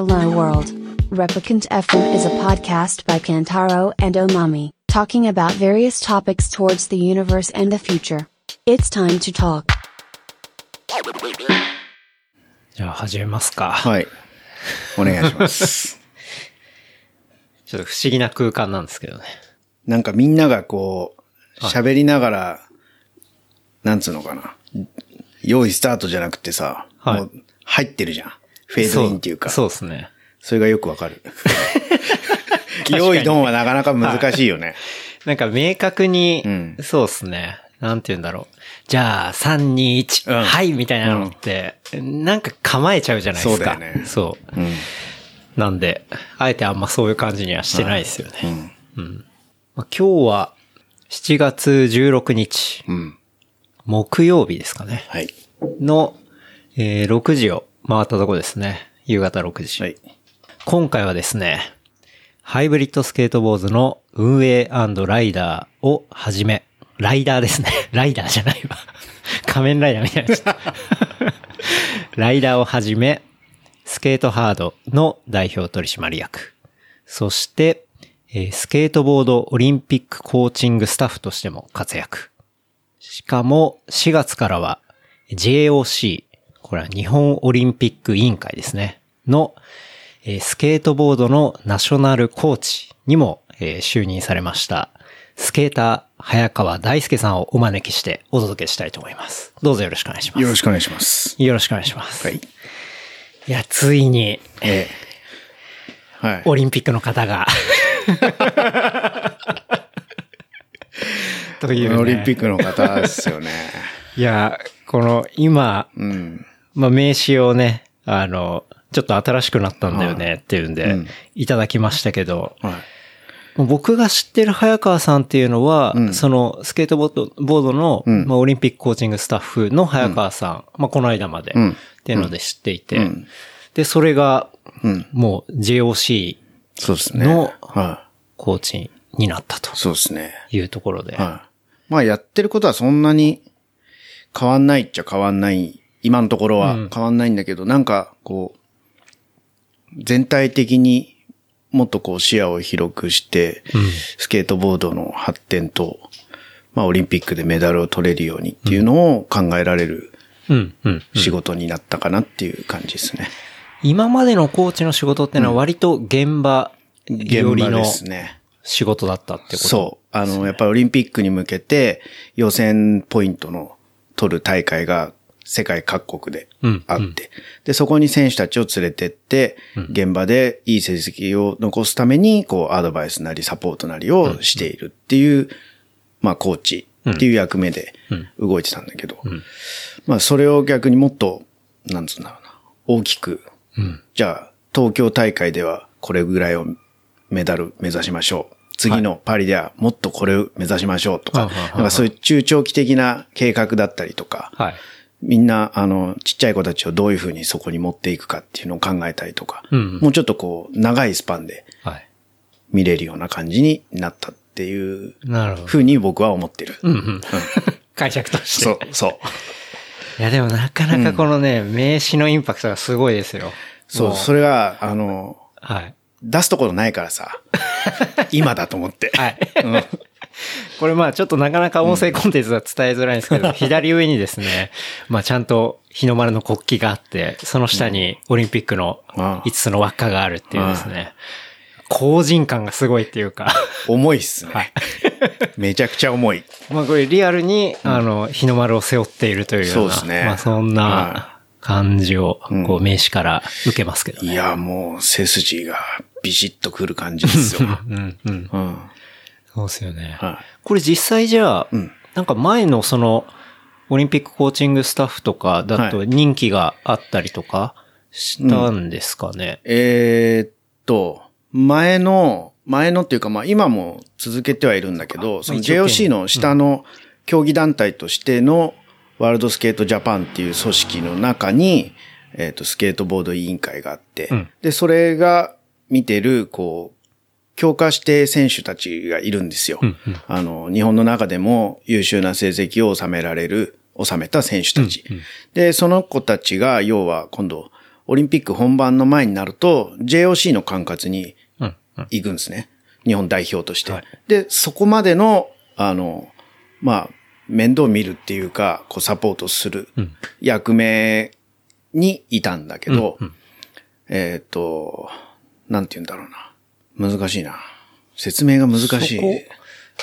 Hello World. Replicant FM is a podcast by Kantaro and Omami, talking about various topics towards the universe and the future. It's time to talk. じゃあ始めますか。はい。お願いします。ちょっと不思議な空間なんですけどね。なんかみんながこう、喋りながら、なんつうのかな。用意スタートじゃなくてさ、はいもう入ってるじゃん。フェードインっていうか。そうですね。それがよくわかる。用意ドンはなかなか難しいよね。なんか明確に、うんそうですね。なんて言うんだろう。じゃあ、3、2、1、うんはいみたいなのって、なんか構えちゃうじゃないですか。そうだよねそううん。なんで、あえてあんまそういう感じにはしてないですよね。うん。まあ、今日は、7月16日、うん。木曜日ですかね。はい。の、えー6時を回ったとこですね。夕方6時。はい。今回はですね、ハイブリッドスケートボードの運営ライダーをはじめ、ライダーですね。ライダーじゃないわ。仮面ライダーみたいにな。ライダーをはじめ、スケートハードの代表取締役。そして、えースケートボードオリンピックコーチングスタッフとしても活躍。しかも、4月からは JOC、これは日本オリンピック委員会ですね、の、えースケートボードのナショナルコーチにも、えー就任されました、スケーター早川大輔さんをお招きしてお届けしたいと思います。どうぞよろしくお願いします。よろしくお願いします。よろしくお願いします。はい。いや、ついに、ええ。はい。オリンピックの方が。という、ね。オリンピックの方ですよね。いや、この今、うん。まあ、名刺をね、あの、ちょっと新しくなったんだよねっていうんで、うんいただきましたけど、はい。もう僕が知ってる早川さんっていうのは、うんそのスケートボードボードの、うんまあ、オリンピックコーチングスタッフの早川さん、まあ、この間まで、うんっていうので知っていて、うんで、それが、うん。もう JOC そうですね。のはコーチになったとい。そうですね。いうところで、はい。まあやってることはそんなに変わんないっちゃ変わんない。今のところは変わんないんだけど、なんかこう、全体的にもっとこう視野を広くして、スケートボードの発展と、まあオリンピックでメダルを取れるようにっていうのを考えられるうん、うん。仕事になったかなっていう感じですね。今までのコーチの仕事ってのは割と現場よりの現場ですね。仕事だったってこと？そう。あの、やっぱりオリンピックに向けて予選ポイントの取る大会が世界各国であって、うん。で、そこに選手たちを連れてって、現場でいい成績を残すために、こう、アドバイスなりサポートなりをしているっていう、まあ、コーチっていう役目で動いてたんだけど、まあ、それを逆にもっと、なんつうんだろうな、大きく、じゃあ、東京大会ではこれぐらいをメダル目指しましょう。次のパリではもっとこれを目指しましょうとか、はいなんかそういう中長期的な計画だったりとか、はい。みんな、あの、ちっちゃい子たちをどういうふうにそこに持っていくかっていうのを考えたりとか、うんうんもうちょっとこう、長いスパンではい。見れるような感じになったっていう。ふうに僕は思ってる。うんうん。解釈として。そう、そう。いやでもなかなかこのね、名刺のインパクトがすごいですよ。そう、それが、あの、はい。出すところないからさ、今だと思って。はい。これまあちょっとなかなか音声コンテンツは伝えづらいんですけど、左上にですね、まあちゃんと日の丸の国旗があって、その下にオリンピックのああ5つの輪っかがあるっていうですね、後人感がすごいっていうか、重いっすね。はい めちゃくちゃ重い。まあこれリアルに、あの、日の丸を背負っているというような、そうですねまあそんなは感じを、こう名刺から受けますけどね。いや、もう背筋がビシッとくる感じですよ。うんうん。うん。そうですよね。はこれ実際じゃあ、ん。なんか前のその、オリンピックコーチングスタッフとかだとはい。人気があったりとかしたんですかね？えーっと、前の、前のっていうか、まあ今も続けてはいるんだけど、その JOC の下の競技団体としてのワールドスケートジャパンっていう組織の中に、えーっと、スケートボード委員会があって、うん。で、それが見てる、こう、強化指定選手たちがいるんですよ。うんうんあの、日本の中でも優秀な成績を収められる、収めた選手たち。で、その子たちが、要は今度、オリンピック本番の前になると、JOC の管轄にうん。うん。行くんですね。日本代表として。はいで、そこまでの、あの、まあ、面倒見るっていうか、こうサポートするうん役目にいたんだけど、うんうんえっ、と、なんて言うんだろうな。難しいな。説明が難しい。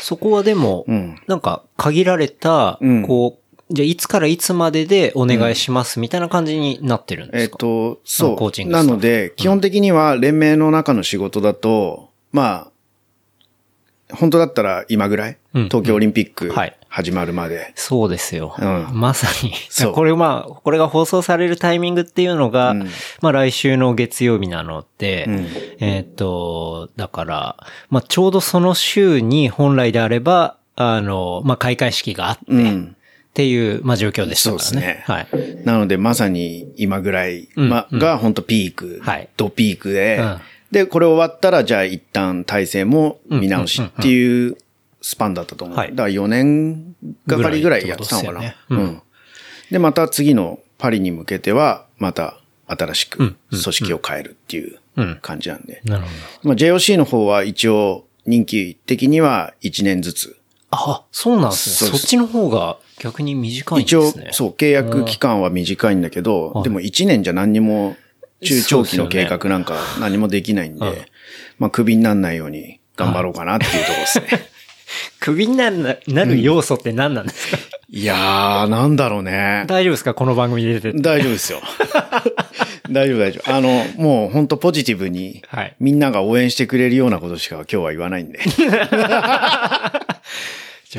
そこ、はでも、うんなんか限られた、うんこう、じゃあいつからいつまででお願いしますみたいな感じになってるんでえっ、すか、と、そコーチンう。グなので、基本的には連盟の中の仕事だと、まあ、本当だったら今ぐらい、うん。東京オリンピックはい。始まるまで。そうですよ。うん。まさに。これまあ、これが放送されるタイミングっていうのが、うん。まあ来週の月曜日なので、うん。えっ、と、だから、まあちょうどその週に本来であれば、あの、まあ開会式があって、うん。っていう、まあ状況でしたからね。そうですね。はい。なので、まさに今ぐらい、うん。ま、うん。が本当ピーク、はい。ドピークで、うんで、これ終わったら、じゃあ一旦体制も見直しっていうスパンだったと思う。はいだから4年がかりぐらいやってたのかな。ぐらいってことですよねうん。で、また次のパリに向けては、また新しくうん組織を変えるっていううん感じなんで。なるほど。まあ、JOC の方は一応、任期的には1年ずつ。あ、そうなんですね。そうですそっちの方が逆に短いん一応ですね。、そう、契約期間は短いんだけど、はいでも1年じゃ何にも、中長期の計画なんか何もできないんで、うんまあ、クビにならないように頑張ろうかなっていうところですね。クビになるなる要素って何なんですか、いやー、なんだろうね。大丈夫ですか？この番組で出てて。大丈夫ですよ。大丈夫大丈夫。あの、もう本当ポジティブに、はいみんなが応援してくれるようなことしか今日は言わないんで。じゃ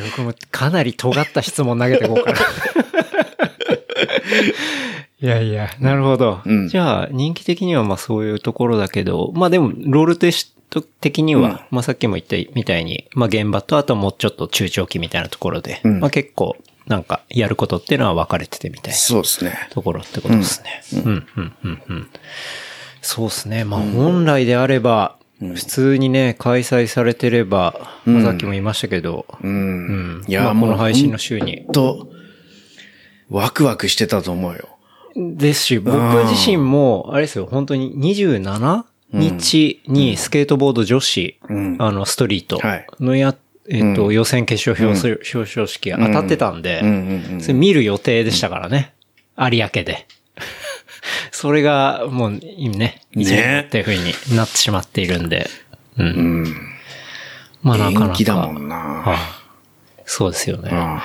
あ僕もかなり尖った質問投げていこうかな。いやいや、なるほど。うんじゃあ、人気的にはまあそういうところだけど、まあでも、ロールテスト的には、うんまあさっきも言ったみたいに、まあ現場とあともうちょっと中長期みたいなところで、うんまあ結構、なんか、やることっていうのは分かれててみたいなそうですね。ところってことですね。うん、うん、うん、うん。そうですね。まあ本来であれば、普通にね、開催されてれば、まあさっきも言いましたけど、うん。うん。いや、まあ、もうこの配信の週に。と、ワクワクしてたと思うよ。ですし、僕自身も、あれですよ、本当に27日にスケートボード女子、うんあの、ストリートはいのや、えっ、と、うん予選決勝表彰表彰式当たってたんで、それ見る予定でしたからね。有明で。それが、もう、今ね、いつもっていう風になってしまっているんで。うん。うん。まあ、なかなか。だもんな。はいそうですよね。うん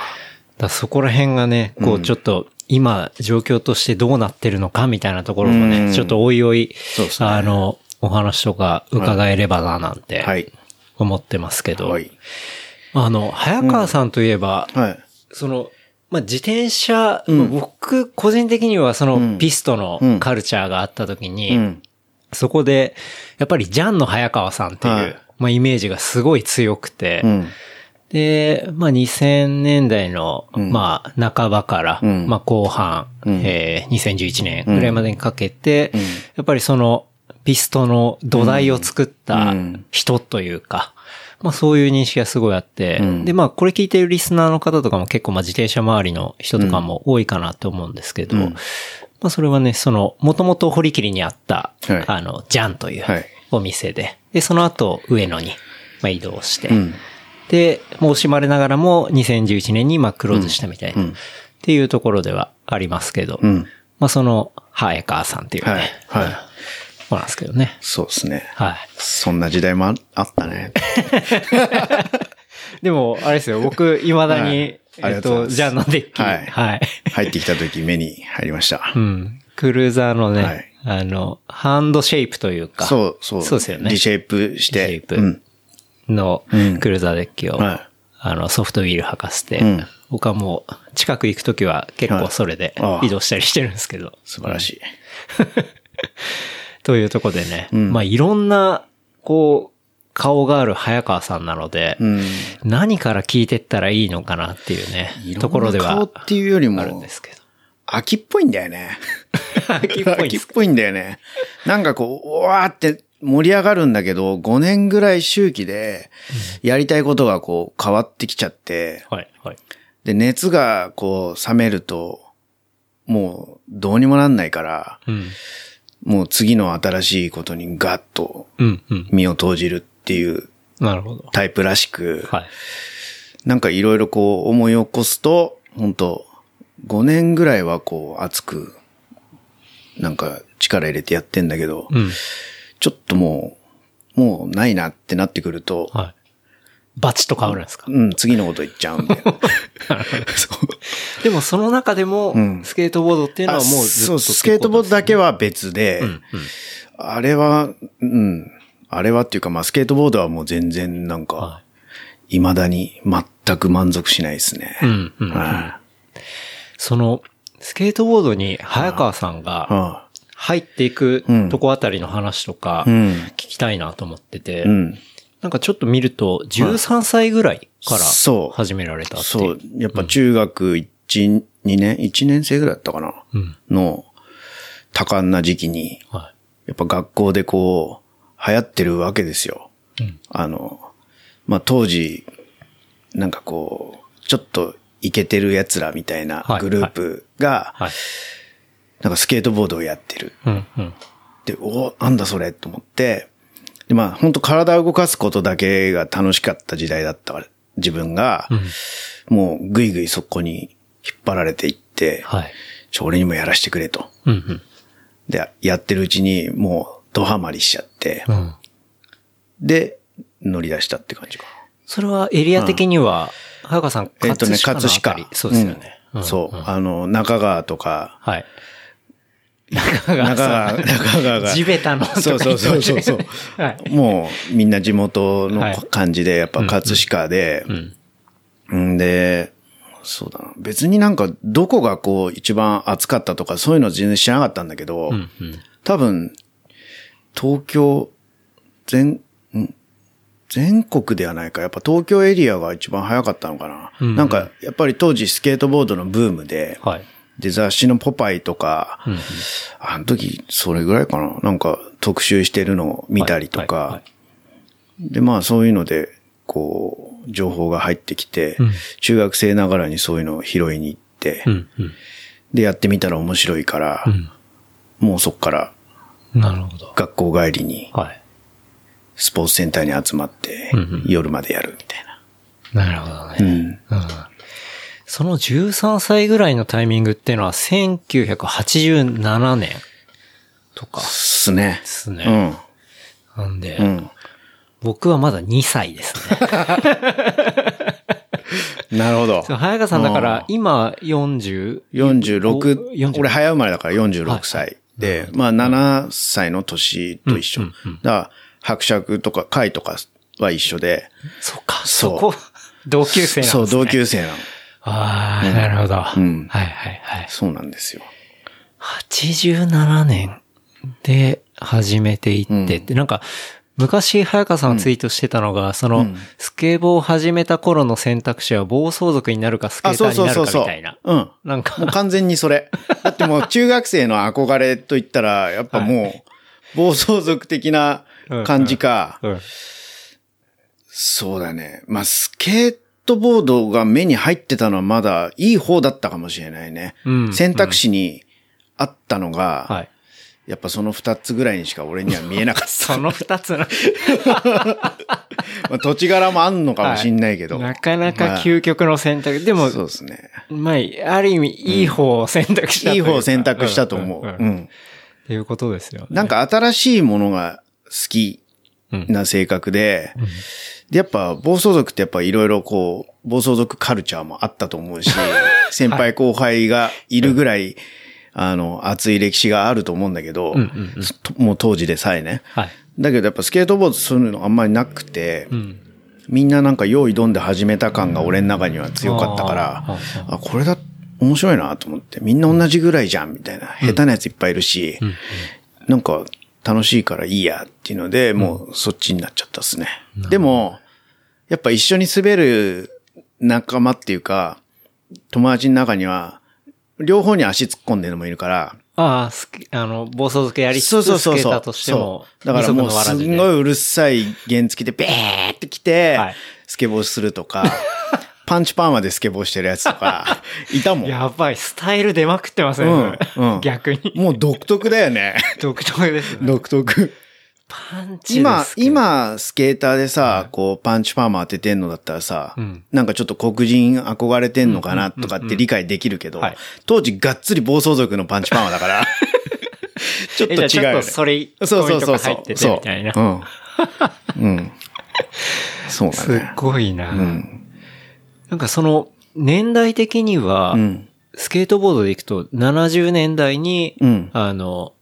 だそこら辺がね、こうちょっと、今、状況としてどうなってるのかみたいなところもね、うんちょっとおいおい、ねあの、お話とか伺えればな、なんて、はい。思ってますけど、はい。あの、早川さんといえば、はい。その、まあ、自転車、うん僕、個人的にはそのうんピストのうんカルチャーがあった時に、うん。そこで、やっぱりジャンの早川さんっていう、はいまあ、イメージがすごい強くて、うん。で、まあ、2000年代の、うん。まあ、半ばから、うん。まあ、後半、うん。えー2011年ぐらいまでにかけて、うん。やっぱりその、ピストの土台を作ったうん。人というか、まあ、そういう認識がすごいあって、うん。で、まあ、これ聞いてるリスナーの方とかも結構、まあ、自転車周りの人とかも多いかなと思うんですけど、うん。まあ、それはね、その、もともと堀切にあった、はい。あの、ジャンというはい。お店で、で、その後、上野に、まあ、移動して、うん。で、もう惜しまれながらも2011年にまあクローズしたみたいな、っていうところではありますけど、うん。まあその、早川さんっていうね、はいはいそうなんですけどね。そうですね。はい。そんな時代もああったね。でも、あれですよ、僕、未だに、はいえっと、ジャンのデッキ、はいはい。入ってきた時目に入りましたう。ん。クルーザーのね、はいあの、ハンドシェイプというか、そう、そう。そうですよねリシェイプして。リシェイプうん。のうんクルーザーデッキを、はいあの、ソフトウィール履かせて、うん僕はもう、近く行くときは結構それで移動したりしてるんですけど。素晴らしい。というところでね、うんまあいろんな、こう、顔がある早川さんなので、うん。何から聞いてったらいいのかなっていうね、ところでは顔っていうよりもあるんですけど。秋っぽいんだよね。秋っぽい秋っぽいんだよね。なんかこう、うわーって盛り上がるんだけど、5年ぐらい周期で、やりたいことがこう変わってきちゃって、はい、はい。で、熱がこう冷めると、もうどうにもなんないから、うん。もう次の新しいことにガッとうん、うん。身を投じるっていうなるほど。タイプらしく、はい。なんかいろいろこう思い起こすと、本当5年ぐらいはこう熱く、なんか力入れてやってんだけど、うん。ちょっともう、もうないなってなってくると、はい。バチッと変わるんですか？うん、次のこと言っちゃうんで。でもその中でもん、スケートボードっていうのはもうずっとそう、スケートボードだけは別で、うん、うん。あれは、うん、あれはっていうか、まあ、スケートボードはもう全然なんか、は未だに全く満足しないですね。い。うん、うん。はその、スケートボードに早川さんい。がは入っていくうんとこあたりの話とか。聞きたいなと思ってて、うん。なんかちょっと見ると13歳ぐらいから始められたってい。そうう。やっぱ中学1、2年 ?1 年生ぐらいだったかなうん。の多感な時期に、はやっぱ学校でこう、流行ってるわけですよ。うんあの、まあ、当時、なんかこう、ちょっとイケてる奴らみたいなはいグループが、い。はい。なんかスケートボードをやってる。うん、うん。で、おなんだそれと思って、で、まあ、本当体を動かすことだけが楽しかった時代だった自分が、もうぐいぐいそこに引っ張られていって、はい。ちょ、俺にもやらせてくれと。うん、で、やってるうちにもうドハマりしちゃって、うん。うん。で、乗り出したって感じかそれはエリア的には、早川さん、な。えっとね、葛葛飾。そうですよね。うんんそう、んあの、中川とか、はい。中川中川、さん。中川が。地べたのそうそうそうそうそう。はい。もう、みんな地元のはい感じで、やっぱ葛飾で、うん。んで、そうだな。別になんか、どこがこう、一番暑かったとか、そういうの全然知らなかったんだけど、うん、うん。多分、東京、全、ん？全国ではないか。やっぱ東京エリアが一番早かったのかな。うんなんか、やっぱり当時スケートボードのブームで、はい。で、雑誌のポパイとか、うんうんあの時、それぐらいかな。なんか、特集してるのを見たりとか、はいはいで、まあそういうので、こう、情報が入ってきて、うん中学生ながらにそういうのを拾いに行って、うん、うん。で、やってみたら面白いから、うん。もうそっからなるほど。学校帰りにはい。スポーツセンターに集まって、うんうん夜までやるみたいな。なるほどね。うん。うんその13歳ぐらいのタイミングっていうのは1987年とかすね。ですね。なんで、うん。うん。僕はまだ2歳ですね。なるほど。早川さんだから今40、46、40俺早生まれだから46歳。で、まあ7歳の年と一緒。うんうんうんだから、伯爵とか会とかは一緒で、そっか、そこ、同級生なんですね。そう、同級生なの。ああ、なるほど。うんはいはいはい。そうなんですよ。87年で始めていってって、なんか、昔、早川さんがツイートしてたのが、その、うんスケボーを始めた頃の選択肢は暴走族になるかスケあ、ーターになるそうそうそうそう。かみたいな。うん。なんかもう完全にそれ。だってもう中学生の憧れといったら、やっぱもう、暴走族的な感じか。うん。そうだね。まあ、スケートボードが目に入ってたのはまだいい方だったかもしれないね。うん選択肢にあったのが、はい。やっぱその二つぐらいにしか俺には見えなかった。その二つの、まあ、土地柄もあんのかもしんないけど。なかなかまあ究極の選択。でも、そうですね。まあ、ある意味、いい方を選択したとかいいう方を選択したと思う。んんんっうん。ていうことですよね。なんか新しいものが好きうんな性格で、で、やっぱ暴走族ってやっぱいろいろこう、暴走族カルチャーもあったと思うし、先輩後輩がいるぐらい、あの、熱い歴史があると思うんだけど、もう当時でさえね。はい。だけどやっぱスケートボードそういうのあんまりなくて、うん。みんななんか用意どんで始めた感が俺の中には強かったから、あ、これだ、面白いなと思って、みんな同じぐらいじゃん、みたいな。下手なやついっぱいいるし、なんか楽しいからいいやっていうので、もうそっちになっちゃったっすね。でも、やっぱ一緒に滑る仲間っていうか、友達の中には、両方に足突っ込んでるのもいるから、ああ、スケあの、暴走族やりつつ、そうそうそうそう。としても、だからもうすんごい。いうるさい原付でベーって来て、はいスケボーするとか、パンチパーマでスケボーしてるやつとか、いたもん。やばい、スタイル出まくってますね、うんうん逆に。もう独特だよね。独特ですね。独特。パンチ今今、スケーターでさ、こう、パンチパーマ当ててんのだったらさ、うんなんかちょっと黒人憧れてんのかなとかって理解できるけどはい、当時がっつり暴走族のパンチパーマだから、ちょっと違うえじゃあちょ。っとそれ、そうそうそう入っててみたいな。そう。うん。うん。そうだね。ごいな。うん。なんかその、年代的には、うん。スケートボードでいくと、70年代に、うん。あの、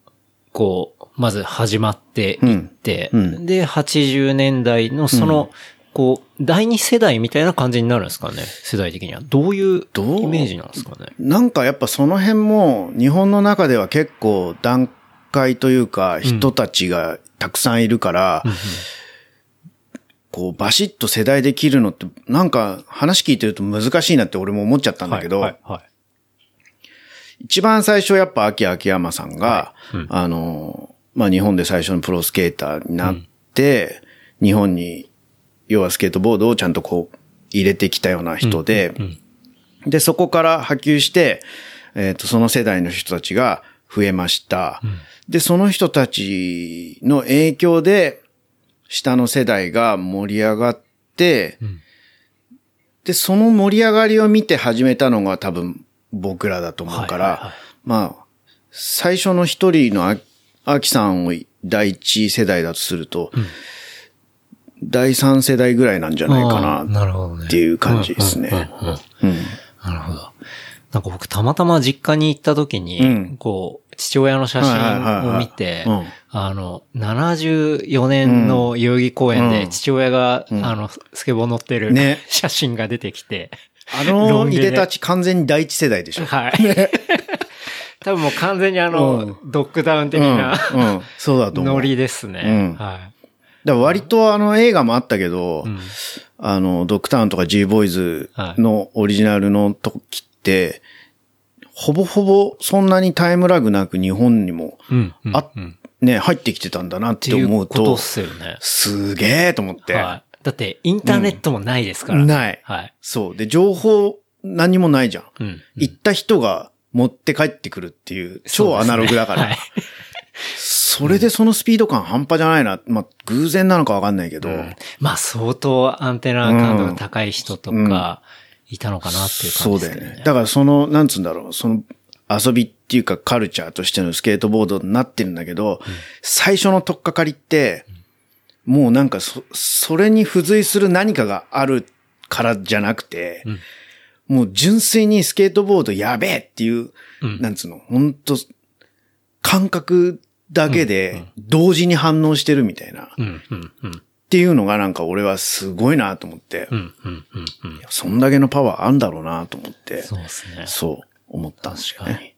こう、まず始まっていって、うん。うんで、80年代のその、こう、第二世代みたいな感じになるんですかね世代的には。どういうイメージなんですかね？なんかやっぱその辺も日本の中では結構段階というか人たちがたくさんいるから、こうバシッと世代で切るのってなんか話聞いてると難しいなって俺も思っちゃったんだけど、はい、はい、はい。一番最初やっぱ秋秋山さんが、あの、まあ、日本で最初のプロスケーターになって、日本に、要はスケートボードをちゃんとこう入れてきたような人で、で、そこから波及して、えっ、と、その世代の人たちが増えました。で、その人たちの影響で、下の世代が盛り上がって、で、その盛り上がりを見て始めたのが多分僕らだと思うから、はいはいはい。まあ、最初の一人のあ秋さんを第一世代だとすると、第三世代ぐらいなんじゃないかなっていう感じですね。うんうんうんうん。うん。なるほど。なんか僕たまたま実家に行った時に、うん。こう、父親の写はいはいはいはい。真を見てうん、あの、74年の代々木公園うん。で父親が、ん。あの、スケボー乗ってるね。写真が出てきて、あロのいで。でたち完全に第一世代でしょ。はい。多分もう完全にあうの、ドッグダウン的うん、なうん、そうだと思う。ノリですね。うん。はい。だ割とあの映画もあったけど、ん。あの、ドクターンとか G ボーイズのオリジナルの時って、ほぼほぼそんなにタイムラグなく日本にも、うん。うんあうんね、入ってきてたんだなっって思うとことっ、すよね。すげえと思って。はい。だって、インターネットもないですから。ないはい。そう。で、情報何もないじゃん。うん。行った人が持って帰ってくるっていう、超アナログだから。はい。それでそのスピード感半端じゃないな。まあ、偶然なのかわかんないけど、まあ相当アンテナ感度が高い人とか、いたのかなっていうそうだよ感じですけどね。ね。だからその、なんつうんだろう、その遊びっていうかカルチャーとしてのスケートボードになってるんだけど、最初の取っかかりって、もうなんかそ、それに付随する何かがあるからじゃなくて、もう純粋にスケートボードやべえっていう、うん。なんつうの、本当感覚だけで同時に反応してるみたいな、っうん、うん、うん。ていうのがなんか俺はすごいなと思って、うん、うん、うん、うん。そんだけのパワーあんだろうなと思って、そうですね。そう思ったんですよね。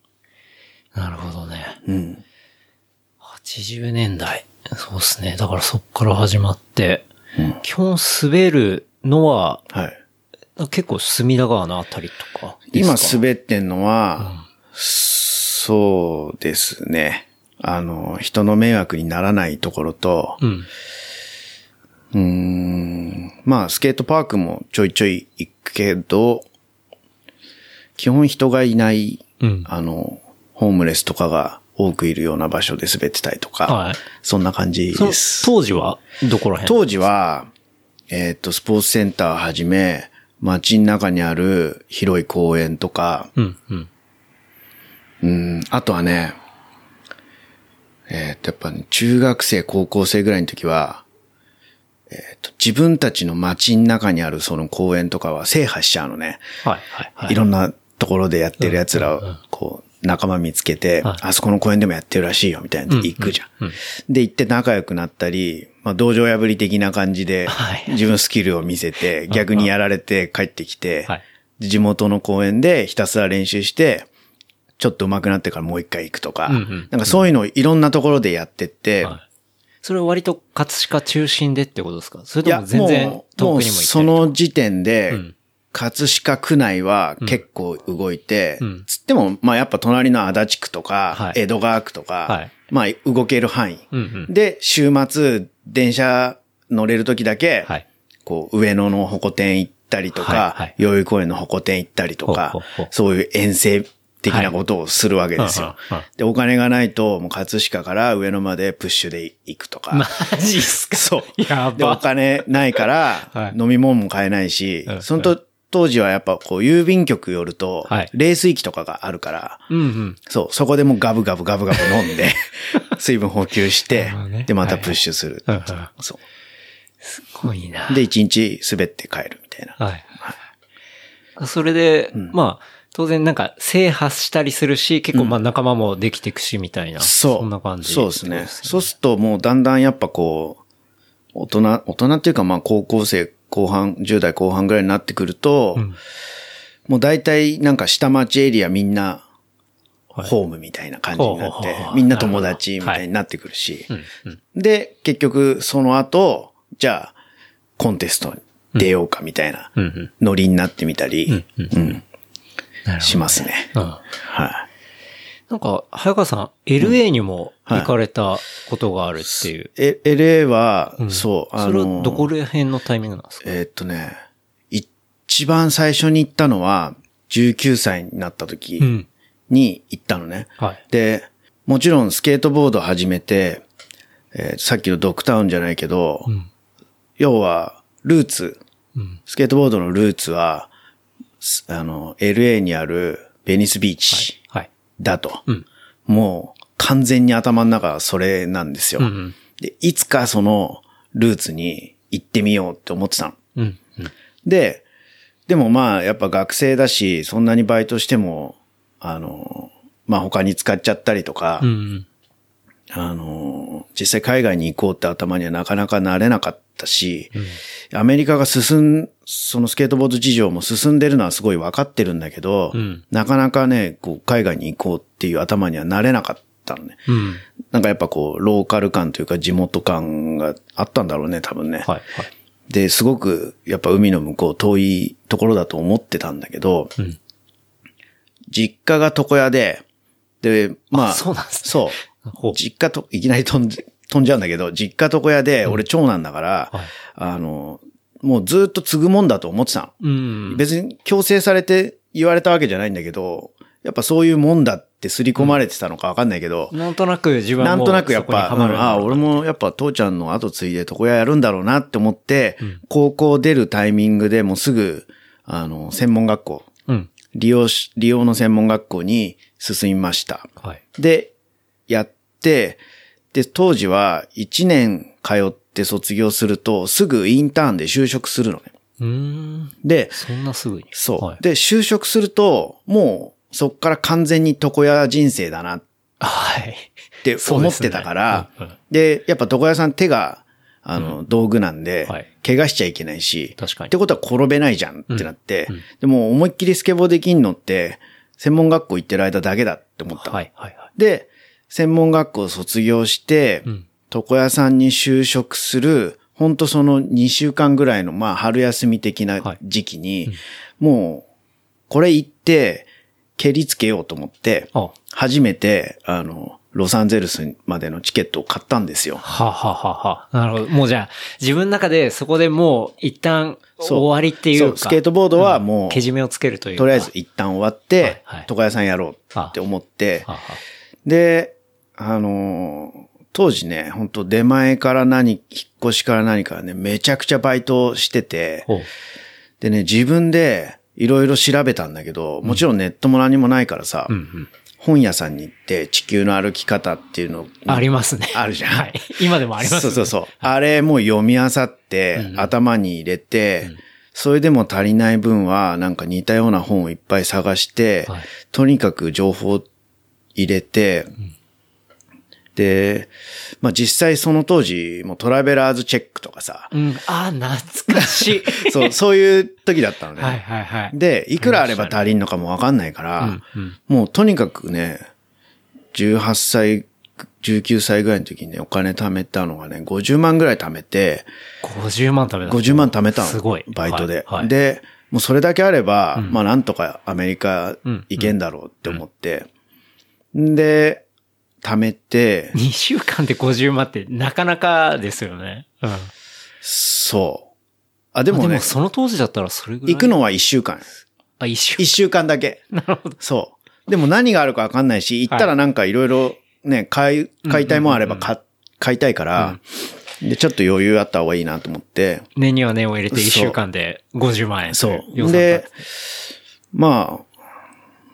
なるほどね。うん。80年代。そうですね。だからそっから始まって、基本滑るのは、はい。結構隅田川のあたりとか今か？滑ってんのは、そうですね。あの、人の迷惑にならないところと、うん。うーん、まあ、スケートパークもちょいちょい行くけど、基本人がいない、うん。あの、ホームレスとかが多くいるような場所で滑ってたりとか、はいそんな感じです。当時は？どこら辺？当時は、えっ、と、スポーツセンターはじめ、街の中にある広い公園とか、うん、うん。うん、あとはね、えっ、と、やっぱ、ね、中学生、高校生ぐらいの時は、えっ、と、自分たちの街の中にあるその公園とかは制覇しちゃうのね。はい、はい、はい。いろんなところでやってる奴らをこう、仲間見つけて、はいあそこの公園でもやってるらしいよ、みたいな行くじゃん。で、行って仲良くなったり、まあ、道場破り的な感じではい、自分スキルを見せて、逆にやられて帰ってきてはい、地元の公園でひたすら練習して、ちょっと上手くなってからもう一回行くとか、なんかそういうのをいろんなところでやってって、はい。それは割と葛飾中心でってことですか？それとも全然遠くにも行ってその時点で、うん。葛飾区内は結構動いて、うん。つっても、まあやっぱ隣の足立区とか、はい。江戸川区とか、はい。まあ動ける範囲。うんうん。で、週末、電車乗れる時だけ、はい。こう、上野のホコ天行ったりとはいはかい、代々木公園のホコ天行ったりとかほうほうほう、そういう遠征的なことをするわけですよ。で、お金がないと、もう葛飾から上野までプッシュで行くとか。マジっすか？そう。やで、おば。金ないからは、い飲み物も買えないしうん、そのと当時はやっぱこう、郵便局寄るとはい、冷水器とかがあるから、うんうん。そう、そこでもうガブガブガブガブ飲んで、水分補給してで、またプッシュする。うんうすごいな。う。で、一日滑って帰るみたいな。はい。それで、まあ、当然なんか制覇したりするし、結構まあ仲間もできていくしみたいな。そう。そんな感じ。そうですね。そうするともうだんだんやっぱこう、大人、大人っていうかまあ高校生後半、10代後半ぐらいになってくると、んもう大体なんか下町エリアみんな、ホームみたいな感じになってみんな友達みたいになってくるしうんうん。で、結局その後、じゃあ、コンテストに出ようかみたいなうんうん。ノリになってみたり、うんうん、なるほどしますね。うん。はい。なんか、早川さん、LA にも行かれたことがあるっていう。え、LA は、そう、それはどこら辺のタイミングなんですか？えーっとね、一番最初に行ったのは、19歳になった時うん。に行ったのね。はい。で、もちろんスケートボード始めて、えーさっきのドックタウンじゃないけど、うん。要は、ルーツ、うん。スケートボードのルーツは、すあの、LA にあるベニスビーチはい。だと。うん。もう、完全に頭の中はそれなんですよ。うんうん。で、いつかそのルーツに行ってみようって思ってたの。うん。うん。で、でもまあ、やっぱ学生だし、そんなにバイトしても、あの、まあ他に使っちゃったりとか、うん。あの、実際海外に行こうって頭にはなかなかなれなかったし、アメリカが進ん、そのスケートボード事情も進んでるのはすごい分かってるんだけど、うんなかなかね、こう海外に行こうっていう頭にはなれなかったのね。うん。なんかやっぱこう、ローカル感というか地元感があったんだろうね、多分ね。はい。はい。で、すごく、やっぱ海の向こう遠いところだと思ってたんだけど、うん実家が床屋で、で、まあ、あそうなんですねそう実家と、いきなり飛んじ飛んじゃうんだけど、実家床屋で、俺長男だから、はいあの、もうずっと継ぐもんだと思ってたの。うん。別に強制されて言われたわけじゃないんだけど、やっぱそういうもんだって刷り込まれてたのかわかんないけど、なんとなく自分なんとなくやっぱ、ああ、俺もやっぱ父ちゃんの後継いで床屋やるんだろうなって思って、高校出るタイミングでもうすぐ、あの、専門学校、うん。利用し、利用の専門学校に進みました。はい。で、やって、で、当時は1年通って卒業すると、すぐインターンで就職するのね。うーん。で、そんなすぐに。そう。はい。で、就職すると、もう、そっから完全に床屋人生だなっはい。て思ってたから、そうですねでやっぱ床屋さん手が、あの、道具なんで、はい怪我しちゃいけないし、確かにってことは転べないじゃんってなって、うんうんでも思いっきりスケボーできんのって、専門学校行ってる間だけだって思ったの。はい。はい。はい。で、専門学校を卒業して、うん床屋さんに就職する、ほんとその2週間ぐらいの、まあ、春休み的な時期に、もう、これ行って、蹴りつけようと思って、初めて、あの、ロサンゼルスまでのチケットを買ったんですよ。はははは。なるほど。もうじゃあ、自分の中でそこでもう一旦そう終わりっていうか。そう、スケートボードはもう、けじめをつけるというか。とりあえず一旦終わって、はいはい床屋さんやろうって思っては、は。で、あのー当時ね、本当出前から何、引っ越しから何からね、めちゃくちゃバイトしてて。でね、自分でいろいろ調べたんだけど、もちろんネットも何もないからさ、うんうん。本屋さんに行って地球の歩き方っていうのありますね。あるじゃんはい。今でもありますね。そうそうそう。あれもう読み漁って、うん頭に入れて、それでも足りない分は、なんか似たような本をいっぱい探して、はいとにかく情報を入れて、で、まあ実際その当時、もうトラベラーズチェックとかさ、うん。あー、懐かしい。そう、そういう時だったのね。はいはいはい。で、いくらあれば足りんのかもわかんないから、うんうんもうとにかくね、18歳、19歳ぐらいの時にね、お金貯めたのがね、50万ぐらい貯めて、50万食べた。50万貯めたの。すごい。バイトで。はいはい、で、もうそれだけあれば、うんまあなんとかアメリカうん行けんだろうって思って、んで、貯めて、2週間で50万ってなかなかですよね。うん。そう。あ、でもねあでも、その当時だったらそれぐらい。行くのは一週間。あ、一週一週間だけ。なるほど。そう。でも何があるかわかんないし、行ったらなんかいろいろね、買い、買いたいもんあれば買買いたいから、で、ちょっと余裕あった方がいいなと思って、年には年を入れてそう一週間で50万円。そう。で、まあ、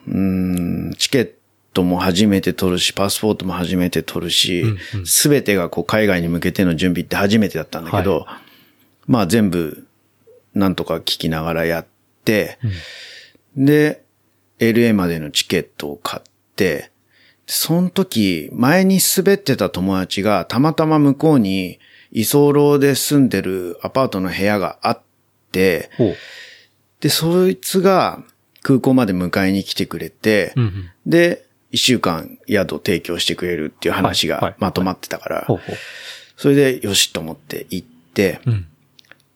うーん、チケットも初めて取るし、パスポートも初めて取るしうんうん、すべ、てがこう海外に向けての準備って初めてだったんだけど、まあ全部、なんとか聞きながらやって、で、LA までのチケットを買って、その時、前に滑ってた友達がたまたま向こうに居候で住んでるアパートの部屋があって。で、そいつが空港まで迎えに来てくれて、うんうん。で、一週間宿を提供してくれるっていう話がまとまってたから。それでよしと思って行って、うん。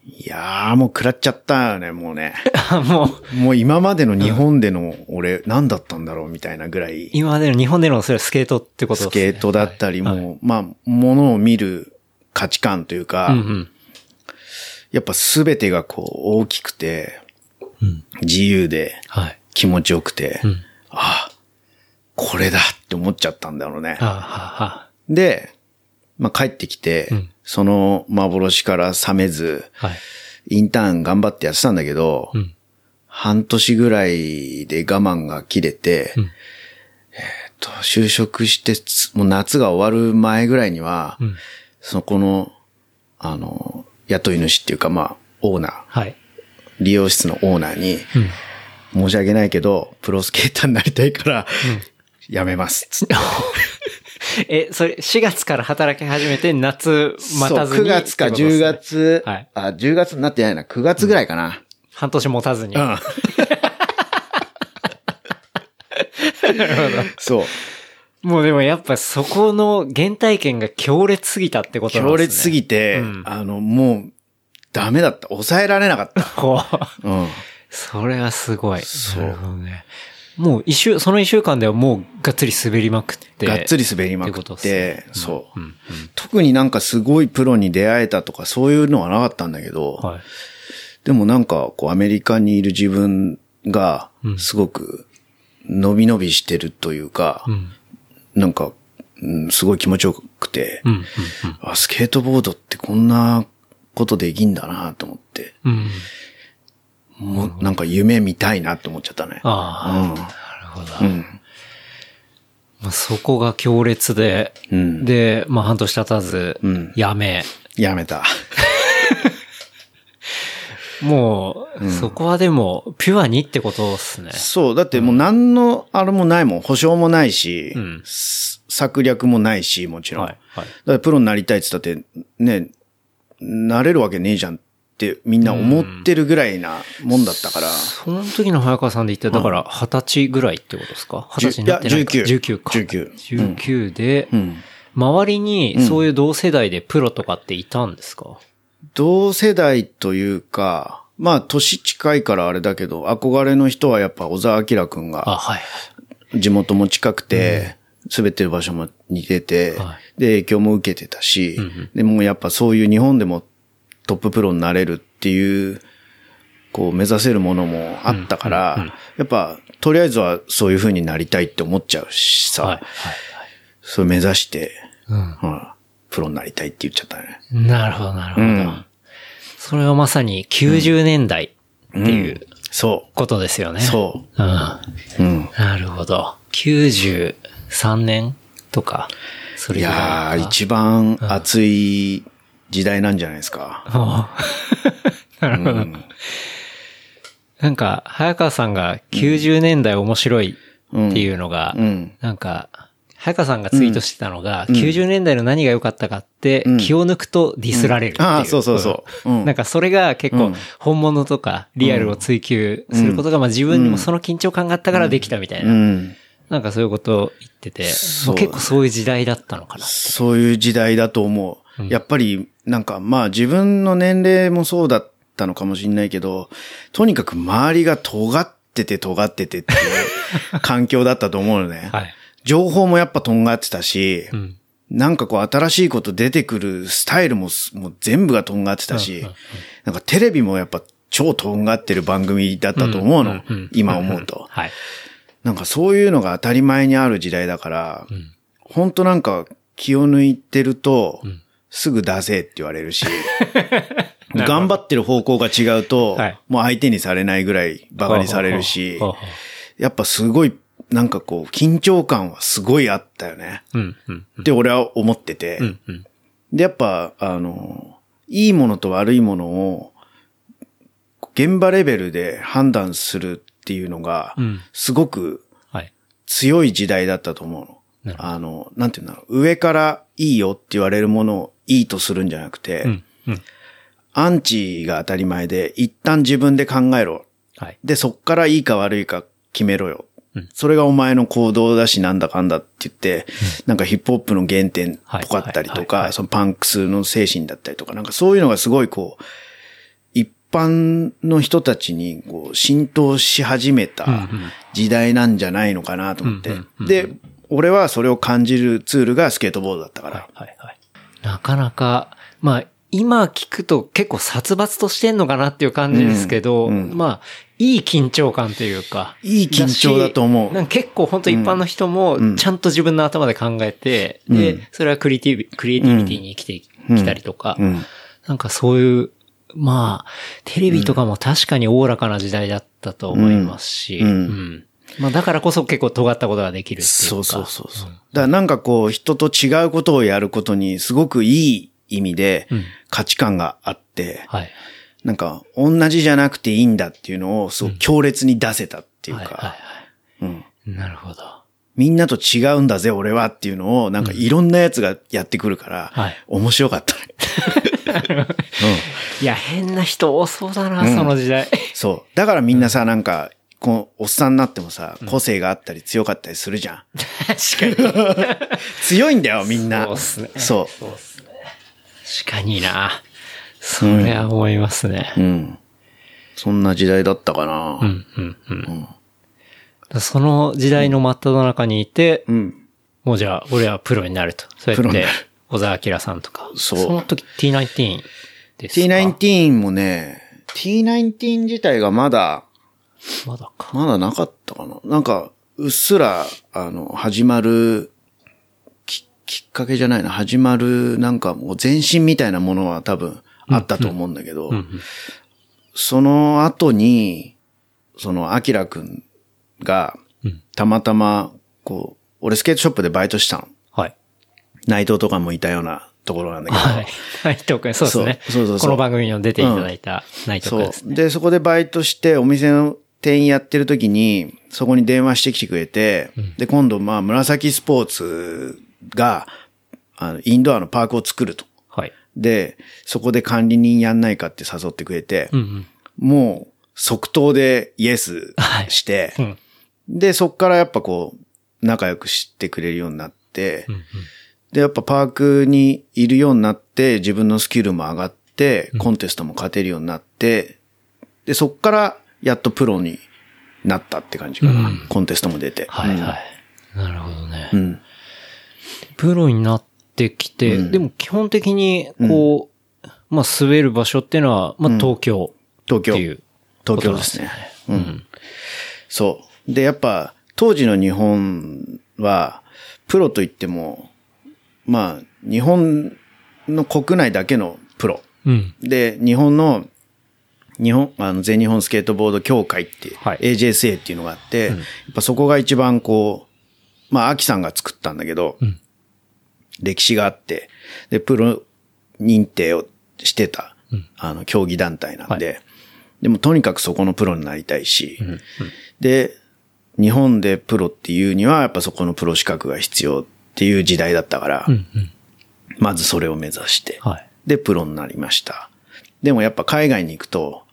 いやーもう食らっちゃったよね、もうね。あ、もう、もう今までの日本での俺何だったんだろうみたいなぐらい、今までの日本でのそれはスケートってことですね。スケートだったり、はいもう、まあ、ものを見る価値観というか、うんうん。やっぱ全てがこう大きくて、うん。自由ではい。気持ちよくて、うん。ああ、これだって思っちゃったんだろうね。はあ、はあ、はで、まあ、帰ってきて、うんその幻から覚めず、あ。はい。インターン頑張ってやってたんだけど、うん。半年ぐらいで我慢が切れて、うんえっと、就職してつ、もう夏が終わる前ぐらいには、うん。そこの、あの、雇い主っていうか、まあ、オーナー、はい。利用室のオーナーに、うん。申し訳ないけど、プロスケーターになりたいから、やめます。つって。え、それ、4月から働き始めて、夏待たずに。そう9月かってことです10ね月、はいあ、10月になってないな、9月ぐらいかな。半年持たずに。うん。そう。もうでもやっぱそこの原体験が強烈すぎたってことなんですね。強烈すぎて、うんあの、もう、ダメだった。抑えられなかった。ほう。うん。それはすごい。そうなるほどね。もう一週、その一週間ではもうがっつり滑りまくって。がっつり滑りまくってっ、ってそう、うん。うん。特になんかすごいプロに出会えたとかそういうのはなかったんだけど、はい。でもなんかこうアメリカにいる自分がうんすごく伸び伸びしてるというか、うん。なんか、うん、すごい気持ちよくて、うん。うん。あ、スケートボードってこんなことできんだなと思って、うん。うん。もうなんか夢見たいなって思っちゃったね。ああ、うんなるほど。うん。まあ、そこが強烈で、うんで、まあ半年経たずうん、やめ、やめた。もう、そこはでも、ピュアにってことですね。そう、だってもう何のあれもないもん。保証もないし、うんす策略もないし、もちろん。はいはいだからプロになりたいって言ったって、ね、なれるわけねえじゃんってみんな思ってるぐらいなもんだったから。その時の早川さんで言ったら、だから二十歳ぐらいってことですか？二十歳になってないか。いや19 19か。19 19で、うん。周りにそういう同世代でプロとかっていたんですか、同世代というか、まあ年近いからあれだけど、憧れの人はやっぱ小沢明くんあ、が、はい。地元も近くて、滑ってる場所も似てて、はで、影響も受けてたし、んうん。でもやっぱそういう日本でもトッププロになれるっていう、こう目指せるものもあったから、やっぱとりあえずはそういう風になりたいって思っちゃうしさ、はい。それ目指して、はうんプロになりたいって言っちゃったね。い。なるほど、なるほど。うんそれはまさに90年代っていうそことですよね。う。そうん。う。うん。なるほど。93年とか、それいぐらいかやー、一番熱い時代なんじゃないですか。ああ なるほど。なんか、早川さんが90年代面白いっていうのが、うん。なんか、早川さんがツイートしてたのが、90年代の何が良かったかって、気を抜くとディスられるっていう。ああ、そうそうそう。うんなんかそれが結構本物とかリアルを追求することがまあ自分にもその緊張感があったからできたみたいな。うん。なんかそういうことを言ってて、結構そういう時代だったのかな。そういう時代だと思う。やっぱり、なんかまあ自分の年齢もそうだったのかもしれないけど、とにかく周りが尖ってて尖っててっていう環境だったと思うのね。はい。情報もやっぱとんがってたし、うん。なんかこう新しいこと出てくるスタイルもすもう全部がとんがってたし、なんかテレビもやっぱ超とんがってる番組だったと思うの。今思うと。はい。なんかそういうのが当たり前にある時代だから、ほんとなんか気を抜いてると、すぐ出せって言われるし、頑張ってる方向が違うと、はいもう相手にされないぐらいバカにされるしやっぱすごい、なんかこう、緊張感はすごいあったよね。ううん、うん、って俺は思ってて。うん、うん。で、やっぱ、あの、いいものと悪いものを、現場レベルで判断するっていうのがうん、すごくはい。強い時代だったと思うなるの。あの、なんていうんだろう。上からいいよって言われるものをいいとするんじゃなくて、うん、うん。アンチが当たり前で、一旦自分で考えろ。はい。で、そっからいいか悪いか決めろよ。うんそれがお前の行動だしなんだかんだって言って、なんかヒップホップの原点っぽかったりとか、いそのパンクスの精神だったりとか、なんかそういうのがすごいこう、一般の人たちにこう浸透し始めた時代なんじゃないのかなと思ってで、俺はそれを感じるツールがスケートボードだったから。なかなか、まあ、今聞くと結構殺伐としてんのかなっていう感じですけど、うんうんまあ、いい緊張感というか。いい緊張だと思う。結構本当一般の人もうん。ちゃんと自分の頭で考えて、うん。で、それはクリエイティビ、クリエイティビティに生きてきたりとか、うん。なんかそういう、まあ、テレビとかも確かにおおらかな時代だったと思いますし、うん。うんまあだからこそ結構尖ったことができるっていうか。そうそうそうそう。だからなんかこう人と違うことをやることにすごくいい意味でうん価値観があって、はい。なんか同じじゃなくていいんだっていうのをすごく強烈に出せたっていうか。なるほど。みんなと違うんだぜ俺はっていうのをなんかいろんなやつがやってくるから、はい面白かったね。いや、変な人多そうだな、その時代。そう。だからみんなさ、なんか、このおっさんになってもさ、個性があったり強かったりするじゃん。確かに。強いんだよ、みんな。そうっすねそそうっすね。確かにな。それは思いますね。う。うん。そんな時代だったかな。うん、うん、うん。その時代の真っ只中にいて、うん。もうじゃあ、俺はプロになると。そうやって小沢明さんとか。そうその時 T19 ですか？T19 もね、T19 自体がまだ、まだか。まだなかったかな。なんか、うっすら、あの、始まる、き、きっかけじゃないな。始まる、なんかもう前進みたいなものは多分あったと思うんだけど、その後に、その、アキラくんがうん、たまたま、こう、俺スケートショップでバイトしたの。はい。内藤とかもいたようなところなんだけど、はい。内藤くん、そうですね。そうそうそうそうこの番組にも出ていただいた内藤くんそですね。う。で、そこでバイトして、お店の店員やってる時に、そこに電話してきてくれて、で、今度、まあ、紫スポーツが、あの、インドアのパークを作ると。はい。で、そこで管理人やんないかって誘ってくれて、うんうん。もう、即答でイエスして、うん。で、そっからやっぱこう、仲良くしてくれるようになって、うんうん。で、やっぱパークにいるようになって、自分のスキルも上がって、コンテストも勝てるようになって、で、そっから、やっとプロになったって感じかな。うんコンテストも出て。はいはい。なるほどね。うん。プロになってきて、でも基本的に、こう、まあ、滑る場所っていうのは、まあ、東京東京。っていう。東京ですね。うん。そう。で、やっぱ、当時の日本は、プロといっても、まあ、日本の国内だけのプロ。うん。で、日本の、日本、あの、全日本スケートボード協会っていう、はい。AJSA っていうのがあって、やっぱそこが一番こう、まあ、アキさんが作ったんだけど、ん。歴史があって、で、プロ認定をしてた、あの、競技団体なんで、でもとにかくそこのプロになりたいし、で、日本でプロっていうには、やっぱそこのプロ資格が必要っていう時代だったから、うん。うん。まずそれを目指して、はい。で、プロになりました。でもやっぱ海外に行くと、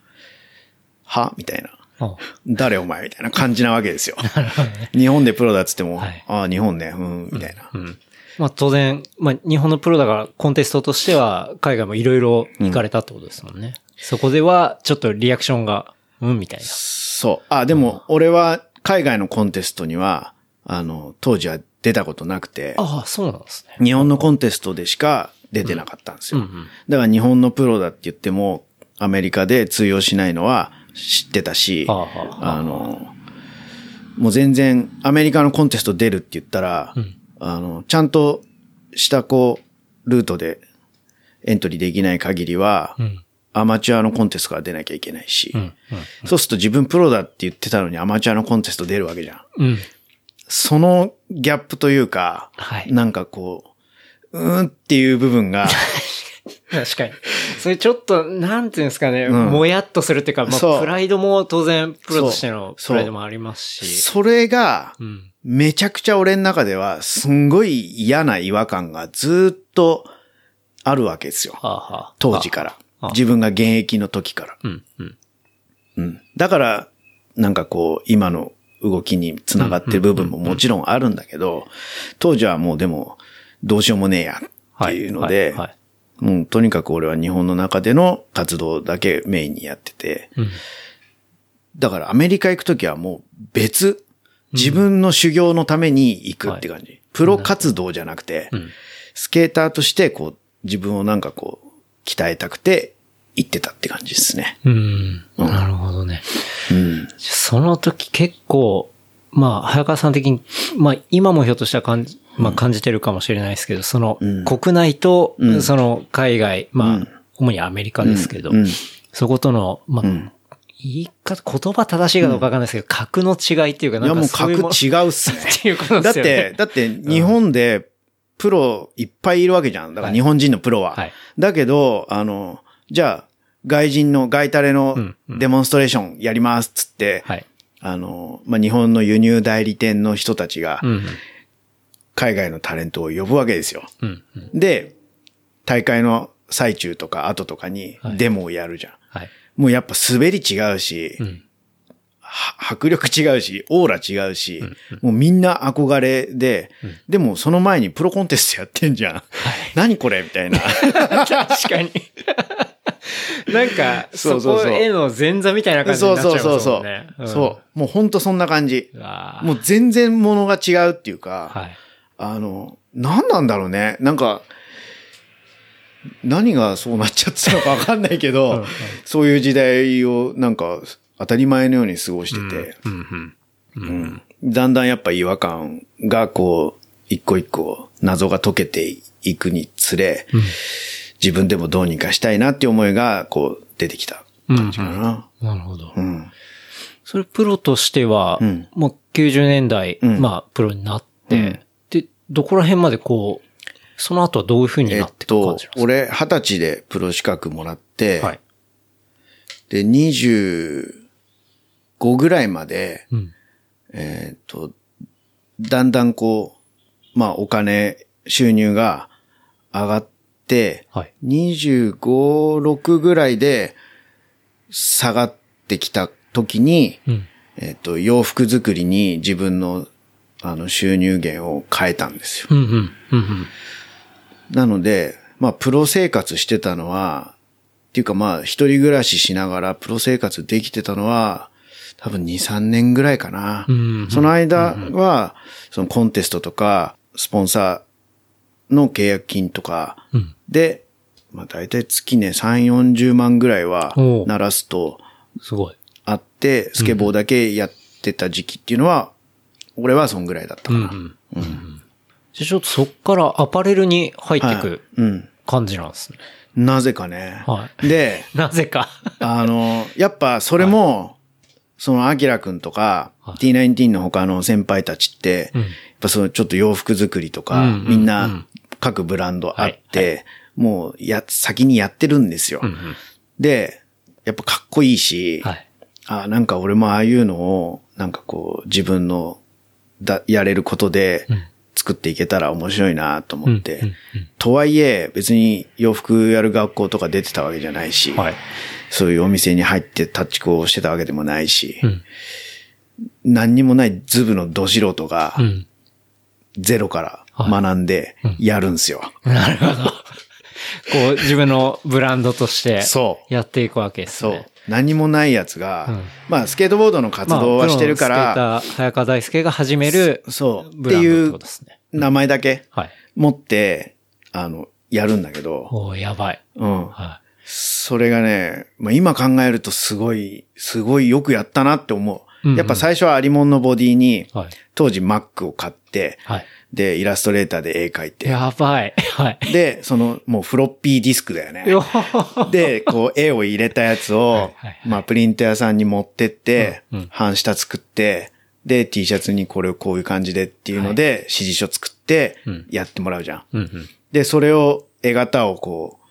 は？みたいな。あ誰お前？みたいな感じなわけですよ。日本でプロだっつっても、はいああ、日本ね、うん、みたいな。うん。まあ、当然、まあ、日本のプロだから、コンテストとしては、海外もいろいろ行かれたってことですもんね。そこでは、ちょっとリアクションが、うん、みたいな。そう。あ、でも、俺は海外のコンテストには、あの、当時は出たことなくて、ああ、そうなんですね。日本のコンテストでしか出てなかったんですよ。うんうんだから日本のプロだって言っても、アメリカで通用しないのは知ってたし、はあはああの、もう全然アメリカのコンテスト出るって言ったら、んあの、ちゃんとしたこう、ルートでエントリーできない限りは、うん。アマチュアのコンテストから出なきゃいけないし、うん。そうすると自分プロだって言ってたのにアマチュアのコンテスト出るわけじゃん。うん。そのギャップというか、はいなんかこう、うーんっていう部分が、確かに。それちょっと、なんていうんですかね、うんもやっとするっていうか、まあ、プライドも当然、プロとしてのプライドもありますし。それが、うん。めちゃくちゃ俺の中では、すんごい嫌な違和感がずっとあるわけですよ。はあ、はあ、当時からあ。自分が現役の時から。うん。うん。うん。だから、なんかこう、今の動きにつながってる部分ももちろんあるんだけど、当時はもうでも、どうしようもねえやっていうので、はいはいもうとにかく俺は日本の中での活動だけメインにやってて、うんだからアメリカ行くときはもう別、自分の修行のために行くって感じ。プロ活動じゃなくて、んスケーターとしてこう、自分をなんかこう、鍛えたくて行ってたって感じですね。うん。なるほどね。うん。その時結構、まあ、早川さん的に、まあ、今もひょっとしたら感じ、まあ、感じてるかもしれないですけど、その、ん国内と、うんその、海外、まあ、うん主にアメリカですけど、うんそことの、まあ、ん言い方、言葉正しいかどうかわかんないですけど、格の違いっていうか、なんかもう格そういうもの違うっすね。っていうことだっですよね。て、だって日本でプロいっぱいいるわけじゃん。だから日本人のプロは。はいだけど、あの、じゃあ、外人の外タレのデモンストレーションやりますっつって、はい。あの、まあ、日本の輸入代理店の人たちがうん。海外のタレントを呼ぶわけですよ。うん。うん。で、大会の最中とか後とかにはいデモをやるじゃん。はい。もうやっぱ滑り違うし、うん。は迫力違うし、オーラ違うし、もうみんな憧れで、でもその前にプロコンテストやってんじゃん。何これみたいな。確かに。なんか、そそうそうそうこへの前座みたいな感じにそうなっちゃいそうそうそうますもんね。。んそう。もうほんとそんな感じ。もう全然ものが違うっていうか、はい。あの、何なんだろうね。なんか、何がそうなっちゃってたのか わかんないけど、そういう時代をなんか当たり前のように過ごしてて、うんうん。うんだんだんやっぱ違和感がこう、一個一個謎が解けていくにつれ、自分でもどうにかしたいなって思いがこう出てきた感じかな。なるほど。うん。それプロとしては、うんもう90年代、うんまあ、プロになって、どこら辺までこう、その後はどういう風にえっなっていく感とじなんで、俺二十歳でプロ資格もらって、すかはい。で、25ぐらいまで、うん。えっと、だんだんこう、まあお金、収入が上がって、はい。25、6ぐらいで下がってきた時に、うん。えっと、洋服作りに自分のあの収入源を変えたんですよ。うん、うん、うん、なので、まあ、プロ生活してたのは、っていうかまあ、一人暮らししながらプロ生活できてたのは、多分2、3年ぐらいかな。うんその間は、そのコンテストとか、スポンサーの契約金とかうん。で、まあ大体月ね、3、40万ぐらいは鳴らすとすごい。あって、スケボーだけやってた時期っていうのは、俺はそんぐらいだったかな。うんうん。じちょっとそっからアパレルに入っていはいくうん。感じなんですね。なぜかね。はで、なぜか。あの、やっぱそれも、そのアキラくんとか、はい T19 の他の先輩たちって、うんやっぱそのちょっと洋服作りとか、うんうんうんみんな各ブランドあって、もうや、先にやってるんですよ。うんうん。で、やっぱかっこいいし、はい。あなんか俺もああいうのを、なんかこう、自分の、だ、やれることでうん、作っていけたら面白いなと思って、うんうんうんとはいえ、別に洋服やる学校とか出てたわけじゃないし、はい。そういうお店に入ってタッチ工をしてたわけでもないし、うん。何にもないズブのど素人がう、ん。ゼロから学んでやるんすよ。なるほど。こう、自分のブランドとして、そうやっていくわけですそうね。。何もないやつが、うんまあ、スケートボードの活動はしてるかまあスケーター、早川大輔が始めるそう、っていう。名前だけはい。持って、あの、やるんだけど、おーやばい。うん。はそれがね、まあ、今考えるとすごい、すごいよくやったなって思う。うんうんやっぱ最初はアリモンのボディにい。、はい。当時 Mac を買って、はい。で、イラストレーターで絵描いて、やばい。はい。で、その、もうフロッピーディスクだよね。で、こう、絵を入れたやつをはいはいはい、まあ、プリント屋さんに持ってってうんうん、半下作って、で、T シャツにこれをこういう感じでっていうので、指示書作ってうん、やってもらうじゃん。うんうん。で、それを、絵型をこう、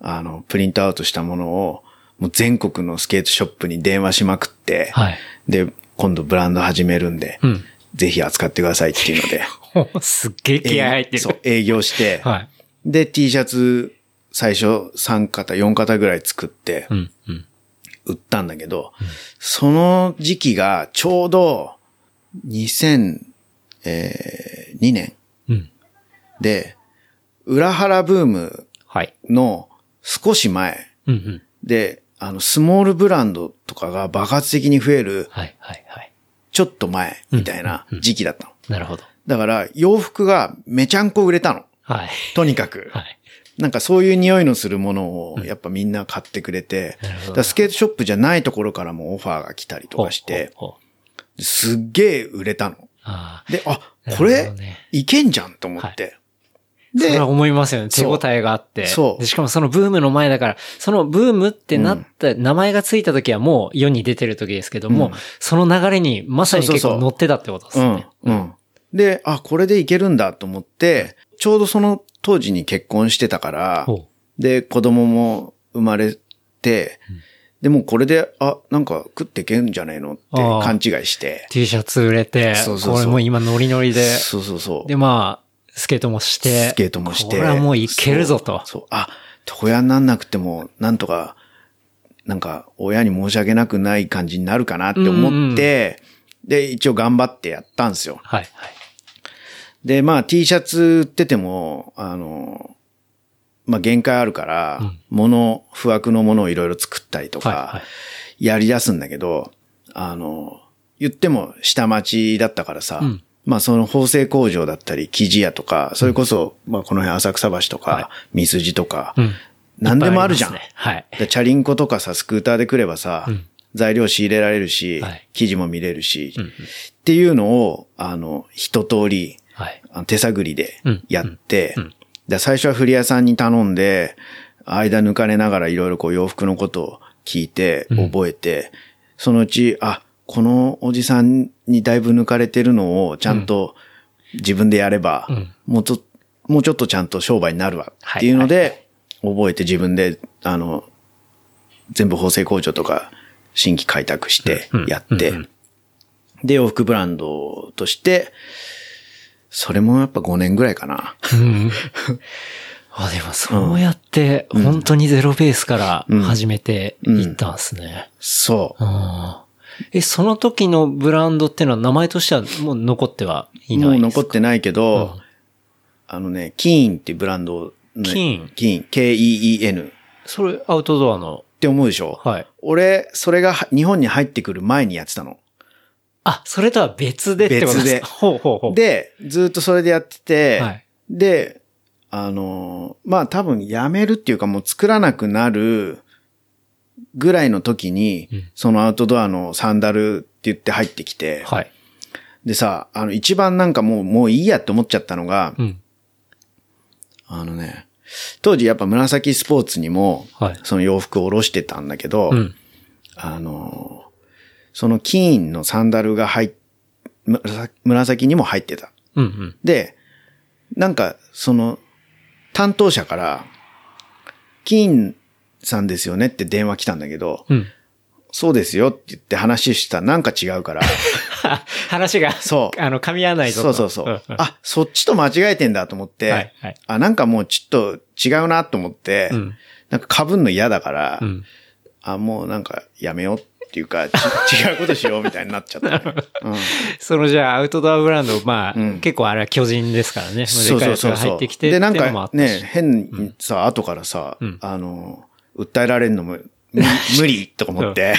あの、プリントアウトしたものを、もう全国のスケートショップに電話しまくって、はい。で、今度ブランド始めるんで、うん。ぜひ扱ってくださいっていうので、すっげえ気合入ってる。そう、営業して、はい。で、T シャツ、最初3型、4型ぐらい作って、うん。うん。売ったんだけど、その時期がちょうど2002年うん。で、裏腹ブームはい。の少し前うんうん。で、あの、スモールブランドとかが爆発的に増える、はい。はい。はい。ちょっと前みたいな時期だったの。なるほど。だから、洋服がめちゃんこ売れたの。はい。とにかく。はい。なんかそういう匂いのするものをやっぱみんな買ってくれて、なるほどだからスケートショップじゃないところからもオファーが来たりとかして、すっげえ売れたの。ああ。で、あ、これね、いけんじゃんと思って。それはで、思いますよね。手応えがあって。そうでしかもそのブームの前だから、そのブームってなった、名前がついた時はもう世に出てる時ですけども、うんその流れにまさに結構乗ってたってことですうね。ん、うん。で、あ、これでいけるんだと思って、ちょうどその当時に結婚してたから、ほで、子供も生まれて、でもこれで、あ、なんか食っていけんじゃねえのって勘違いして。T シャツ売れて、そうそうそうこれもう今ノリノリで、そうそうそう。でまあ、スケートもして、スケートもして。これはもういけるぞと。そう。そうあ、床屋になんなくても、なんとか、なんか、親に申し訳なくない感じになるかなって思って、で、一応頑張ってやったんですよ。はい、はい。で、まあ T シャツ売ってても、あの、まあ限界あるから、うん物、不惑のものをいろいろ作ったりとはい、はかい、。やり出すんだけど、あの、言っても下町だったからさ、うんまあその縫製工場だったり、生地屋とか、それこそ、まあこの辺浅草橋とか、はい。三筋とか、うん。何でもあるじゃん。いっぱいチャリンコとかさ、スクーターで来ればさ、うん。材料仕入れられるし、はい。生地も見れるし、っていうのを、あの、一通り、手探りでやって、うん。うん。で最初は古屋さんに頼んで、間抜かれながらいろいろこう洋服のことを聞いて、うん。覚えて、そのうち、あ、このおじさんにだいぶ抜かれてるのをちゃんと自分でやれば、うん。もうちょもうちょっとちゃんと商売になるわっていうので、覚えて自分で、あの、全部縫製工場とか新規開拓してやって、で、洋服ブランドとして、それもやっぱ5年ぐらいかな。うん。あ、でもそうやって、本当にゼロベースから始めていったんですね。そう。え、その時のブランドっていうのは名前としてはもう残ってはいないもう残ってないけど、うんあのね、キーンっていうブランド、ね、キーンキーン。K-E-E-N っそれアウトドアの。て思うでしょ？はい。俺、それがは日本に入ってくる前にやってたの。あ、それとは別でってことですか？別でほうほうほう。、で、ずっとそれでやってて、はいで、あのー、まあ多分やめるっていうかもう作らなくなるぐらいの時に、うんそのアウトドアのサンダルって言って入ってきて、はい。でさ、あの一番なんかもう、もういいやって思っちゃったのが、うん。あのね、当時やっぱ紫スポーツにも、はいその洋服を下ろしてたんだけど、うん。あのー、そのキーンのサンダルが入っ、紫紫にも入ってた。うんうん。で、なんか、その、担当者から、キーンさんですよねって電話来たんだけど、うん。そうですよって言って話したらなんか違うから、話が、そう。あの、噛み合わないぞと。そうそうそう。んん。あ、そっちと間違えてんだと思って、はいはい。あ、なんかもうちょっと違うなと思って、うん。なんか被んの嫌だから、うん。あ、もうなんかやめようっていうか、ち 違うことしようみたいになっちゃったね、うん。そのじゃあ、アウトドアブランド、まあ、うん。結構あれは巨人ですからね。そうそうそう入ってきてで、なんかね変にさ、後からさ、うん。あの、訴えられるのも無 無理とか思って。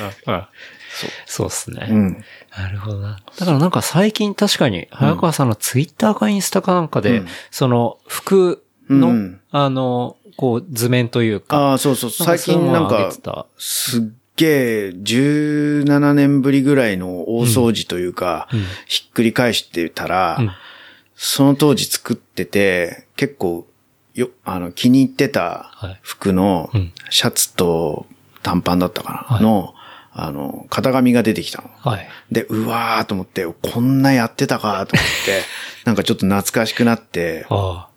そうっすね。うん。なるほどな。だからなんか最近確かに、早川さんのツイッターかインスタかなんかで、うんその服の、うんあの、こう図面というか、ああ、そうそう。最近なんかすっげえ、17年ぶりぐらいの大掃除というか、うんひっくり返してたら、うんその当時作ってて、結構、よ、あの、気に入ってたはい服のうん、シャツと短パンだったかな、はいの、あの、型紙が出てきたの。はい。で、うわーと思って、こんなやってたかと思って、なんかちょっと懐かしくなって、あ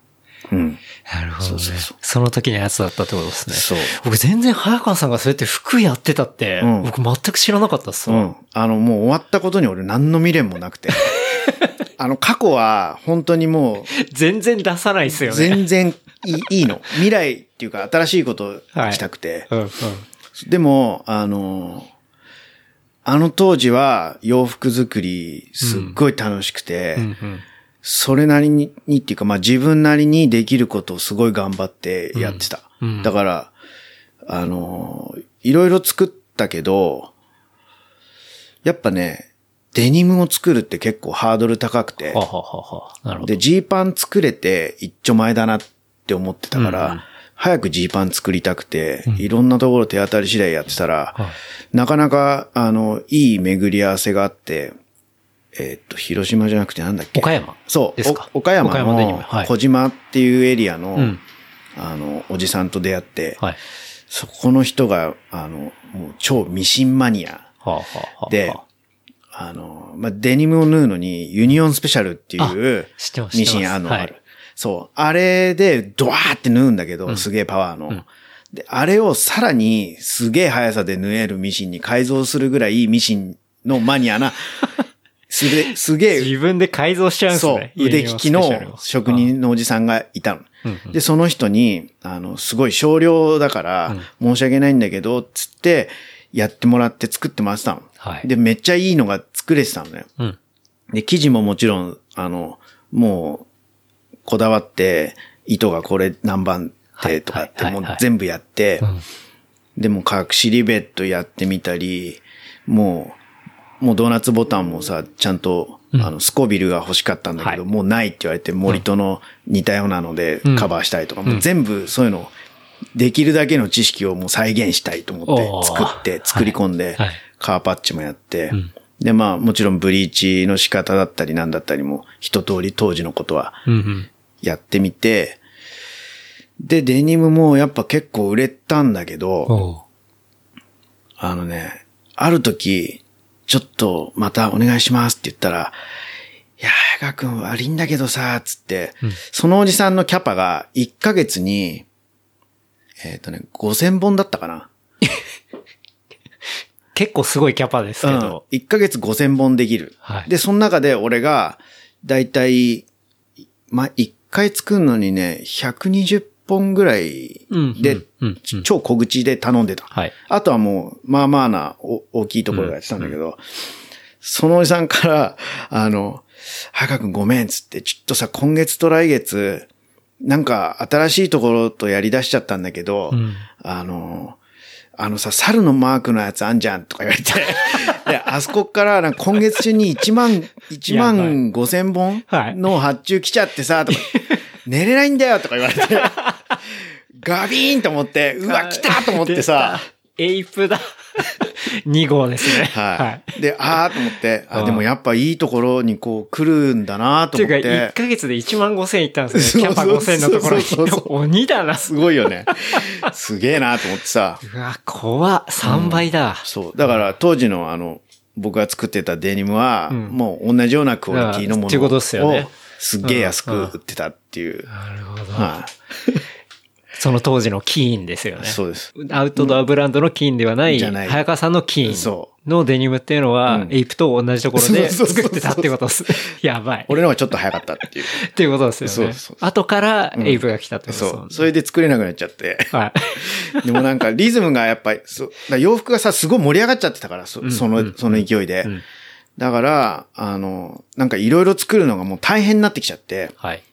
うん。あ。なるほどね。そうそうそうその時のやつだったってことですね。そう。僕全然早川さんがそうやって服やってたって、うん僕全く知らなかったっすわ。うん。あの、もう終わったことに俺何の未練もなくて。あの、過去は本当にもう、全然出さないっすよね。全然いいいいの。未来っていうか新しいことをしたくて。うんうん。でも、あの、あの当時は洋服作りすっごい楽しくて、うんうん。それなりににっていうか、まあ自分なりにできることをすごい頑張ってやってた。うんうんだから、あの、いろいろ作ったけど、やっぱね、デニムを作るって結構ハードル高くては、はははなるほど。で、ジーパン作れて一丁前だなって思ってたから、うんうん早くジーパン作りたくて、いろんなところ手当たり次第やってたら、はいなかなか、あの、いい巡り合わせがあって、えーっと、広島じゃなくてなんだっけ？岡山そう。ですか？お岡山のはい小島っていうエリアの、うんあの、おじさんと出会って、はい。そこの人が、あの、もう超ミシンマニア。であの、まあ、デニムを縫うのにユニオンスペシャルっていうミシンあるのはいある。そう。あれでドワーって縫うんだけど、すげえパワーの。んで、あれをさらにすげえ速さで縫えるミシンに改造するぐらいミシンのマニアな、す げすげえ自分で改造しちゃうんですそうね。、腕利きの職人のおじさんがいたの。うんうんで、その人に、あの、すごい少量だから、申し訳ないんだけど、つって、やってもらって作ってもらってたの。はい。で、めっちゃいいのが作れてたのね。うん。で、生地ももちろん、あの、もう、こだわって、糸がこれ何番手とかって、はいはいはい。もう全部やって、うん。でも隠しリベットやってみたり、もう、もうドーナツボタンもさ、ちゃんと、あの、スコビルが欲しかったんだけど、はい。もうないって言われて、森との似たようなのでうん。カバーしたいとか、もう全部そういうの、できるだけの知識をもう再現したいと思って、作って、作り込んで、はいカーパッチもやって、んで、まあ、もちろんブリーチの仕方だったりなんだったりも、一通り当時のことはうんうん。やってみて、で、デニムもやっぱ結構売れたんだけど、あのね、ある時、ちょっとまたお願いしますって言ったら、いやー、早川くん悪いんだけどさ、つって、そのおじさんのキャパが1ヶ月に、えっ、とね、5000本だったかな。結構すごいキャパですけうんど。。1ヶ月5000本できる。はいで、その中で俺が、だいたい、ま、1回作るのにね、120本ぐらいうんで、うんうんうん超小口で頼んでた。はい。あとはもう、まあまあなお大きいところがやってたんだけど、そのおじさんから、あの、はかくんごめんっつって、ちょっとさ、今月と来月、なんか新しいところとやり出しちゃったんだけど、んあの、あのさ、猿のマークのやつあんじゃんとか言われて、で、あそこからなんか今月中に1万、1万5千本はい。の発注来ちゃってさ、とか、寝れないんだよとか言われて、ガビーンと思って、うわ、来たと思ってさ、エイプだ。2号ですね。はい。で、あーと思って、あ、うんでもやっぱいいところにこう来るんだなとっていうか、思って1。ヶ月で1万5千いったんですね。キャパそう5千のところにそうそう。そう鬼だな。すごいよね。すげえなと思ってさ。うわ、怖っ。3倍だ。そう。だから当時のあの、僕が作ってたデニムは、んもう同じようなクオリティのもっていうことのをっすよねすっげえ安く売ってたっていう。なるほど。はその当時のキーンですよい。ね。そうです。アウトドアブランドのキーンではない、じゃない早川さんのキーンそのデニムっていうのは、うんエイプと同じところでそうそうそうそう作ってたってことです。やばい。俺の方がちょっと早かったっていう。っていうことですよね。そうそう後からエイプが来たってことですもんね。そう。それで作れなくなっちゃって。はい。でもなんかリズムがやっぱり、そうだから洋服がさ、すごい盛り上がっちゃってたから、そその、その勢いで。んだから、あの、なんかいろいろ作るのがもう大変になってきちゃって。はい。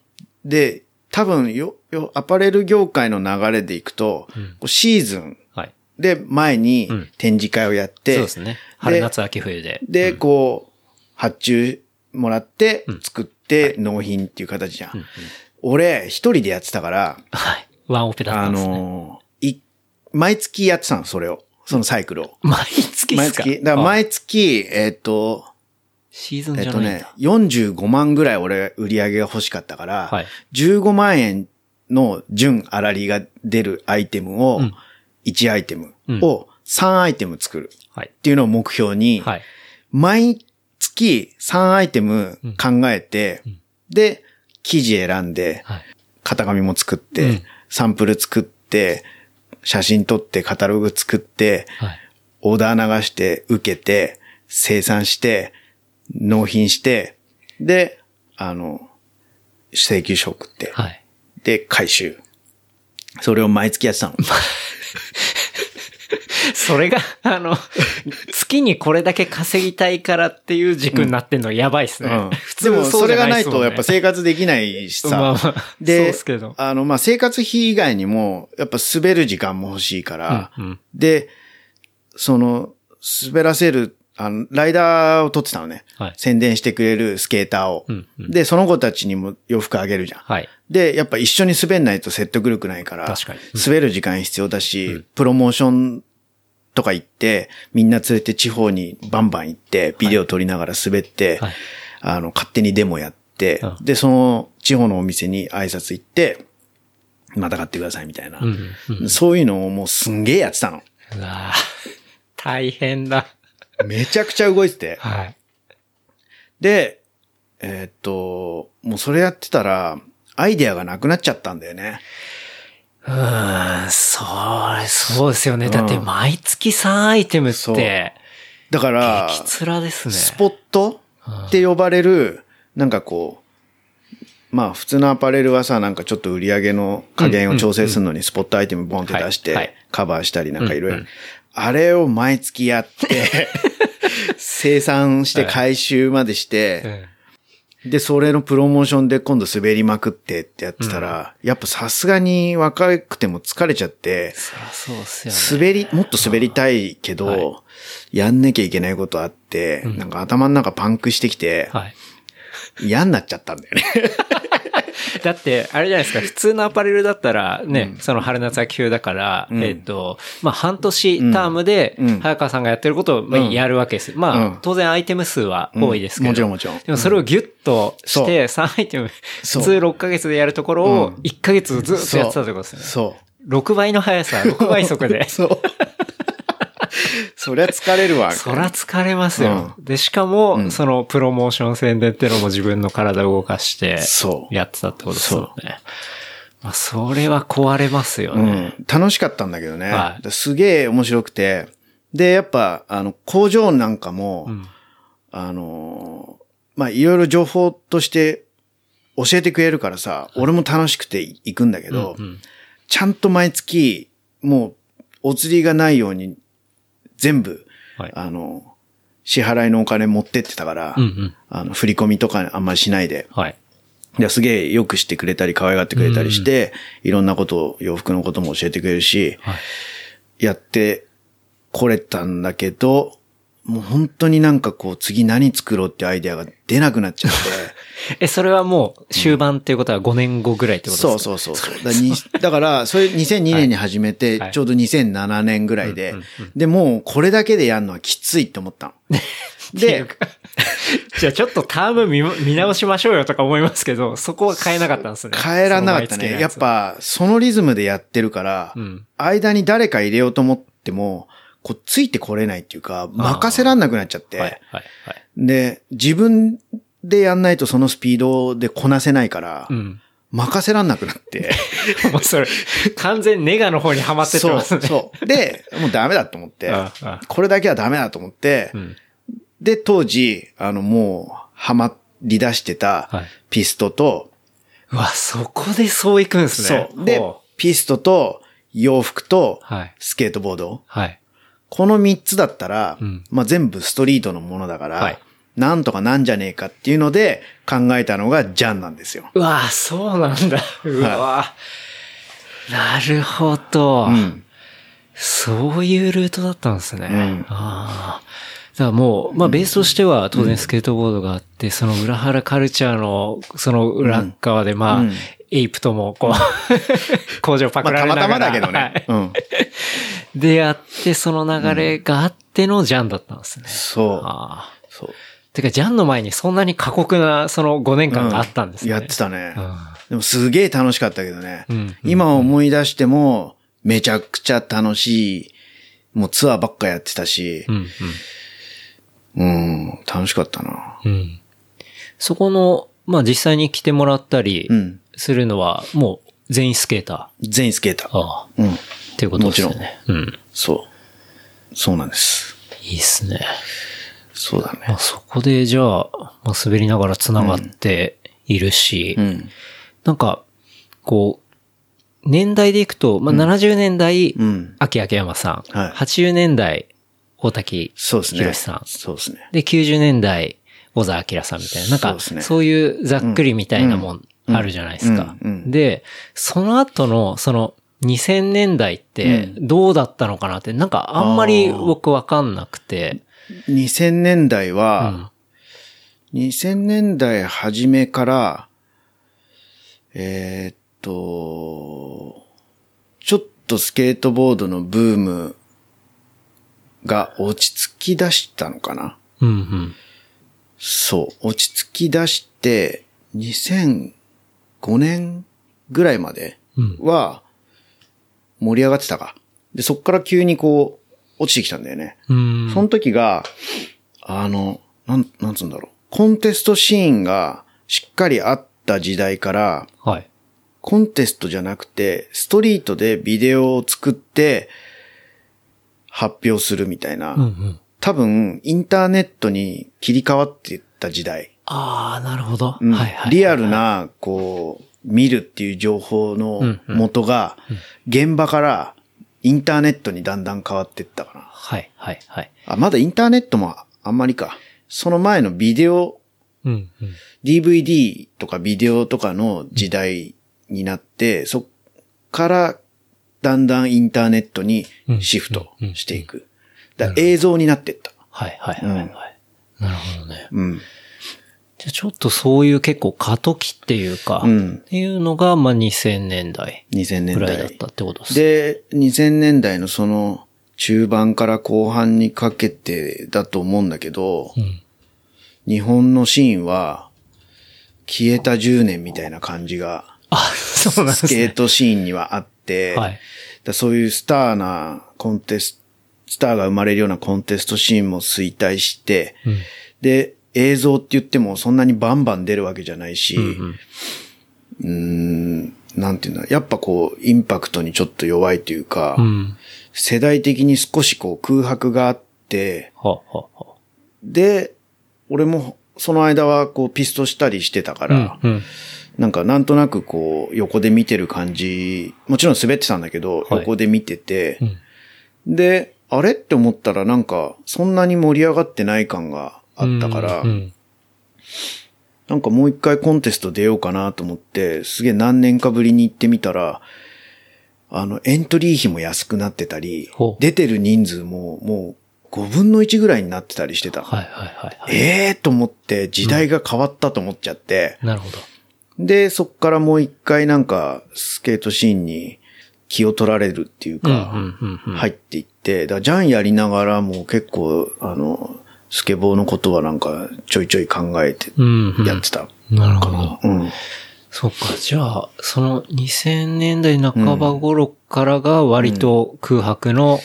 で、多分よ、よ、アパレル業界の流れでいくと、こうシーズンはい。で、前にん展示会をやって、そうですね。春夏秋冬で。で、こう、発注もらって、作って、納品っていう形じゃん。俺、一人でやってたから、はい。ワンオペだったあんですね。のーい、毎月やってたの、それを。そのサイクルを。毎月っすか？毎月。だからあ毎月、えっ、と、シーズンえっ、とじゃないんだ。ね、45万ぐらい俺売り上げが欲しかったから、はい15万円の純粗利が出るアイテムを、ん1アイテムを3アイテム作るはい。っていうのを目標に、はい。毎月3アイテム考えて、で、生地選んで、はい。型紙も作って、うんサンプル作って、写真撮って、カタログ作って、はい。オーダー流して、受けて、生産して、納品して、で、あの、請求書送って、はい。で、回収。それを毎月やってたの。それが、あの、月にこれだけ稼ぎたいからっていう軸になってんのやばいっすね。うん 普通でも、それがないとやっぱ生活できないしさ。まあまあでっすけど、あの、まあ、生活費以外にも、やっぱ滑る時間も欲しいから、うんうんで、その、滑らせる、あの、ライダーを取ってたのね。はい宣伝してくれるスケーターを。うんうんで、その子たちにも洋服あげるじゃん。はい。で、やっぱ一緒に滑んないと説得力ないから、確かにうん滑る時間必要だし、プロモーションとか行って、みんな連れて地方にバンバン行って、ビデオ撮りながら滑って、はいあの、勝手にデモやって、うんで、その地方のお店に挨拶行って、また買ってくださいみたいな。うんうんそういうのをもうすんげえやってたの。うわぁ大変だ。めちゃくちゃ動いてて。はい。で、えーっと、もうそれやってたら、アイデアがなくなっちゃったんだよね。うーん、そう、そうですよね。だって毎月3アイテムって、だから、激辛ですね。スポットって呼ばれる、なんかこう、まあ普通のアパレルはさ、なんかちょっと売り上げの加減を調整するのにスポットアイテムボンって出して、カバーしたりなんかいろいろ。あれを毎月やって、生産して回収までして、で、それのプロモーションで今度滑りまくってってやってたら、やっぱさすがに若くても疲れちゃって、そうっすよね。滑り、もっと滑りたいけど、はい。やんなきゃいけないことあって、なんか頭の中パンクしてきて、はい。嫌になっちゃったんだよね。だって、あれじゃないですか、普通のアパレルだったらね、その春夏秋冬だから、ん。えっと、まあ半年タームでうん、早川さんがやってることをまあうん。やるわけです。まうん。あ、当然アイテム数は多いですけど。うん。もちろんもちろん。でもそれをギュッとして、3アイテム、普通6ヶ月でやるところをうん。1ヶ月ずっとやってたってことですね。そ6倍の速さ、6倍速で。う。。そう。そりゃ疲れるわ。そら疲れますよ。で、しかも、そのプロモーション宣伝ってのも自分の体を動かして、そうやってたってことですよね。まあ、それは壊れますようね。ん。楽しかったんだけどね。はいすげえ面白くて。で、やっぱ、あの、工場なんかも、んあのー、まあ、いろいろ情報として教えてくれるからさ、俺も楽しくて行くんだけど、うんちゃんと毎月、もう、お釣りがないように、全部、はいあの、支払いのお金持ってってたから、うんうん。あの、振り込みとかあんまりしないで、はい。いや、すげえよくしてくれたり、可愛がってくれたりして、いろんなことを、洋服のことも教えてくれるし、はい。やってこれたんだけど、もう本当になんかこう、次何作ろうってアイデアが出なくなっちゃって、え、それはもう終盤っていうことは5年後ぐらいってことですか？そうそうそうそう。だにだから、それ2002年に始めて、はいちょうど2007年ぐらいで、で、もうこれだけでやるのはきついって思ったの。で、じゃあちょっとターム見見直しましょうよとか思いますけど、そこは変えなかったんですね。変えらんなかったね。やっぱ、そのリズムでやってるから、うん間に誰か入れようと思っても、こう、ついてこれないっていうか、任せらんなくなっちゃって、はい、はい、はい。で、自分でやんないとそのスピードでこなせないから、うん。任せらんなくなって。もうそれ、完全ネガの方にはまってってそう、ますね。そう。で、もうダメだと思ってこれだけはダメだと思って、うん。で、当時、あの、もう、はまり出してたはい、ピストと、うわ、そこでそういくんですね。そう。でほ、ピストと、洋服と。スケートボード。はい。この三つだったら、うんまあ全部ストリートのものだから、はいなんとかなんじゃねえかっていうので考えたのがジャンなんですよ。うわ、そうなんだ。うわ、なるほど。うん。そういうルートだったんですね。んああ。だからもう、まあベースとしては当然スケートボードがあって、その裏腹カルチャーの、その裏側でまあ、うんエイプともこう、工場パまあ、たクられながら。またまだけどね。うん。はい。でやって、その流れがあってのジャンだったんですね。そう。ああ。そう。てか、ジャンの前にそんなに過酷な、その5年間があったんですね。やってたね。うんでもすげえ楽しかったけどね。うん今思い出しても、めちゃくちゃ楽しい、もうツアーばっかやってたしう、ん、うん、楽しかったな。うん。うん。そこの、まあ実際に来てもらったりうん。するのは、もう全員スケータ全員スケーター。ー。ああ。うん。っていうことですよね。うん。そう。そうなんです。いいっすね。そうだね。まあそこでじゃあ、まあ滑りながら繋がっているし、うん。なんか、こう、年代でいくと、まあ70年代、うん。秋秋山さん。はい80年代、大滝そうですね。博さん。そうですね。で、90年代、小沢明さんみたいな。なんか、そうですねそういうざっくりみたいなもんあるじゃないですか。うんうんで、その後の、その、2000年代ってどうだったのかなって、なんかあんまり僕わかんなくて。2000年代うは、ん。2000年代初めから、えーっと、ちょっとスケートボードのブームが落ち着き出したのかなうんうん。そう、落ち着き出して、2005年ぐらいまでうん。は盛り上がってたか。で、そっから急にこう、落ちてきたんだよね。うん。その時が、あの、なん、なんつうんだろう。コンテストシーンがしっかりあった時代から、はい。コンテストじゃなくて、ストリートでビデオを作って発表するみたいな、うんうん。多分インターネットに切り替わっていった時代。ああ、なるほど。うんはいはい。リアル。な、こう、見るっていう情報の元が、現場からインターネットにだんだん変わっていったかな。はいはいはい。あ、まだインターネットもあんまりか。その前のビデオ、うんうん。DVD とかビデオとかの時代になって、そっからだんだんインターネットにシフトしていく。だ映像になってった。はいはいはいはい。なるほどね。うん。じゃあちょっとそういう結構過渡期っていうか、うんっていうのが、まあ2000年代2000年代。ぐらいだったってことです。で、2000年代のその中盤から後半にかけてだと思うんだけど、うん。日本のシーンは消えた10年みたいな感じがあ、そうなんですね。スケートシーンにはあって、はい。だそういうスターなコンテスト、スターが生まれるようなコンテストシーンも衰退して、うん。で、映像って言ってもそんなにバンバン出るわけじゃないし、うんうーん、なんていうんだ、やっぱこう、インパクトにちょっと弱いというか、うん。世代的に少しこう空白があって、はあ、はあはで、俺もその間はこうピストしたりしてたかあ、ら、うん。うん。なんかなんとなくこう横で見てる感じ、もちろん滑ってたんだけど、はい横で見ててう、ん。で、あれ？って思ったらなんかそんなに盛り上がってない感があったから、うん。なんかもう一回コンテスト出ようかなと思って、すげえ何年かぶりに行ってみたら、あの、エントリー費も安くなってたり出てる人数ももう5分の1ぐらいになってたりしてた。はいはいはいはい。ええー、と思って時代が変わったと思っちゃって、なるほど。で、そっからもう一回なんかスケートシーンに気を取られるっていううんか、うんうんうん。入っていって、だジャンやりながらも結構、あの、スケボーのことはなんかちょいちょい考えてうんうん。やってた。なるほど。うん。そっか、じゃあ、その2000年代半ば頃からが割と空白の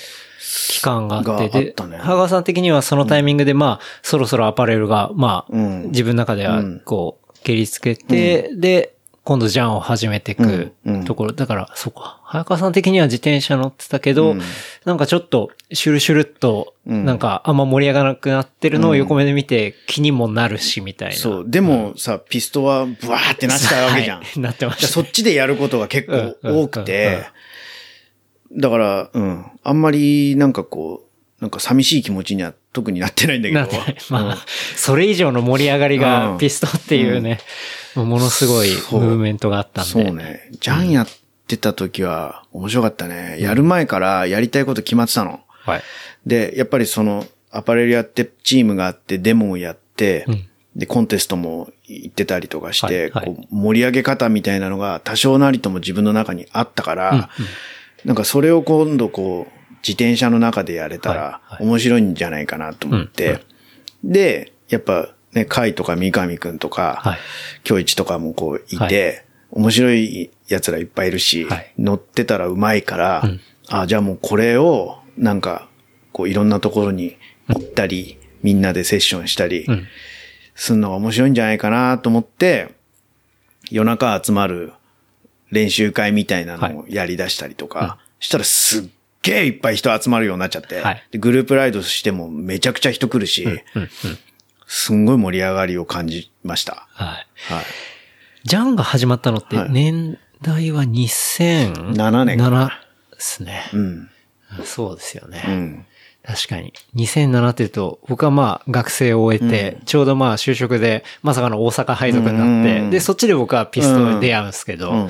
期間があって、で、たね羽川さん的にはそのタイミングで、まあ、そろそろアパレルが、まあ、うん自分の中ではうん、こう、蹴りつけて、で、今度ジャンを始めていくうんうんところ。だから、そっか。早川さん的には自転車乗ってたけど、うんなんかちょっと、シュルシュルっと、うんなんかあんま盛り上がらなくなってるのを横目で見て気にもなるし、みたいな。そう。でもさ、ピストはブワーってなってたわけじゃん。はいなってました。そっちでやることが結構多くて、だから、うん。あんまりなんかこう、なんか寂しい気持ちには特になってないんだけど。まあ、それ以上の盛り上がりうんがピストっていうね、ものすごいムーブメントがあったんで。そうね。ジャンやっってた時は面白かったね。やる前からやりたいこと決まってたの。はい。で、やっぱりその、アパレルやって、チームがあって、デモをやって、うんで、コンテストも行ってたりとかして、こう盛り上げ方みたいなのが多少なりとも自分の中にあったから、なんかそれを今度こう、自転車の中でやれたら面白いんじゃないかなと思って、で、やっぱね、カイとか三上くんとか、はい。京一とかもこういて、面白い奴らいっぱいいるし、はい。乗ってたらうまいから、ん。あ、じゃあもうこれを、なんか、こういろんなところに行ったり、みんなでセッションしたり、ん。すんのが面白いんじゃないかなと思って、夜中集まる練習会みたいなのをやり出したりとか、したらすっげえいっぱい人集まるようになっちゃって、はいでグループライドしてもめちゃくちゃ人来るし、すんごい盛り上がりを感じました。はい。はい。ジャンが始まったのってはい年代は2007 7年かな7ですね。うん。そうですよね。うん。確かに。2007って言うと、僕はまあ学生を終えて、ちょうどまあ就職で、まさかの大阪配属になって、うんで、そっちで僕はピストに出会うんですけど、うん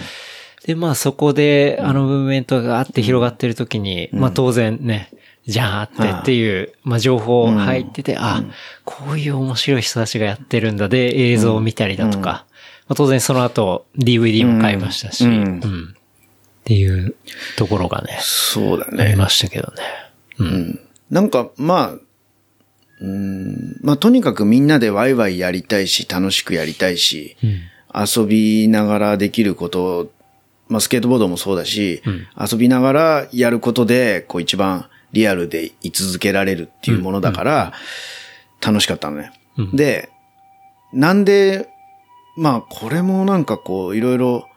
で、まあそこで、あのムーブメントがあって広がってる時に、まあ当然ね、じゃああってっていう、まあ情報入ってて、あ、こういう面白い人たちがやってるんだで、映像を見たりだとか、まあ当然その後 DVD も買いましたし、ううん。ん。っていうところがね、そうだありね。ましたけどね。うん。なんか、まあ、うん、まあとにかくみんなでワイワイやりたいし、楽しくやりたいし、遊びながらできること、まあスケートボードもそうだし、遊びながらやることで、こう一番リアルで居続けられるっていうものだから、楽しかったのね。で、なんで、まあこれもなんかこういろいろ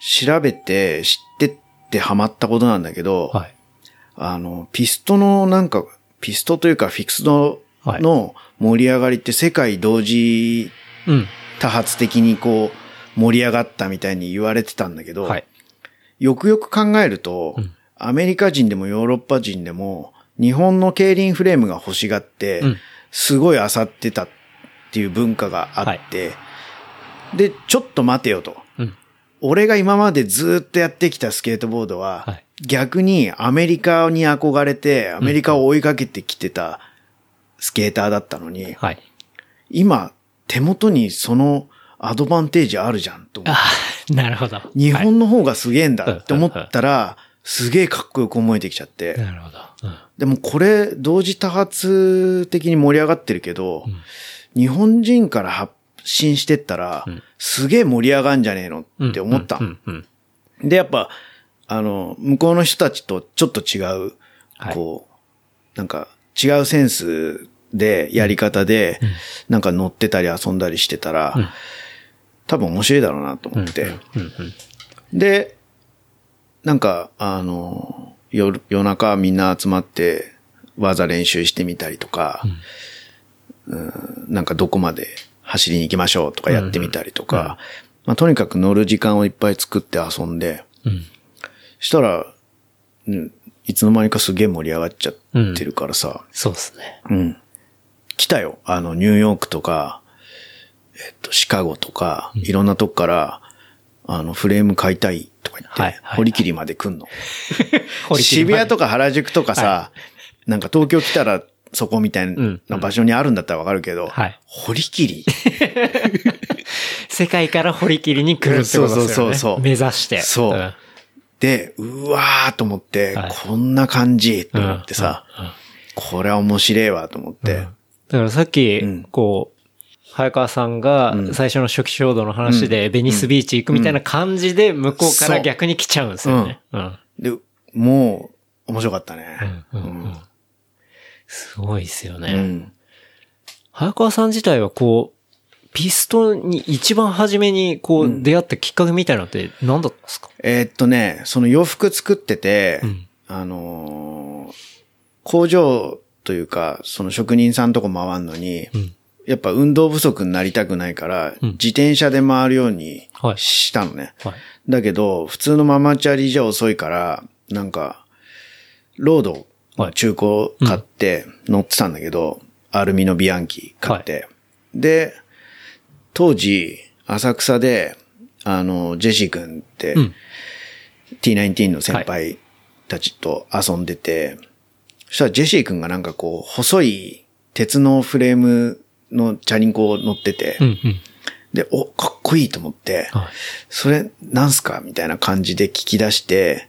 調べて知ってってハマったことなんだけど、はい。あの、ピストのなんか、ピストというかフィックスドはいの盛り上がりって世界同時うん。多発的にこう盛り上がったみたいに言われてたんだけど、はい。よくよく考えると、アメリカ人でもヨーロッパ人でも日本の競輪フレームが欲しがって、うんすごい漁ってたっていう文化があって、で、ちょっと待てよと。うん。俺が今までずっとやってきたスケートボードは、はい逆にアメリカに憧れて、アメリカを追いかけてきてたスケーターだったのに、はい。今、手元にそのアドバンテージあるじゃんと思ってなるほど。日はい本の方がすげえんだって思ったら、すげえかっこよく思えてきちゃって。なるほど。うんでもこれ、同時多発的に盛り上がってるけど、日本人から発信してったら、すげえ盛り上がんじゃねえのって思ったう。んうん。で、やっぱ、あの、向こうの人たちとちょっと違う、はいこう、なんか違うセンスで、やり方で、なんか乗ってたり遊んだりしてたら、多分面白いだろうなと思って。で、なんか、あの、夜、夜中みんな集まって、技練習してみたりとか、うんなんかどこまで走りに行きましょうとかやってみたりとか、まあ、とにかく乗る時間をいっぱい作って遊んで、うんしたら、うん、いつの間にかすげえ盛り上がっちゃってるからさ、そうですね。うん。来たよ。あの、ニューヨークとか、えっと、シカゴとか、いろんなとこから、あの、フレーム買いたいとか言って、はいはい。堀切まで来んの。渋谷とか原宿とかさ、なんか東京来たらそこみたいんな場所にあるんだったらわかるけど、はい。堀切 世界から堀切りに来るってことですよね。そうそうそう目指して。そう。ん。で、うわーと思って、はい。こんな感じと思ってさ、うんうんこれは面白いわと思って、だからさっき、ん。こう、早川さんが最初の初期衝動の話で、ベニスビーチ行くみたいな感じで、向こうから逆に来ちゃうんですよね。う。ん。で、もう、面白かったね。うんうんすごいですよね。うん。早川さん自体はこう、ピストに一番初めにこう出会ったきっかけみたいなのって何だったんですか、えーっとね、その洋服作ってて、ん。あのー工場というか、その職人さんとこ回るのに、んやっぱ運動不足になりたくないから、ん。自転車で回るようにはい。したのね。はい。だけど、普通のママチャリじゃ遅いから、なんか、ロード、はい。中古買って乗ってたんだけど、アルミのビアンキ買って。で、当時、浅草で、あの、ジェシー君って、ん。T19 の先輩たちと遊んでて、そしたらジェシー君がなんかこう、細い鉄のフレームのチャリンコを乗ってて、うんうん。で、お、かっこいいと思って、はいそれ、なんすかみたいな感じで聞き出して、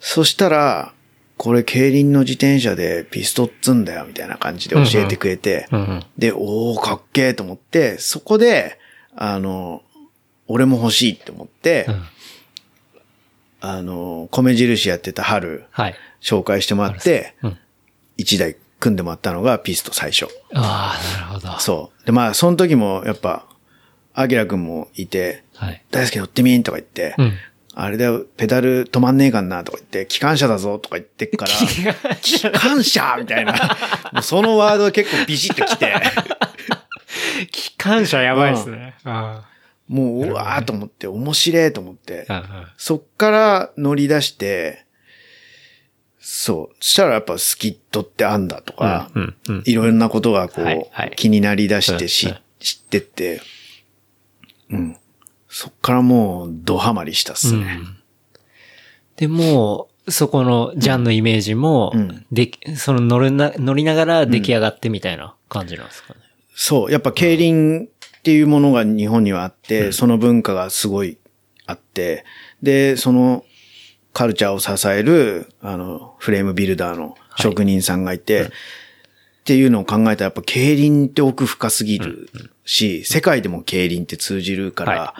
そしたら、これ、競輪の自転車でピストっつんだよ、みたいな感じで教えてくれて、うんうん。で、おー、かっけーと思って、そこで、あの、俺も欲しいって思って、うんあの、米印やってた春、はい。紹介してもらって、うん。一台組んでもらったのがピスト最初。ああ、なるほど。そう。で、まあ、その時も、やっぱ、アキラくんもいて、はい。大好き乗ってみんとか言って、うん。あれだよ、ペダル止まんねえかんなとか言って、機関車だぞとか言ってっから、機関車みたいな。もうそのワードが結構ビシッときて、機関車やばいですね。あもう、うわーと思って、面白いと思って。そっから乗り出して、そう。そしたらやっぱスキットってあんだとか、うんうんうんいろんなことがこう、はいはい気になり出してし、うんうん知ってって、うん。そっからもう、ドハマりしたっすね。うんで、もう、そこのジャンのイメージも、うんで、その乗るな、乗りながら出来上がってみたいな感じなんですかね。そう。やっぱ競輪っていうものが日本にはあって、その文化がすごいあって、で、そのカルチャーを支える、あの、フレームビルダーの職人さんがいて、っていうのを考えたらやっぱ競輪って奥深すぎるし、世界でも競輪って通じるから、は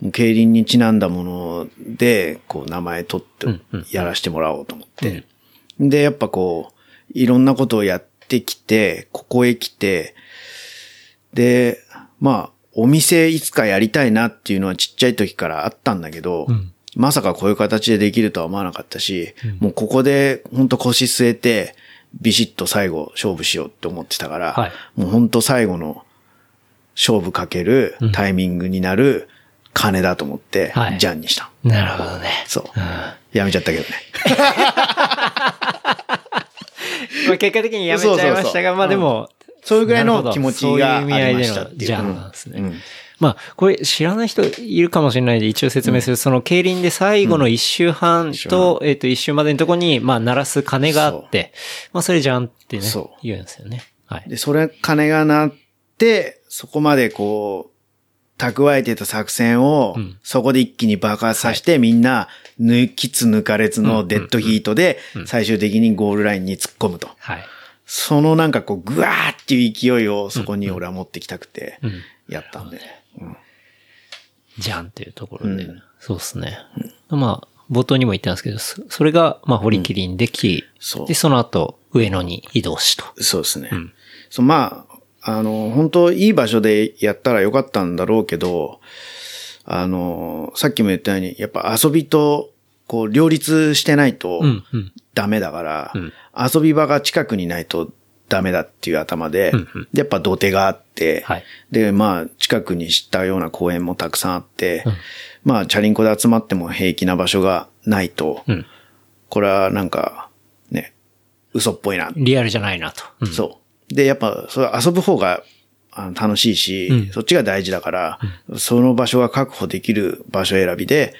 もう競輪にちなんだもので、こう名前取ってうんうん。やらせてもらおうと思って。で、やっぱこう、いろんなことをやってきて、ここへ来て、で、まあ、お店いつかやりたいなっていうのはちっちゃい時からあったんだけど、うんまさかこういう形でできるとは思わなかったし、もうここで本当腰据えて、ビシッと最後勝負しようって思ってたから、はいもう本当最後の勝負かけるタイミングになる金だと思って、はいジャンにした。なるほどね。そう。うんやめちゃったけどね。まあ結果的にやめちゃいましたが、そうそうそうまあでも、そういうぐらいの気持ちそういうがあ意味合いでりましたっていう。のジャンなんですね。うんまあ、これ知らない人いるかもしれないんで一応説明する。その競輪で最後の一周半周と、えっと、一周までのとこに、まあ、鳴らす鐘があって、まあ、それじゃんってねそ、う。言うんですよね。はい。で、それ、金が鳴って、そこまでこう、蓄えてた作戦を、うん。そこで一気に爆発させて、みんな、抜きつ抜かれつのデッドヒートで、最終的にゴールラインに突っ込むと。はい。そのなんかこう、ぐわーっていう勢いをそこに俺は持ってきたくてうん、やったんで。じゃんっていうところで。うんそうですね。まあ、冒頭にも言ったんですけど、そそれが、まあ、堀切りにでき、そうで、その後、上野に移動しと。そうですね。んそうまあ、あの、本当いい場所でやったらよかったんだろうけど、あの、さっきも言ったように、やっぱ遊びと、こう、両立してないとうん、うん。ダメだから、うん遊び場が近くにないとダメだっていう頭で、うんうんでやっぱ土手があって、はいで、まあ、近くに知ったような公園もたくさんあって、うんまあ、チャリンコで集まっても平気な場所がないと、うん。これはなんか、ね、嘘っぽいなリアルじゃないなと。うんそう。で、やっぱ、それ遊ぶ方が楽しいし、うんそっちが大事だから、その場所が確保できる場所選びで、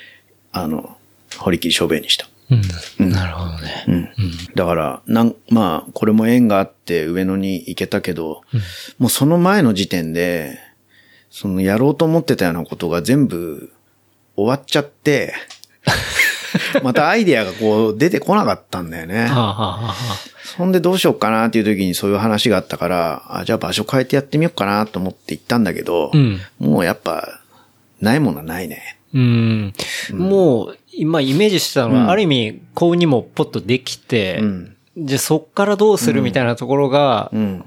あの、堀切勝負にした。うん。なるほどね。うん。だから、なん、まあ、これも縁があって上野に行けたけど、もうその前の時点で、そのやろうと思ってたようなことが全部終わっちゃって、またアイデアがこう出てこなかったんだよね。そんでどうしようかなっていう時にそういう話があったから、あ、じゃあ場所変えてやってみようかなと思って行ったんだけど、うんもうやっぱ、ないものはないね。うん。もう、今イメージしてたのは、ある意味、幸運にもポッとできて、うん。じゃあそっからどうするみたいなところが、うん。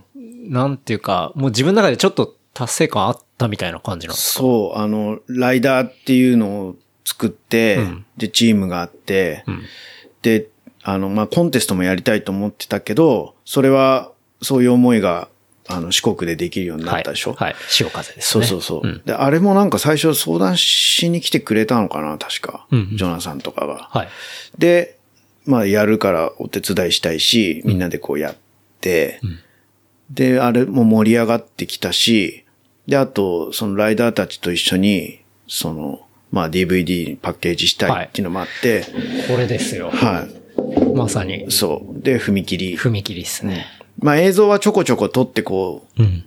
なんていうか、もう自分の中でちょっと達成感あったみたいな感じなんですかそう、あの、ライダーっていうのを作って、うんで、チームがあって、うん。で、あの、まあ、コンテストもやりたいと思ってたけど、それは、そういう思いが、あの、四国でできるようになったでしょ、はい。はい潮風ですね。そうそうそう、んで、あれもなんか最初相談しに来てくれたのかな、確か。うんうんジョナサンとかが。はい。で、まあやるからお手伝いしたいし、みんなでこうやって、で、あれも盛り上がってきたし、で、あと、そのライダーたちと一緒に、その、まあ DVD にパッケージしたいっていうのもあって、これですよ。はい。まさに、そう。で、踏切。踏切ですね。まあ映像はちょこちょこ撮ってこう、うん。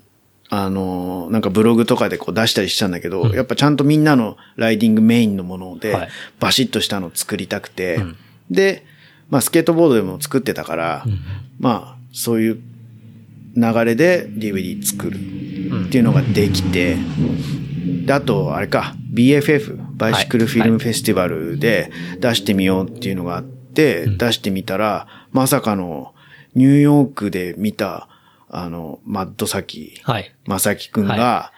あのーなんかブログとかでこう出したりしたんだけど、やっぱちゃんとみんなのライディングメインのもので、はい。バシッとしたのを作りたくて、で、まあスケートボードでも作ってたから、まあそういう流れで DVD 作るっていうのができて、で、あと、あれか、BFF、バイシクルフィルムフェスティバルで出してみようっていうのがあって、出してみたら、まさかのニューヨークで見た、あの、マッドサキ、はい。まさきくんが、は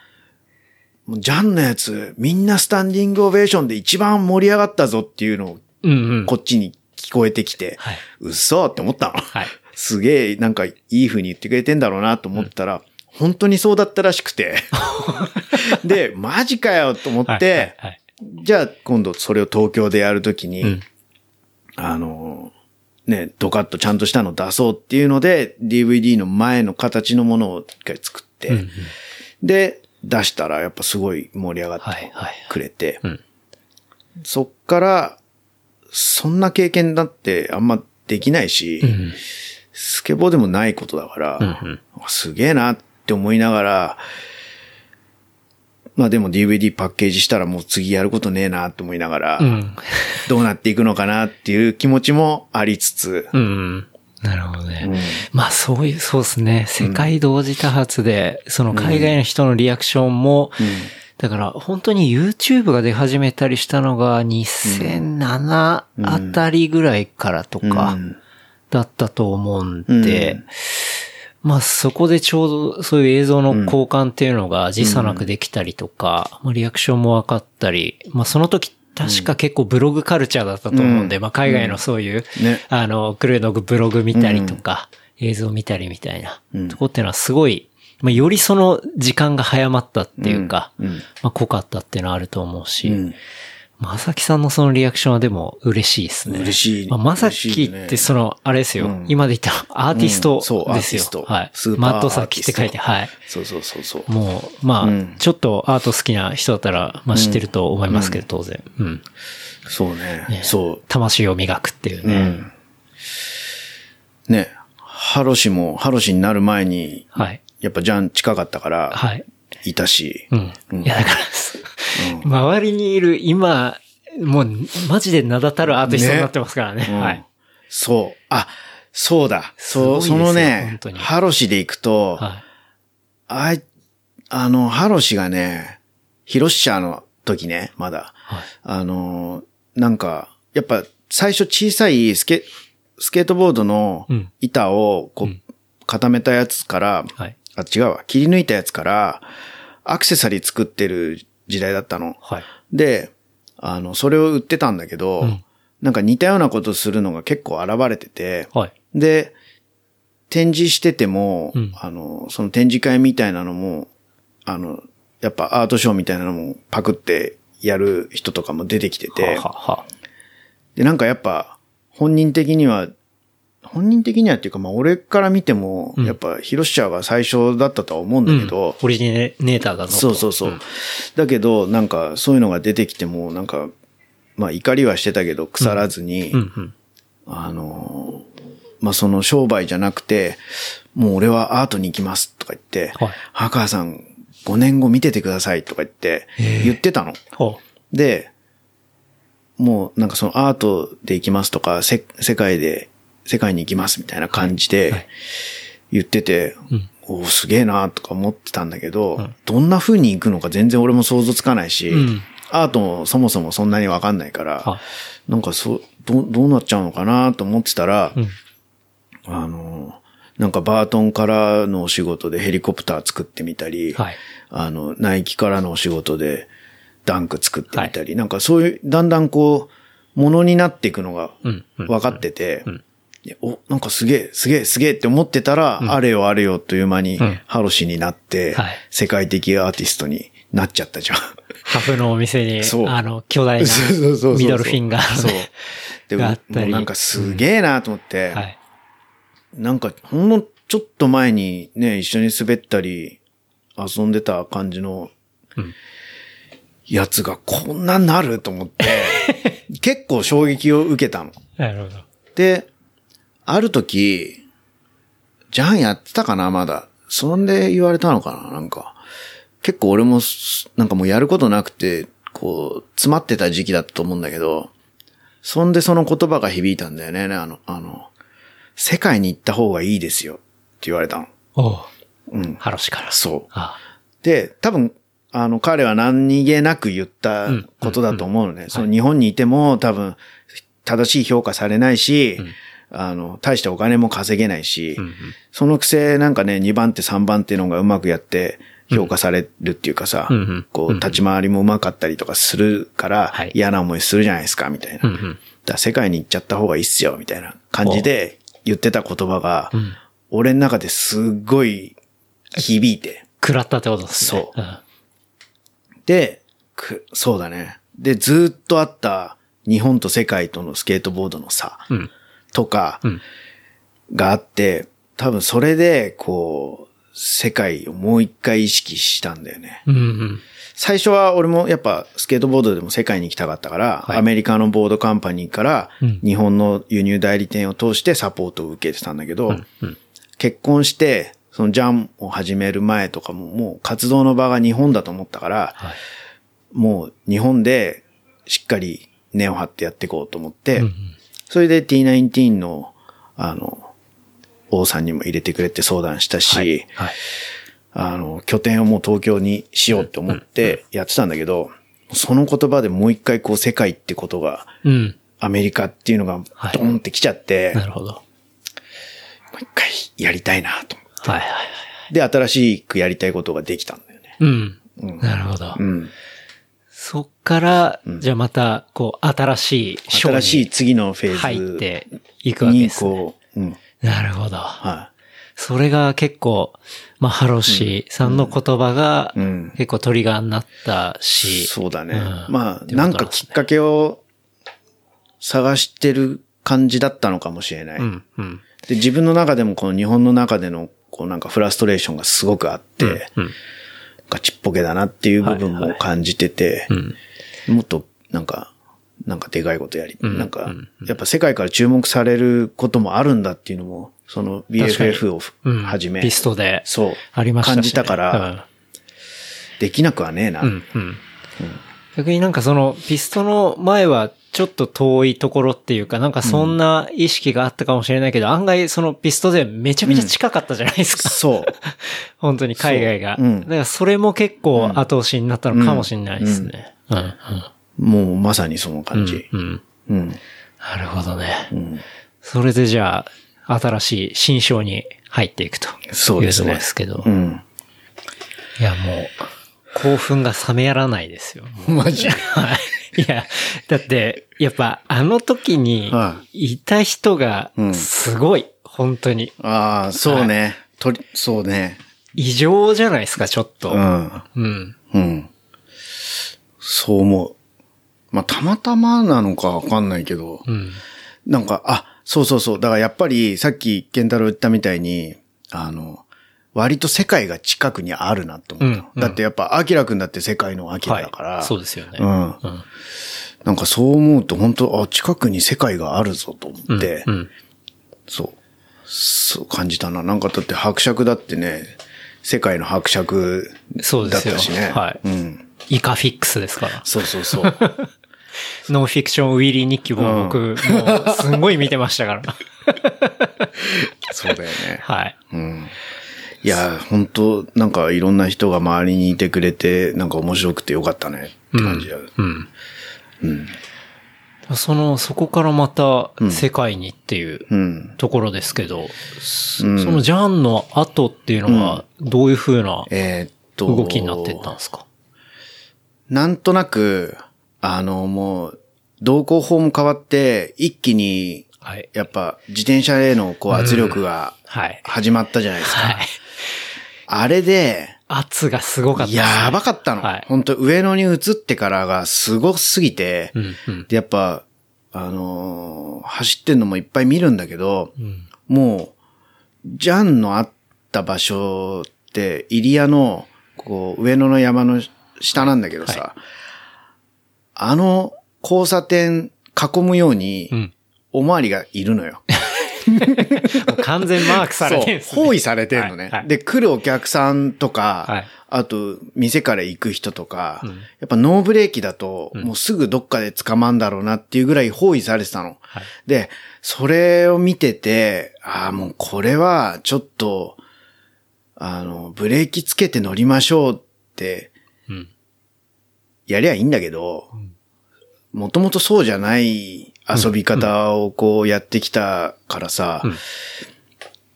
もうジャンのやつ、みんなスタンディングオベーションで一番盛り上がったぞっていうのを、うんうん。こっちに聞こえてきて、はい。嘘？って思ったの。はい。すげえ、なんかいい風に言ってくれてんだろうなと思ったら、本当にそうだったらしくて。で、マジかよと思って、はいはいはいじゃあ今度それを東京でやるときに、うんあの、ね、ドカッとちゃんとしたの出そうっていうので、DVD の前の形のものを一回作って、うんうん。で、出したらやっぱすごい盛り上がってはいはいくれて、うん。そっから、そんな経験だってあんまできないし、うんスケボーでもないことだから、うんうん。すげえなって思いながら、まあでも DVD パッケージしたらもう次やることねえなって思いながら、うん。どうなっていくのかなっていう気持ちもありつつ、うん。うん。なるほどね。うん。まあそういう、そうですね。世界同時多発で、その海外の人のリアクションも、だから本当に YouTube が出始めたりしたのが2007あたりぐらいからとかうん。だったと思うんで、うんまあそこでちょうどそういう映像の交換っていうのが時差なくできたりとか、まあリアクションも分かったり、まあその時確か結構ブログカルチャーだったと思うんで、うん。まあ海外のそういう、ね。あの、クルーのブログ見たりとか、映像見たりみたいなうん。とこっていうのはすごい、まあよりその時間が早まったっていうか、うん。うん。まあ濃かったっていうのはあると思うし、うんまさきさんのそのリアクションはでも嬉しいですね。嬉しいまさきってその、あれですよ。うん今で言ったらアーティストうんそうですよ。アーティストはい。スーパーマットサキって書いて、はい。そうそうそうそう。もう、まあ、うんちょっとアート好きな人だったら、まあ知ってると思いますけど、当然。うん。そうね。ねそう。魂を磨くっていうね。うん。ね、ハロシも、ハロシになる前に、はい。やっぱジャン近かったから、はい。いたし、うん。うんいや、だから、周りにいる今、もう、マジで名だたるアーティストになってますからね。うんはい。そう。あ、そうだ。そう、そのねハロシで行くと、はい。あい、あの、ハロシがね、ヒロシャーの時ね、まだ。はい。あの、なんか、やっぱ最初小さいスケ、スケートボードのうん板をこう、うん固めたやつから、はい。あ、違うわ、切り抜いたやつから、アクセサリー作ってる時代だったの。はい。で、あの、それを売ってたんだけど、うんなんか似たようなことするのが結構現れてて、はい。で、展示してても、うんあの、その展示会みたいなのも、あの、やっぱアートショーみたいなのもパクってやる人とかも出てきてて、ははは。で、なんかやっぱ本人的には、本人的にはっていうか、まあ俺から見ても、うんやっぱヒロシチャーが最初だったとは思うんだけど、オリジネーターだぞと。そうそうそう。だけど、なんかそういうのが出てきても、なんか、まあ怒りはしてたけど腐らずに。あのーまあその商売じゃなくて、もう俺はアートに行きますとか言って、はいハカーさん5年後見ててくださいとか言って、言ってたの。ほで、もうなんかそのアートで行きますとか、せ世界で、世界に行きますみたいな感じはい。で言ってて、うん。おーすげえなとか思ってたんだけど、んどんな風に行くのか全然俺も想像つかないし、うん。アートもそもそもそんなにわかんないから、はなんかそう、どう、どうなっちゃうのかなと思ってたら、うん。あの、なんかバートンからのお仕事でヘリコプター作ってみたり、はい。あの、ナイキからのお仕事でダンク作ってみたり、なんかそういう、だんだんこう、ものになっていくのがうんうん。分かってて、ん。でお、なんかすげえ、すげえ、すげえって思ってたら、あれよあれよという間にうんハロシになって、はい世界的アーティストになっちゃったじゃん。ハフのお店にあの、巨大なミドルフィンガーそう。でがあったりもうなんかすげえなと思って、はい。なんかほんのちょっと前にね、一緒に滑ったり遊んでた感じのうんやつがこんなんなると思って、結構衝撃を受けたの。なるほど。で、ある時、ジャンやってたかな、まだ。そんで言われたのかな、なんか。結構俺もす、なんかもうやることなくて、こう、詰まってた時期だったと思うんだけど、そんでその言葉が響いたんだよね、あの、あの、世界に行った方がいいですよって言われたの。おう。うん。ハロシから。そう。あで、多分、あの、彼は何気なく言ったことだと思うのね。その日本にいても多分、正しい評価されないし、あの、大してお金も稼げないし、そのくせなんかね、2番手3番手の方がうまくやって評価されるっていうかさ、うんうん。こう、立ち回りもうまかったりとかするからはい、嫌な思いするじゃないですか、みたいな。うんうん。だ世界に行っちゃった方がいいっすよ、みたいな感じで言ってた言葉が、俺の中ですっごい響いて、食らったってことですね。そうん。で、くそうだね。で、ずーっとあった日本と世界とのスケートボードの差。うん。とかんがあって、多分それで、こう、世界をもう一回意識したんだよね。うんうん。最初は俺もやっぱスケートボードでも世界に行きたかったから、はいアメリカのボードカンパニーからうん日本の輸入代理店を通してサポートを受けてたんだけど、うん。結婚して、そのジャンを始める前とかももう活動の場が日本だと思ったから、はい。もう日本でしっかり根を張ってやっていこうと思って、うんうんそれで T19 の、あの、王さんにも入れてくれって相談したし、はい。はい。あの、拠点をもう東京にしようって思ってやってたんだけど、その言葉でもう一回こう世界ってことが、うん。アメリカっていうのがはいドンってきちゃって、なるほど。もう一回やりたいなと思って。はいはいはい。で、新しくやりたいことができたんだよね。うん。なるほど。うん。そっから、じゃあまた、こう、新しい章に新しい次のフェーズ入っていくわけに、ですね。こう、うん。なるほど。はそれが結構、まあ、ハロシさんの言葉がうん結構トリガーになったい。し。そうだね。うんまあ、ってことなんかきっかけを探してる感じだったのかもしれない。うん、うん。で、自分の中でもこの日本の中での、こうなんかフラストレーションがすごくあって、うん。ガチっぽけだなっていう部分も感じてて、うん。もっとなんか、なんかでかいことやり、んなんか、やっぱ世界から注目されることもあるんだっていうのも、その BFF をうん。はじめ、ピストで。そう、ありました感じたから、できなくはねえな。うん。うん。うん。逆になんかその、ピストの前はちょっと遠いところっていうか、なんかそんな意識があったかもしれないけど、案外そのピストでめちゃめちゃ近かったじゃないですか。そう。本当に海外が。そううんだからそれも結構後押しになったのかもしれないですね。うん。もうまさにその感じ。うん。うん。うん。なるほどね。うん。それでじゃあ、新しい新章に入っていくというそうですねところですけど。うん。いや、もう、興奮が冷めやらないですよ。マジはい。いや、だって、やっぱあの時にはいた人がうんすごい、本当に。ああ、そうね。とり、そうね。異常じゃないですか、ちょっと。うん。うん。うん。そう思う。まあ、たまたまなのかわかんないけど、うん。なんか、あ、そうそうそう。だからやっぱり、さっき健太郎言ったみたいに、あの、割と世界が近くにあるなと思った。うんうんだってやっぱ、アキラくんだって世界のアキラだから、はい。そうですよね。うん。うん。なんかそう思うと本当あ、近くに世界があるぞと思って、うん。そう。そう感じたな。なんかだって伯爵だってね、世界の伯爵だっそうですよたしね。はいうん。イカフィックスですから。そうそうそう。ノンフィクションウィリー日記も僕、もう、すんごい見てましたから。そうだよね。はい。うん。いや、本当なんかいろんな人が周りにいてくれて、なんか面白くてよかったねって感じだ。うん。その、そこからまた世界にっていううん。ところですけど、そのジャンの後っていうのは、どういう風なえーっと。動きになってったんですか？なんとなく、あの、もう、動向法も変わって、一気に、はい。やっぱ自転車へのこう圧力がはい。始まったじゃないですか。はい。あれで、圧がすごかったね。やばかったの。はい本当上野に移ってからがすごすぎて、うん、うん。で、やっぱ、あのー走ってんのもいっぱい見るんだけど、うん。もう、ジャンのあった場所って、入谷の、こう、上野の山の下なんだけどさ、あの交差点囲むようにう、ん。おまわりがいるのよ。も う 完全マークされてるんですね。包囲されてるのね。はいはいで、来るお客さんとか、はいあと、店から行く人とか、んやっぱノーブレーキだと、もうすぐどっかで捕まんだろうなっていうぐらい包囲されてたの。はいで、それを見てて、ああ、もうこれはちょっと、あの、ブレーキつけて乗りましょうって、うん。やりゃいいんだけど、もともとそうじゃない遊び方をこうやってきたからさ、うん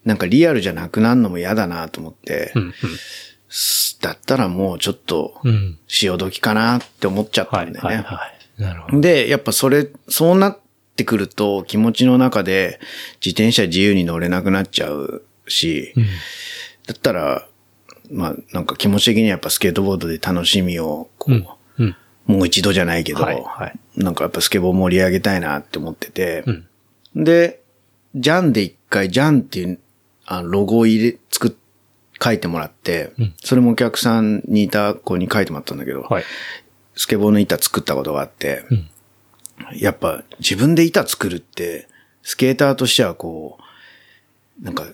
なんかリアルじゃなくなるのも嫌だなと思って、うん。だったらもうちょっと。潮時かなって思っちゃったはい。んだよね。なるほど。で、やっぱそれ、そうなってくると気持ちの中で自転車自由に乗れなくなっちゃうし、うん。だったら、まあなんか気持ち的にはやっぱスケートボードで楽しみをこう、うん。うん。もう一度じゃないけど、はいはいなんかやっぱスケボー盛り上げたいなって思ってて、うん。で、ジャンで一回、ジャンっていう、あのロゴを入れ、作っ、書いてもらって、うんそれもお客さんにいた子に書いてもらったんだけど、はい。スケボーの板作ったことがあって、うんやっぱ自分で板作るって、スケーターとしてはこう、なんか、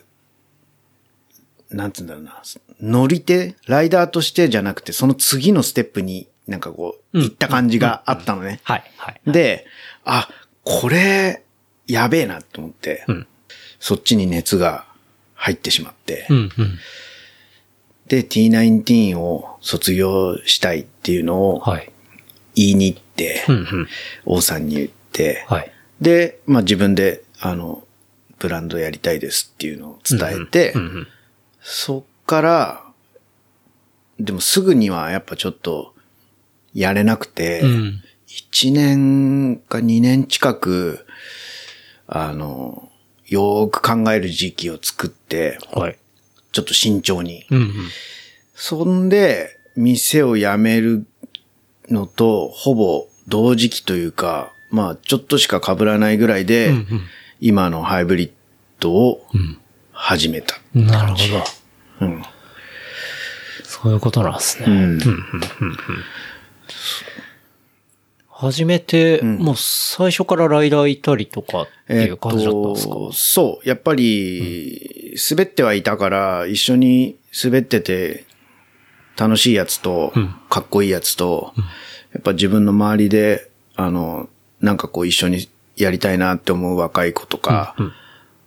なんつうんだろうな、乗り手、ライダーとしてじゃなくて、その次のステップになんかこう、うん行った感じがあったのね。はい。はい。で、あ、これ、やべえなと思って、うん。そっちに熱が入ってしまって、うん。うん。で、T19 を卒業したいっていうのをはい。言いに行って、うん。うん。王さんに言って、はい。で、まあ自分で、あの、ブランドやりたいですっていうのを伝えて、うん。うん。そっから、でもすぐにはやっぱちょっと、やれなくて、うん。1年か2年近く、あの、よーく考える時期を作って、はい。ちょっと慎重に。うん。うん。そんで、店を辞めるのと、ほぼ同時期というか、まあ、ちょっとしか被らないぐらいで、うん今のハイブリッドをうん。始めた。うん。なるほど。うん。そういうことなんですね。うん。初めて、もう最初からライダーいたりとかっていう感じだったんですか、そう。やっぱり、滑ってはいたから、一緒に滑ってて、楽しいやつと、んかっこいいやつと、やっぱ自分の周りで、あの、なんかこう一緒にやりたいなって思う若い子とか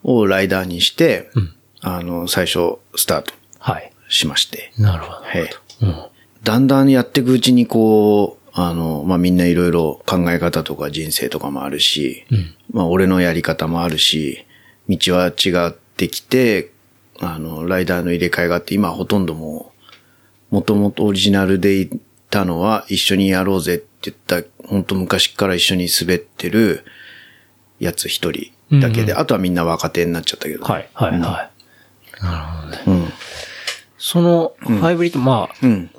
をライダーにして、んあの、最初スタートはい。しまして。なるほど。はい。うん。だんだんやっていくうちにこう、あの、まあ、みんないろいろ考え方とか人生とかもあるし、うん。まあ、俺のやり方もあるし、道は違ってきて、あの、ライダーの入れ替えがあって、今はほとんどもう、もともとオリジナルでいたのは、一緒にやろうぜって言った、本当昔から一緒に滑ってるやつ一人だけで、あとはみんな若手になっちゃったけど。はい、はい、はい。なるほどね。うん。その、ハイブリッド、まあ、うん。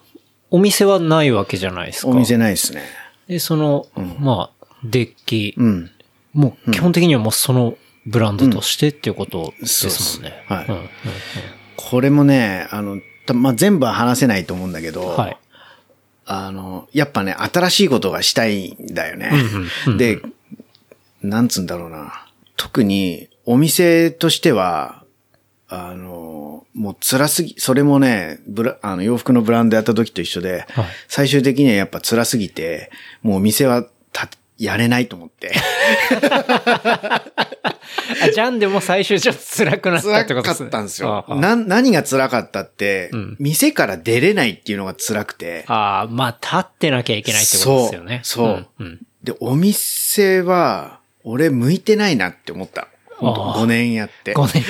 お店はないわけじゃないですか。お店ないですね。で、その、まあ、デッキ、うん。もう基本的にはもうそのブランドとしてっていうことですもんね。そうですはいうんうんこれもね、あの、たまあ、全部は話せないと思うんだけど、うんはい。あの、やっぱね、新しいことがしたいんだよね。うんうんで、なんつうんだろうな。特に、お店としては、あの、もう辛すぎ、それもね、ブラ、あの、洋服のブランドやった時と一緒で、はい最終的にはやっぱ辛すぎて、もうお店はた、やれないと思って。あ、ジャンでも最終ちょっと辛くなった辛ってことかですね。ったんですよ。な、何が辛かったって、ん店から出れないっていうのが辛くて、ああ、まあ、立ってなきゃいけないってことですよね。そうそううんうんで、お店は、俺向いてないなって思った。本当ああ5年やって。5年。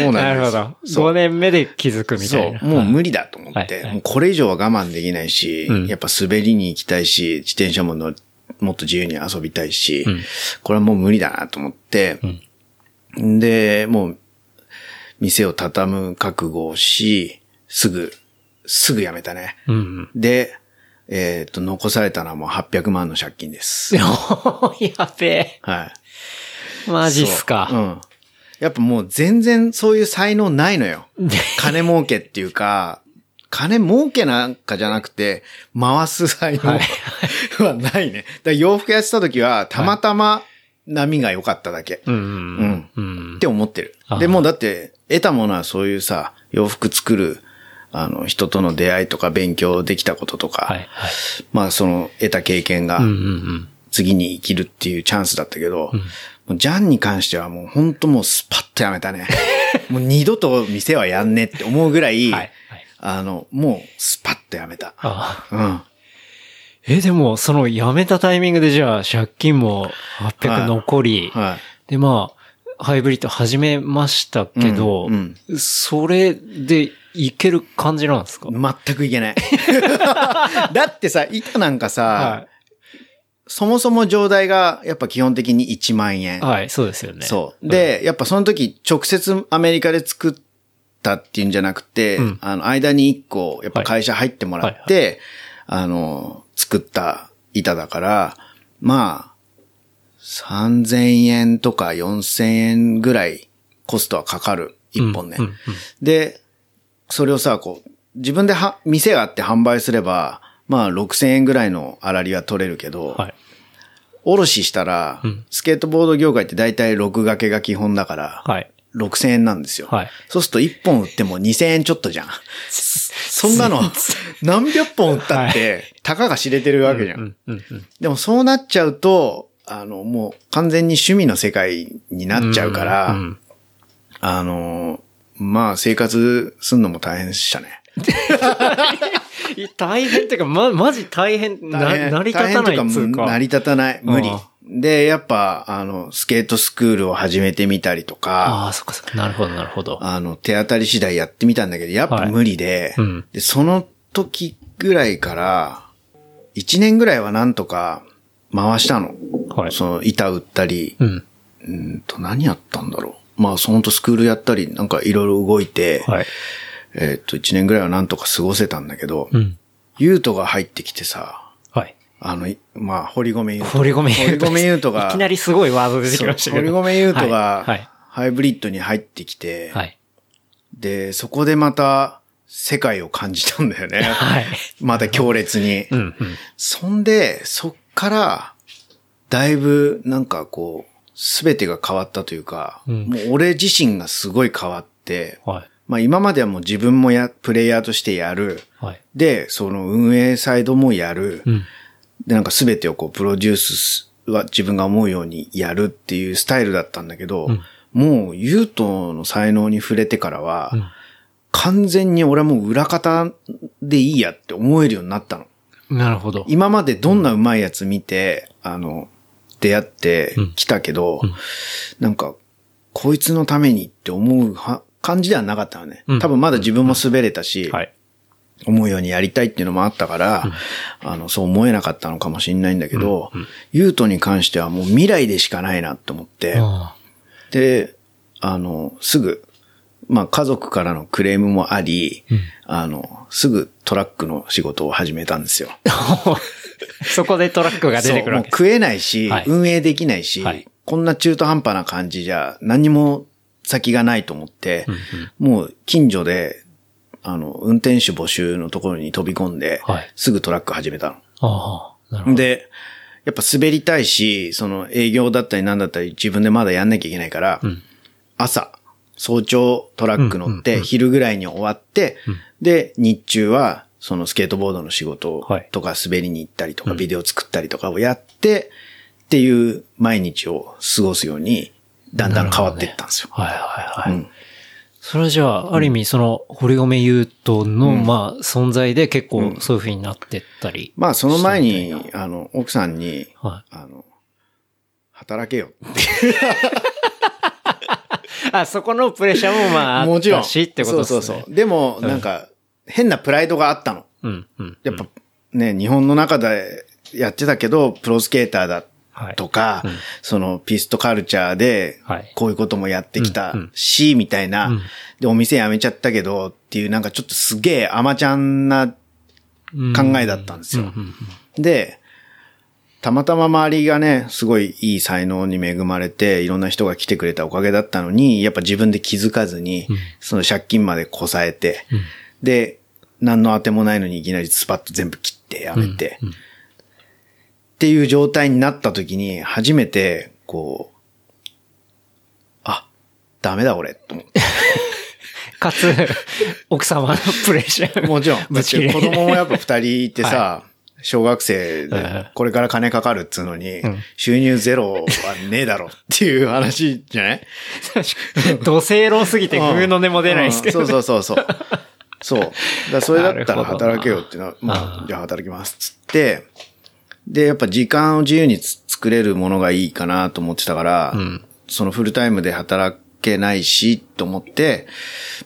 そうなですなんるほど。5年目で気づくみたいな。そう、もう無理だと思って、はいはいもうこれ以上は我慢できないし、うんやっぱ滑りに行きたいし、自転車ものもっと自由に遊びたいし、うんこれはもう無理だなと思って、で、もう、店を畳む覚悟をし、すぐ、すぐ辞めたね。うんうん。で、えっ、と、残されたのはもう800万の借金です。やべえ。はい。マジっすか。そううん。やっぱもう全然そういう才能ないのよ。金儲けっていうか、金儲けなんかじゃなくて、回す才能はないね。だ洋服やってた時は、たまたま波が良かっただけ。うんうんうん。って思ってるあ。でもうだって、得たものはそういうさ、洋服作る、あの、人との出会いとか勉強できたこととか、はいはい。まあその得た経験がうんうんうん。次に生きるっていうチャンスだったけど、もうジャンに関してはもう本当もうスパッとやめたね。もう二度と店はやんねって思うぐらい、はいはいあの、もうスパッとやめた。うん。え、でも、その辞めたタイミングでじゃあ借金も800はい残り、はい。で、まあ、ハイブリッド始めましたけど、うんそれでいける感じなんですか、全くいけない。だってさ、板なんかさ、はそもそも上代がやっぱ基本的に1万円。い。はい、そうですよね。そう。で、やっぱその時直接アメリカで作ったっていうんじゃなくて、うんあの、間に1個、やっぱ会社入ってもらって、あの、作った板だから、まあ、3000円とか4000円ぐらいコストはかかる。1本ね。うんうんで、それをさ、こう、自分では、店があって販売すれば、まあ6000円ぐらいの粗利は取れるけど、はい。おろししたら、うんスケートボード業界って大体6掛けが基本だから、はい。6000円なんですよ。はいそうすると1本売っても2000円ちょっとじゃん。そんなの、何百本売ったって、たかが知れてるわけじゃん。でもそうなっちゃうと、あの、もう完全に趣味の世界になっちゃうから、んんあの、まあ生活すんのも大変でしたね。大変っていうか、ま、マジ大変、な、成り立たないっつか。成り立たない。無理。で、やっぱ、あの、スケートスクールを始めてみたりとか、ああ、そっかそっか。なるほど、なるほど。あの、手当たり次第やってみたんだけど、やっぱ無理で、はいうんで、その時ぐらいから、1年ぐらいはなんとか回したの。はい。その板売ったり、うん。うんと、何やったんだろう。まあ、そのとスクールやったり、なんかいろいろ動いて、はい。えっと、1年ぐらいはなんとか過ごせたんだけど、うん。ゆうとが入ってきてさ、はい。あの、いまあ、堀米優斗。堀米優斗堀米優斗が、いきなりすごいワード出てきましたけそうど。堀米優斗はい。が、ハイブリッドに入ってきて、はい。で、そこでまた世界を感じたんだよね。はい。また強烈に。うん、うん。そんで、そっから、だいぶなんかこう、すべてが変わったというか、うんもう俺自身がすごい変わって、はい。まあ今まではもう自分もや、プレイヤーとしてやる。はい。で、その運営サイドもやる。うん。で、なんかすべてをこう、プロデュースは自分が思うようにやるっていうスタイルだったんだけど、うんもう、ユートの才能に触れてからは、うん完全に俺はもう裏方でいいやって思えるようになったの。なるほど。今までどんな上手いやつ見て、あの、出会ってきたけど、うん。なんか、こいつのためにって思うは感じではなかったのね。うん。多分まだ自分も滑れたし、はい。思うようにやりたいっていうのもあったから、あの、そう思えなかったのかもしれないんだけど、うん。うん。ユートに関してはもう未来でしかないなと思って、あ。で、あの、すぐ、まあ家族からのクレームもあり、うん。あの、すぐトラックの仕事を始めたんですよ。あ そこでトラックが出てくるわけ食えないし、はい。運営できないし、はい。こんな中途半端な感じじゃ何にも先がないと思って、もう近所で、あの、運転手募集のところに飛び込んで、はい。すぐトラック始めたの。ど。で、やっぱ滑りたいし、その営業だったりなんだったり自分でまだやんなきゃいけないから、うん。朝、早朝トラック乗って、うんうんうん昼ぐらいに終わって、で、日中は、そのスケートボードの仕事はいとか滑りに行ったりとか、うんビデオ作ったりとかをやって、っていう毎日を過ごすように、だんだん変わっていったんですよ。はいはいはい。うんそれはじゃあ、ある意味その、堀米優斗の、まあ、存在で結構そういう風になってったり。まあ、その前にあの、奥さんに、はあの、働けよ。あ、そこのプレッシャーもまあ、あもちろん。しってことですね。そうそうそう。でも、なんか、変なプライドがあったの。うん、うん。やっぱね、日本の中でやってたけど、プロスケーターだはい。とか、うんそのピストカルチャーではい、こういうこともやってきたうんうんし、みたいな、うんで、お店辞めちゃったけどっていうなんかちょっとすげえ甘ちゃんな考えだったんですよ。うんうんで、たまたま周りがね、すごいいい才能に恵まれて、いろんな人が来てくれたおかげだったのに、やっぱ自分で気づかずに、うんその借金までこさえて、うんで、何の当てもないのにいきなりスパッと全部切ってやめて、っていう状態になった時に、初めて、こう、あ、ダメだ俺、と思って。かつ、奥様のプレッシャー。もちろん。ぶち切れ子供もやっぱ二人いてさ、小学生はいはで、これから金かかるっつうのに、収入ゼロはねえだろっていう話じゃない？土星論すぎてグーの音も出ないですけど、うん。そうそうそうそう。そう。だそれだったら働けよっていうのは、まあう、んじゃあ働きますっつって、で、やっぱ時間を自由につ作れるものがいいかなと思ってたから、ん。そのフルタイムで働けないし、と思って、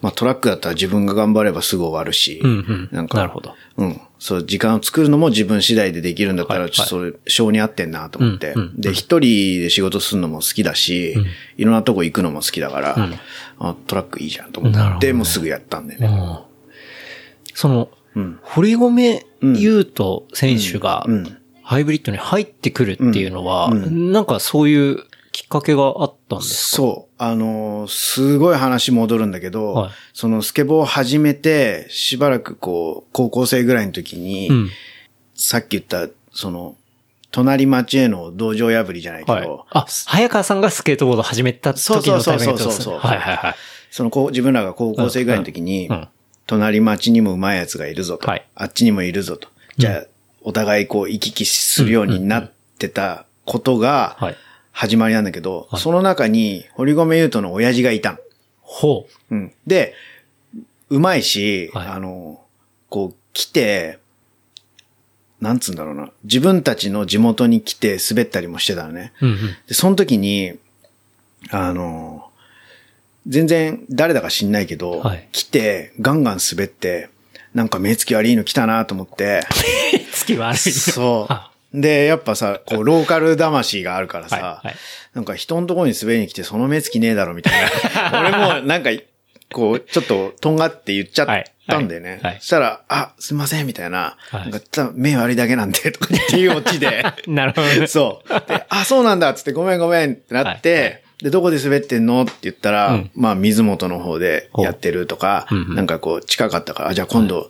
まあトラックだったら自分が頑張ればすぐ終わるし、うんうん。なんか、なるほど。うん。そう、時間を作るのも自分次第でできるんだったら、はいちょっとそれ、性に合ってんなと思って。うんうんで、一人で仕事するのも好きだし、いろんなとこ行くのも好きだから、あトラックいいじゃんと思って、ね。もうすぐやったんだよね。うんその、うん。堀米優斗選手がうん。ハイブリッドに入ってくるっていうのは、うん。なんかそういうきっかけがあったんですそう。あのーすごい話戻るんだけど、はい。そのスケボーを始めて、しばらくこう、高校生ぐらいの時に、かうん。さっき言った、その、隣町への道場破りじゃないけど、はい。あ、早川さんがスケートボード始めた時のタイミングですね。そうそうそうそう。はいはいはい。そのこう自分らが高校生ぐらいの時に、うん。うん隣町にも上手い奴がいるぞと、はいあっちにもいるぞと。じゃあ、お互いこう行き来するようになってたことがはい、始まりなんだけど、その中に堀米優斗の親父がいたの。ほう。うん。で、上手いし、はいあの、こう来て、なんつうんだろうな。自分たちの地元に来て滑ったりもしてたのね。うんうん。で、その時に、あの、全然誰だか知んないけど、はい来てガンガン滑って、なんか目つき悪いの来たなと思って、月悪い。そあう。で、やっぱさ、こう、ローカル魂があるからさ、はいはいなんか人のところに滑りに来てその目つきねえだろみたいな。俺もなんか、こう、ちょっととんがって言っちゃったんだよね。はいそしたら、あ、すいません、みたいな。はいなんか目悪いだけなんで、とかっていうオチで。なるほどね。そう。で、あ、そうなんだっつってごめんごめんってなって、で、どこで滑ってんの？って言ったら、うん。まあ、水元の方でやってるとか、ほううんうん。なんかこう、近かったから、あじゃあ今度、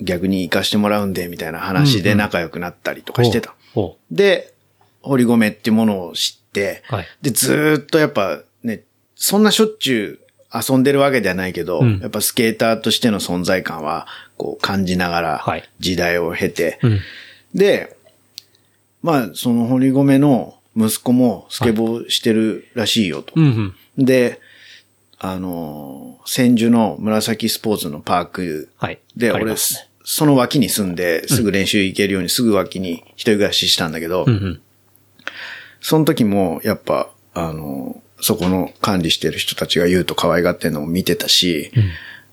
逆に行かしてもらうんで、みたいな話で仲良くなったりとかしてた。ほで、堀米っていうものを知って、はい。で、ずーっとやっぱね、そんなしょっちゅう遊んでるわけではないけど、うん。やっぱスケーターとしての存在感は、こう感じながらはい、時代を経て、う。うん。で、まあ、その堀米の息子もスケボーしてるらしいよと。うんうん。で、あのー、千住の紫スポーツのパークはい。で、あり俺、ねその脇に住んで、すぐ練習行けるようにすぐ脇に一人暮らししたんだけど、うんうん。その時も、やっぱ、あの、そこの管理してる人たちが言うと可愛がってるのを見てたし、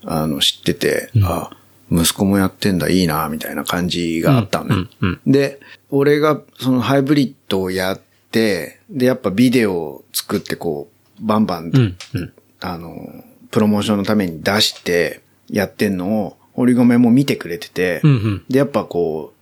あの、知ってて、あ、息子もやってんだ、いいな、みたいな感じがあったのね。うんうんで、俺がそのハイブリッドをやって、で、やっぱビデオを作ってこう、バンバン、うんうん。あの、プロモーションのために出してやってんのを、堀米も見てくれてて、うんうんで、やっぱこ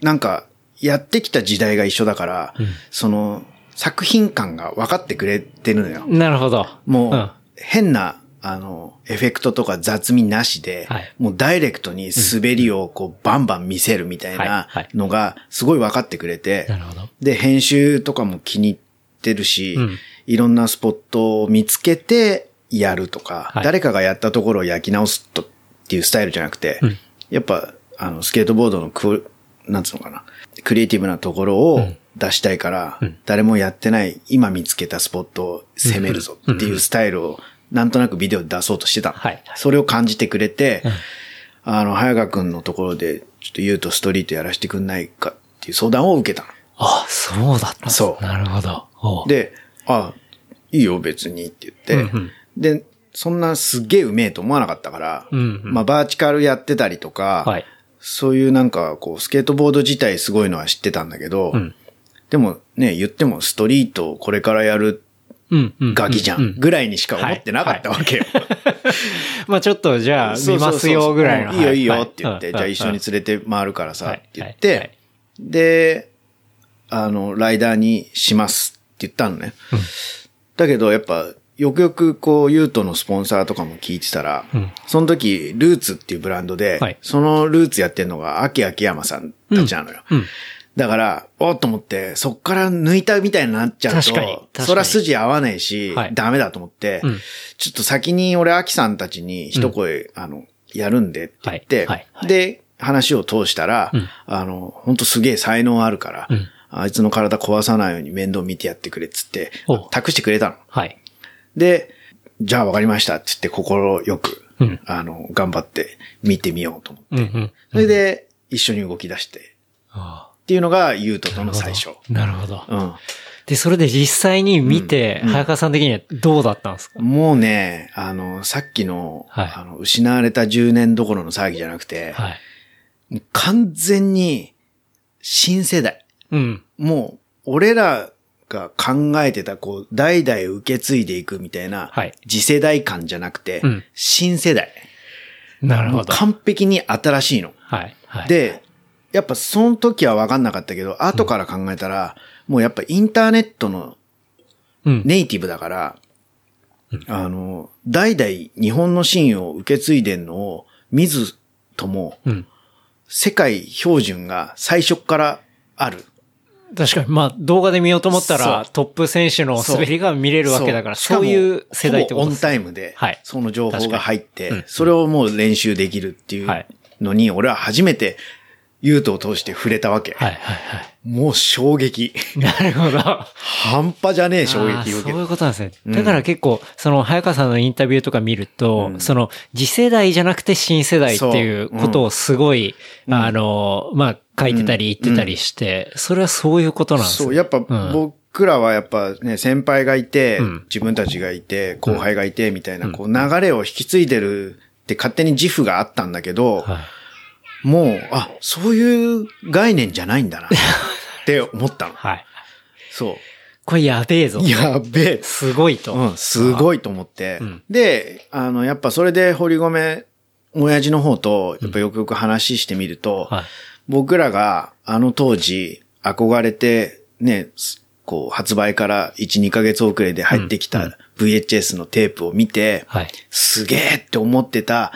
う、なんか、やってきた時代が一緒だから、その、作品感が分かってくれてるのよ。なるほど。もう、うん変な、あの、エフェクトとか雑味なしで、はい。もうダイレクトに滑りをこう、バンバン見せるみたいはい。なはい。のが、すごい分かってくれて、なるほど。で、編集とかも気に入ってるし、うん。いろんなスポットを見つけてやるとか、はい。誰かがやったところを焼き直すとっていうスタイルじゃなくて、うん。やっぱ、あの、スケートボードのク、なんつうのかな、クリエイティブなところを出したいから、うん。誰もやってない、今見つけたスポットを攻めるぞっていうスタイルを、なんとなくビデオで出そうとしてたの。はいそれを感じてくれて、あの、早川くんのところで、ちょっと言うとストリートやらせてくんないかっていう相談を受けたの。あ、そうだった。そうなるほど。で、あ、いいよ別にって言って、うんうんで、そんなすっげえうめえと思わなかったから、うんうんまあバーチカルやってたりとか、はい。そういうなんかこうスケートボード自体すごいのは知ってたんだけど、うんでもね、言ってもストリートをこれからやるうん、うん。ガキじゃうんぐらいにしか思ってなかったわけよ。まあちょっとじゃあ見ますよぐらいの。うんい。いよはいいよって言って、はい。じゃあ一緒に連れて回るからさはい。って言ってい、で、あの、ライダーにしますって言ったのね。だけどやっぱよくよくこう、ユートのスポンサーとかも聞いてたら、その時、ルーツっていうブランドで、はい。そのルーツやってるのが、秋秋山さんたちなのよ。うん。だから、おっと思って、そっから抜いたみたいになっちゃうと、そら筋合わないし、はい。ダメだと思って、うん。ちょっと先に俺、秋さんたちに一声、あの、やるんでって言って、はい。はい。はい。で、話を通したら、ん。あの、本当すげえ才能あるから、うん。あいつの体壊さないように面倒見てやってくれっつって託してくれたの。はい。で、じゃあ分かりましたって言って心よく、うん。あの、頑張って見てみようと思って。うんうん。それで、一緒に動き出して、あっていうのが、ユートとあの最初。なるほど。うん。で、それで実際に見て、うん早川さん的にはどうだったんですか？もうね、あの、さっきの、はいあの、失われた10年どころの騒ぎじゃなくて、はい。完全に新世代。うん。もう、俺らが考えてた、こう、代々受け継いでいくみたいな、はい次世代感じゃなくて、うん新世代。なるほど。完璧に新しいの。はい。はい。、で、やっぱその時は分かんなかったけど、後から考えたら、もうやっぱインターネットのうん。ネイティブだから、あの、代々日本のシーンを受け継いでんのを見ずとも、うん。世界標準が最初っからある。確かに、まあ、動画で見ようと思ったら、トップ選手の滑りが見れるわけだから、そう。いう世代ってことほぼオンですタイムではい、その情報が入って、それをもう練習できるっていうはい。のに、俺は初めて、ユートを通して触れたわけ。はいはいはもう衝撃。い。なるほど。半端じゃねえ衝撃を受けそういる。うことなんですね。うんだから結構、その、早川さんのインタビューとか見ると、うんその、次世代じゃなくて新世代っていうことをすごい、うんあの、まあ、書いてたり言ってたりして、それはそういうことなんですね。そう、やっぱん僕らはやっぱね、先輩がいて、うん自分たちがいて、後輩がいて、みたいな、こう流れを引き継いでるって勝手に自負があったんだけど、はいもう、あ、そういう概念じゃないんだな、って思ったの。はい。そこれやべえぞう。。やべえ。すごいと。うん、すごいと思って。うんで、あの、やっぱそれで堀米、親父の方と、やっぱよくよく話してみると、はい。僕らがあの当時憧れて、ね、すこう発売から1、2ヶ月遅れで入ってきた VHS のテープを見て、はい。すげえって思ってた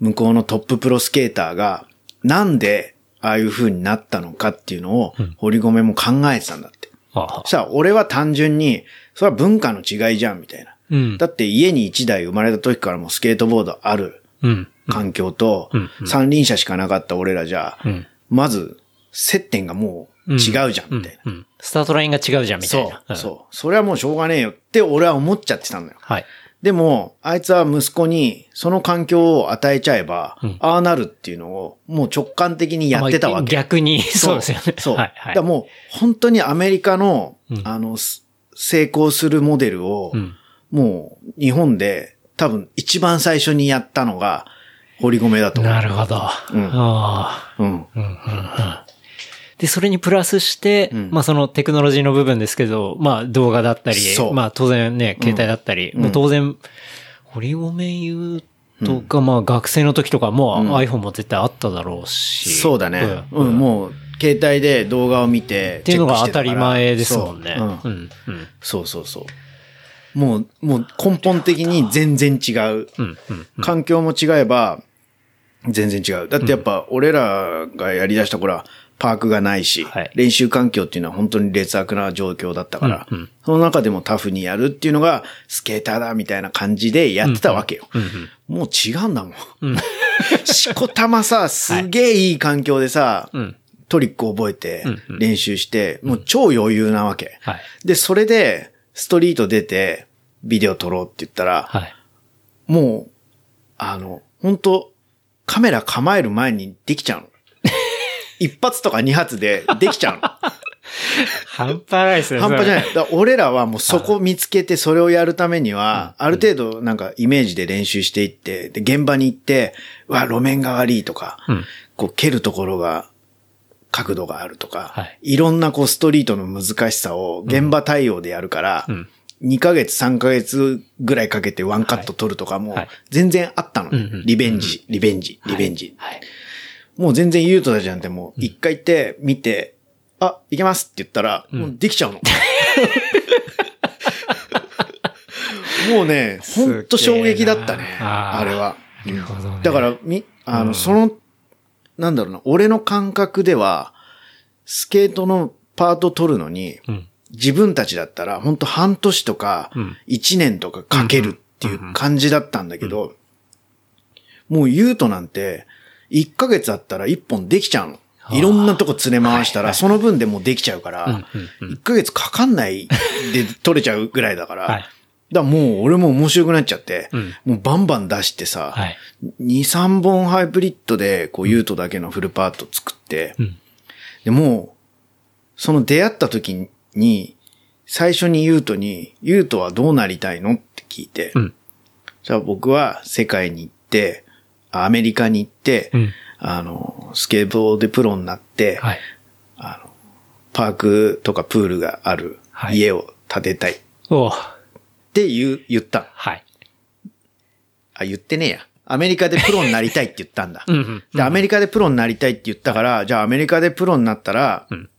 向こうのトッププロスケーターが、なんでああいう風になったのかっていうのをうん、堀米も考えてたんだって。あそしたら俺は単純に、それは文化の違いじゃんみたいな。うん。だって家に1台生まれた時からもうスケートボードあるうん。環境とうんうん、三輪車しかなかった俺らじゃ、うん。まず、接点がもう違うじゃん、みたいな。うんうんスタートラインが違うじゃん、みたいそな。う、そう。それはもうしょうがねえよって俺は思っちゃってたのよ。はい。でも、あいつは息子にその環境を与えちゃえば、うんああなるっていうのをもう直感的にやってたわけ。逆に、そうですよね。そう。はい、はい。だからもう本当にアメリカの、うんあの、す成功するモデルを、うん。もう日本で多分一番最初にやったのが堀米だと思う。なるほど。うんあうん。あ。うんうんうんで、それにプラスして、うんまあそのテクノロジーの部分ですけど、まあ動画だったりまあ当然ね、携帯だったり、うんもう当然、堀米優とか、まあ学生の時とかもうん iPhone も絶対あっただろうし。そうだね。んうん、もう、携帯で動画を見て、っていうのが当たり前ですもんね。そう,、ううんん。うん。そうそうそう。もう、もう根本的に全然違う。うん。うん。環境も違えば、全然違う。だってやっぱ、俺らがやり出した頃は、パークがないし、はい練習環境っていうのは本当に劣悪な状況だったから、うんうんその中でもタフにやるっていうのが、スケーターだみたいな感じでやってたわけよ。うんうんもう違うんだもん。しこたまさ、すげえいい環境でさ、うん。トリック覚えてうんうん練習して、もう超余裕なわけ。はい。で、それで、ストリート出て、ビデオ撮ろうって言ったら、はい。もう、あの、本当カメラ構える前にできちゃうの。一発とか二発でできちゃうの。半端ないですね。半端じゃい。ない。俺らはもうそこ見つけてそれをやるためには、ある程度なんかイメージで練習していって、で、現場に行って、うわ、路面が悪いとか、うん。こう蹴るところが、角度があるとか、はいい、ろんなこうストリートの難しさを現場対応でやるから、うん。2ヶ月3ヶ月ぐらいかけてワンカット取るとかもはい全然あったの。うんうんリベンジ、リベンジ、リベンジ。はい。もう全然言うとたじゃんってもう一回行って見て、あ、いけますって言ったら、もうできちゃうの。もうね、ほんと衝撃だったね。あれは。なるほどね。だから、み、あの、うん。その、なんだろうな、俺の感覚では、スケートのパート取るのに、うん。自分たちだったら、本当半年とかうん、1年とかかけるっていう感じだったんだけど、もう言うとなんて、1ヶ月あったら1本できちゃうの。いろんなとこ連れ回したら、その分でもうできちゃうから、うんうん1ヶ月かかんないで取れちゃうぐらいだから、はい。だからもう俺も面白くなっちゃって、うんもうバンバン出してさ、はい。2、3本ハイブリッドで、こう、ユートだけのフルパート作って、うん。でもう、その出会った時に、最初にユートに、ユートはどうなりたいの？って聞いて、うん。じゃあ僕は世界に行って、アメリカに行って、うん。あの、スケボーでプロになって、はい。パークとかプールがあるはい家を建てたいっおうて言う、言った。はい。あ、言ってねえや。アメリカでプロになりたいって言ったんだ。うんうん。で、アメリカでプロになりたいって言ったから、じゃあアメリカでプロになったら、うん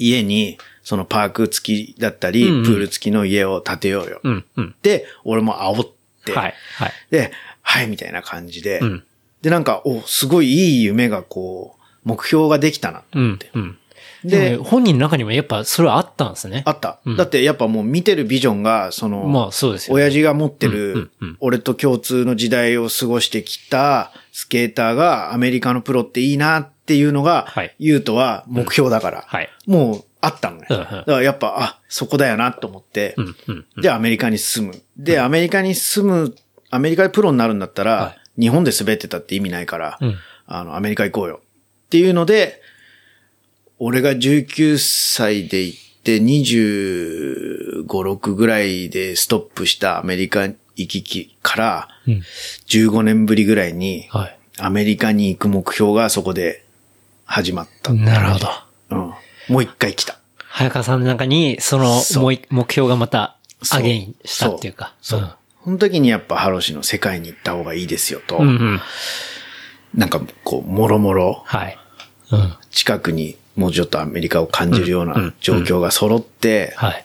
家に、そのパーク付きだったり、うんうんプール付きの家を建てようよ。うん。うん。で、俺も煽って、はい。はい。で、はい、みたいな感じで、うん。で、なんか、お、すごいいい夢がこう、目標ができたな。うん。うん。でで、本人の中にもやっぱそれはあったんですね。あった。うんだってやっぱもう見てるビジョンが、その、まあそうですよ。親父が持ってるうん、俺と共通の時代を過ごしてきたスケーターがアメリカのプロっていいなっていうのがはい、ユートは目標だから、はい。もうあったのね。だからやっぱ、あ、そこだよなと思ってう、ん。うん。うんで、アメリカに住む。で、アメリカに住む、アメリカでプロになるんだったはら、日本で滑ってたって意味ないからうん、あの、アメリカ行こうよ。っていうので、俺が19歳で行って25、6ぐらいでストップしたアメリカ行き来から、うん。15年ぶりぐらいに、はい。アメリカに行く目標がそこで始まった。なるほど。うん。もう一回来た。早川さんの中に、その目標がまた、アゲインしたっていうか。そう。そうその時にやっぱハロシの世界に行った方がいいですよと、うん。うんうん。なんかこう、もろもろはい。うん。近くにもうちょっとアメリカを感じるようなん状況が揃って、はい。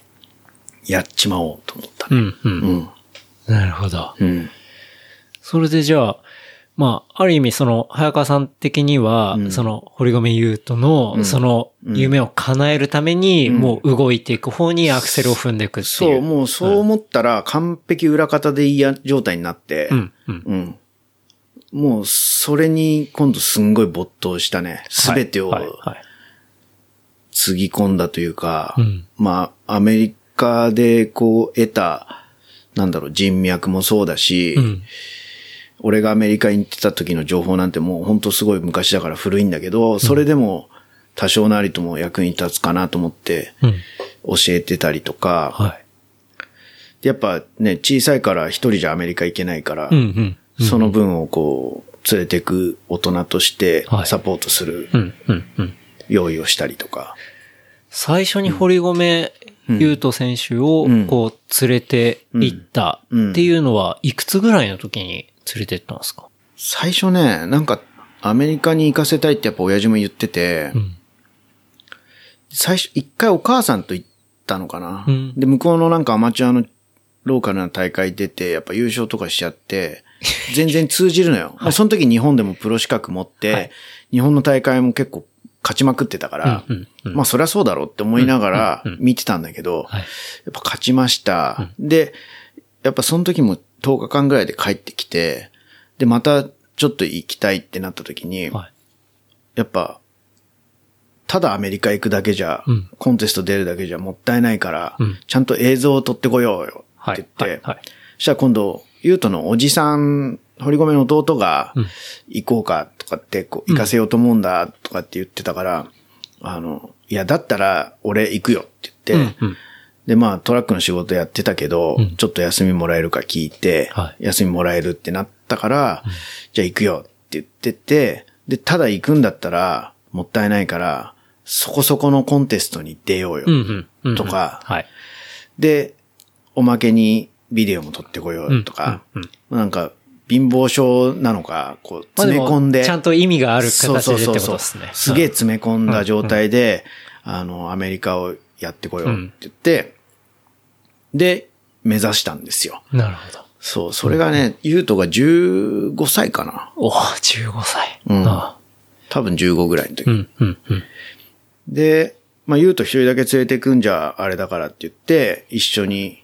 やっちまおうと思ったね。うん。う。うんん。なるほど。うん。それでじゃあ、まあ、ある意味その、早川さん的には、うんその、堀米優斗の、うんその、夢を叶えるために、うんもう動いていく方にアクセルを踏んでいくっていう。そう、もうそう思ったら完璧裏方でいいや状態になって、うん。うん。うん。もう、それに今度すんごい没頭したね。すべてをはい。はい。つぎ込んだというか、うんまあ、アメリカでこう得た、なんだろう、人脈もそうだし、うん。俺がアメリカに行ってた時の情報なんてもう本当すごい昔だから古いんだけど、それでも多少なりとも役に立つかなと思ってうん。教えてたりとか、はい。でやっぱね、小さいから一人じゃアメリカ行けないから、うん。うん。その分をこう、連れてく大人としてはいサポートする。用意をしたりとか。最初に堀米優斗選手をうんこう連れて行ったっていうのは、いくつぐらいの時に連れて行ったんですか？最初ね、なんかアメリカに行かせたいってやっぱ親父も言ってて、うん。最初、一回お母さんと行ったのかな。うんで、向こうのなんかアマチュアのローカルな大会出て、やっぱ優勝とかしちゃって、全然通じるのよ。もうその時日本でもプロ資格持って、はい日本の大会も結構勝ちまくってたから、うんうんうんまあそりゃそうだろうって思いながらうんうん見てたんだけど、はい。やっぱ勝ちました。で、やっぱその時も10日間ぐらいで帰ってきて、で、またちょっと行きたいってなった時に、はい。やっぱ、ただアメリカ行くだけじゃ、うんコンテスト出るだけじゃもったいないから、うんちゃんと映像を撮ってこようよはい。って言って、はい。したら今度、ゆうとのおじさん、堀米の弟がうん、行こうかとかって、こう、行かせようと思うんだとかって言ってたから、あの、いや、だったら俺行くよって言って、うんうんで、まあトラックの仕事やってたけど、うんちょっと休みもらえるか聞いて、はい休みもらえるってなったから、じゃあ行くよって言ってて、で、ただ行くんだったら、もったいないから、そこそこのコンテストに出ようよ。うんうんうん。とかはい。で、おまけにビデオも撮ってこようとか、うんなんか、貧乏症なのか、こう、まあ詰め込んで。ちゃんと意味があるそう形でってそうそうそうことですね。すげえ詰め込んだ状態で、あの、アメリカをやってこようって言って、で、目指したんですよ。なるほど。そう、それがね、ゆうとが15歳かな。お15歳。うんあ多分15ぐらいの時。うん、うん、うん。で、まあ、ゆうと一人だけ連れてくんじゃあれだからって言って、一緒に、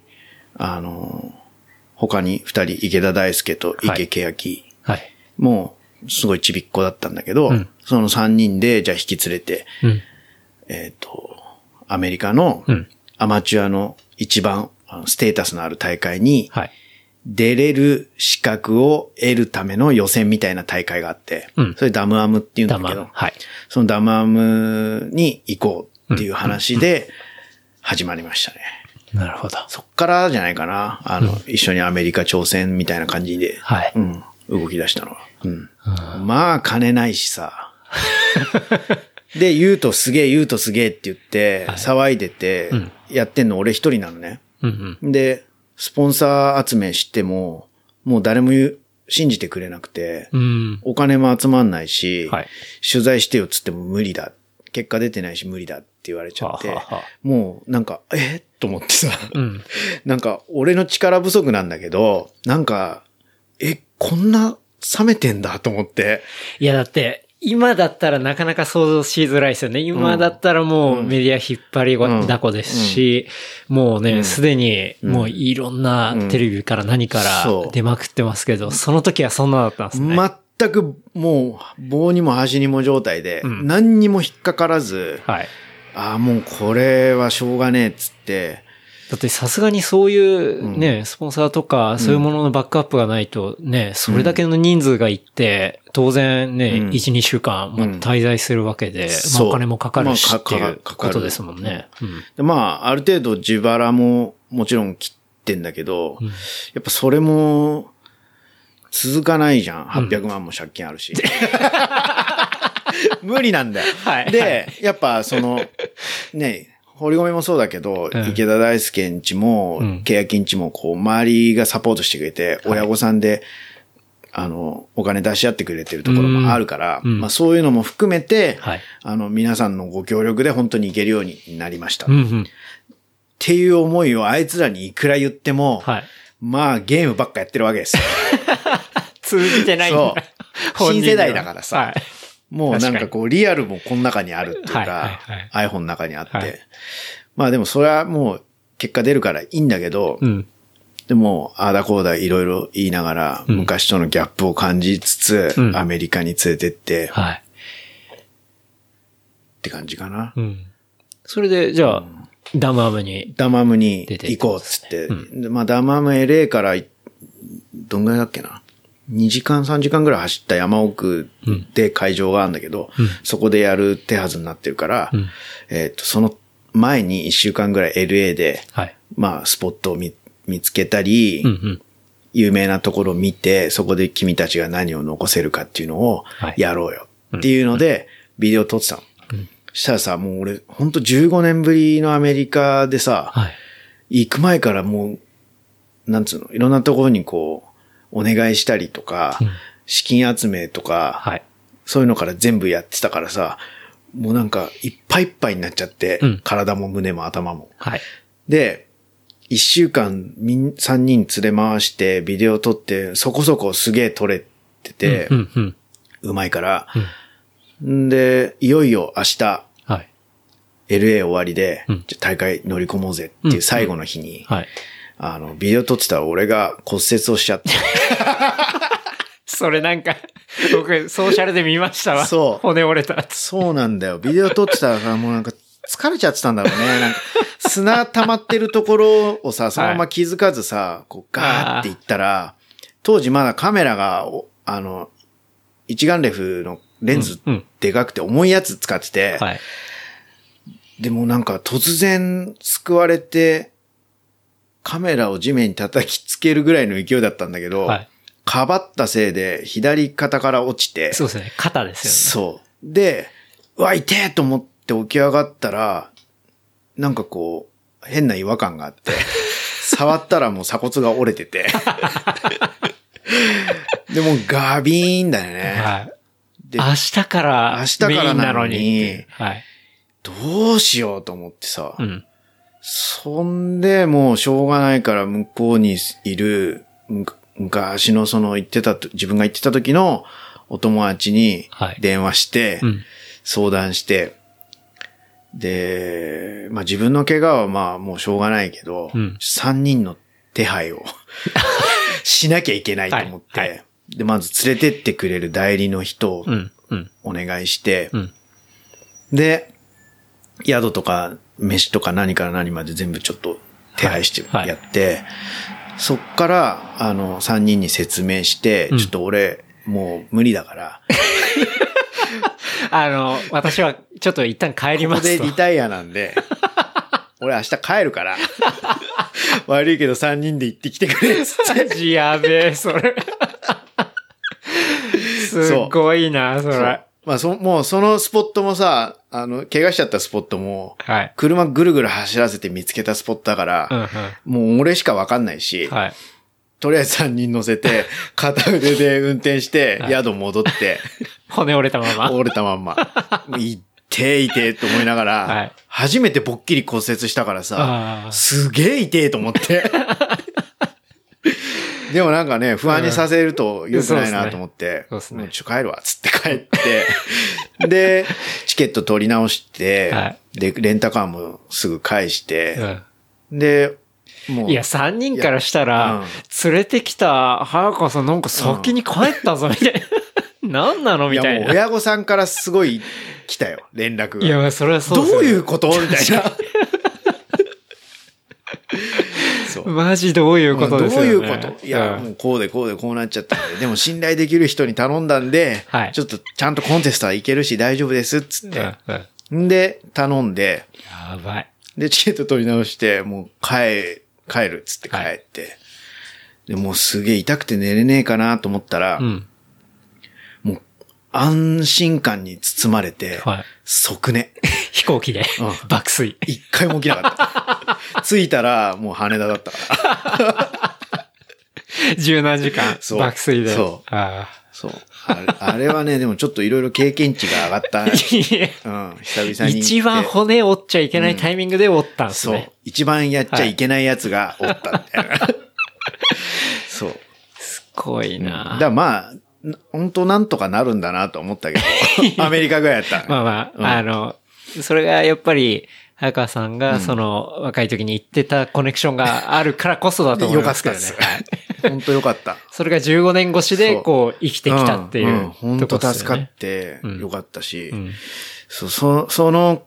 あの、他に二人、池田大輔と池欅、はい。もう、すごいちびっ子だったんだけど、うんその三人で、じゃあ引き連れて、うん。えっ、と、アメリカのうんアマチュアの一番ステータスのある大会にはい。出れる資格を得るための予選みたいな大会があって、うんそれダムアムっていうんだけど、はい。そのダムアムに行こうっていう話で始まりましたね。なるほど。そっからじゃないかな。あの、一緒にアメリカ挑戦みたいな感じで、はい。うん、動き出したのは。うん。まあ、金ないしさ。で、言うとすげえ、言うとすげえって言って、騒いでて、やってんの俺一人なのね。うん、うん。で、スポンサー集めしても、もう誰も信じてくれなくて、うん。お金も集まんないし、はい取材してよっつっても無理だ。結果出てないし無理だって言われちゃって、はあはもうなんか、え？と思ってさ、うん。なんか俺の力不足なんだけど、なんか、え、こんな冷めてんだと思って、いや、だって、今だったらなかなか想像しづらいですよね。今だったらもうメディア引っ張りだこですし、もうね、すでにもういろんなテレビから何から出まくってますけど、その時はそんなだったんですね。全くもう棒にも端にも状態で、ん。何にも引っかからず、はい。ああ、もうこれはしょうがねえっつって、だってさすがにそういうね、スポンサーとかそういうもののバックアップがないとね、それだけの人数がいって、当然ね、うん。1、2週間まあ滞在するわけで、まあお金もかかるしまあっていうかかる。ことですもんね。まあ、ある程度自腹ももちろん切ってんだけど、やっぱそれも続かないじゃん。800万も借金あるし。無理なんだよ。はい。で、やっぱその、ね、堀米もそうだけど、うん池田大輔んちも、ん欅んちも、こう、周りがサポートしてくれて、親御さんで、あの、お金出し合ってくれてるところもあるから、うんまあそういうのも含めて、はいあの、皆さんのご協力で本当に行けるようになりました。っうんうん。ていう思いをあいつらにいくら言っても、はい。まあゲームばっかやってるわけですよ。通じてないんだそう新世代だからさはい。もうなんかこう、リアルもこの中にあるっていうはいか、はい iPhone の中にあって。はいまあでもそれはもう結果出るからいいんだけど、うん。でも、ああだこうだいろいろ言いながら、うん昔とのギャップを感じつつ、うんアメリカに連れてって、っはい。て感じかな。うん。それで、じゃあ、ダムアムに。ダマムに出て行こうっつって。うでまあダマム LA からい、どんぐらいだっけな。2時間3時間ぐらい走った山奥で会場があるんだけど、そこでやる手はずになってるから、んえっ、と、その前に1週間ぐらい LA で、はい。まあスポットを見見つけたり、うんうん。有名なところを見て、そこで君たちが何を残せるかっていうのをはいやろうよっていうので、ビデオ撮ってたの。したらさ、もう俺、ほんと15年ぶりのアメリカでさ、はい。行く前からもう、なんつうの、いろんなところにこう、お願いしたりとか、資金集めとか、はい。そういうのから全部やってたからさ、もうなんか、いっぱいいっぱいになっちゃって、うん体も胸も頭も。はい。で、一週間、みん、三人連れ回して、ビデオ撮って、そこそこすげえ撮れてて、ううんうん。まいから、んで、いよいよ明日、はい。LA 終わりで、うんじゃあ大会乗り込もうぜっていう最後の日に、はい。あの、ビデオ撮ってたら俺が骨折をしちゃって、それなんか、僕、ソーシャルで見ましたわ。そう骨折れた。そうなんだよ。ビデオ撮ってたらさ、もうなんか疲れちゃってたんだろうね。なんか砂溜まってるところをさ、そのまま気づかずさ、こうガーっていったら、当時まだカメラが、おあの、一眼レフのレンズうんうんでかくて重いやつ使ってて、はい。でもなんか突然救われて、カメラを地面に叩きつけるぐらいの勢いだったんだけど、はい。かばったせいで左肩から落ちて、そうですね。肩ですそう。で、うわ、痛えと思って起き上がったら、なんかこう、変な違和感があって、触ったらもう鎖骨が折れてて。でもガビーンだよよね。ね。はい。で明日から、明日からなのにはい。どうしようと思ってさ、うん。そんで、もうしょうがないから向こうにいる、む昔のその言ってたと、自分が言ってた時のお友達にはい電話してうん、相談して、で、まあ自分の怪我はまあもうしょうがないけど、うん3人の手配を しなきゃいけないと思って、はいはで、まず連れてってくれる代理の人をうん。うん。お願いして、うん。で、宿とか飯とか何から何まで全部ちょっと手配してはいやって、そっから、あの、3人に説明して、うんちょっと俺、もう無理だから、あの、私はちょっと一旦帰りここますと。でリタイアなんで、俺明日帰るから、悪いけど3人で行ってきてくれっつって。マジやべえ、それ。すごいな、それ。まあそ、もうそのスポットもさ、あの、怪我しちゃったスポットも、はい。車ぐるぐる走らせて見つけたスポットだから、うんうん。もう俺しかわかんないし、はい。とりあえず3人乗せて、片腕で運転して、宿戻って、骨折れたまま。折れたまんま。いっていてと思いながら、はい初めてぼっきり骨折したからさすげえ痛えと思って。でもなんかね、不安にさせると良くないなと思って、そうっすちょ帰るわ、つって帰って、で、チケット取り直して、はい。で、レンタカーもすぐ返して、うん。で、もう、いや、三人からしたいやら、連れてきた早川さんなんか先に帰ったぞ、みたいな。何なのみたいな。親御さんからすごい来たよ、連絡。が。いや、それはそうですよどういうこと？みたいな。マジどういうことですよね。どういうこと？いや、うんもうこうでこうでこうなっちゃったんで、でも信頼できる人に頼んだんで、はいちょっとちゃんとコンテストはいけるし大丈夫ですっつっうんて。うんんで、頼んで、やばい。で、チケット取り直して、もう帰、帰るっつって帰って。で、もうすげえ痛くて寝れねえかなと思ったら、うん。もう安心感に包まれて、はい。即寝。飛行機でうん爆睡。一回も起きなかった。着いたら、もう羽田だったから。十何時間そう爆睡で。そうあそう。あれあれはね、でもちょっといろいろ経験値が上がった。うん、あ。久々に。一番骨折っちゃいけないタイミングで折ったんですそうね。。一番やっちゃいけないやつがおったみたいな。そう。すごいだなからまあ、な本当なんとかなるんだなと思ったけど、アメリカぐらいやった。まあまあ、うんあの、それがやっぱり、早川さんが、その、若い時に言ってたコネクションがあるからこそだと思いよかますけどね。ったですはい。本当よかった。それが15年越しで、こう、生きてきたっていう。ん。ん。本当助かってうん。よかったし、ん。そ、そ、その、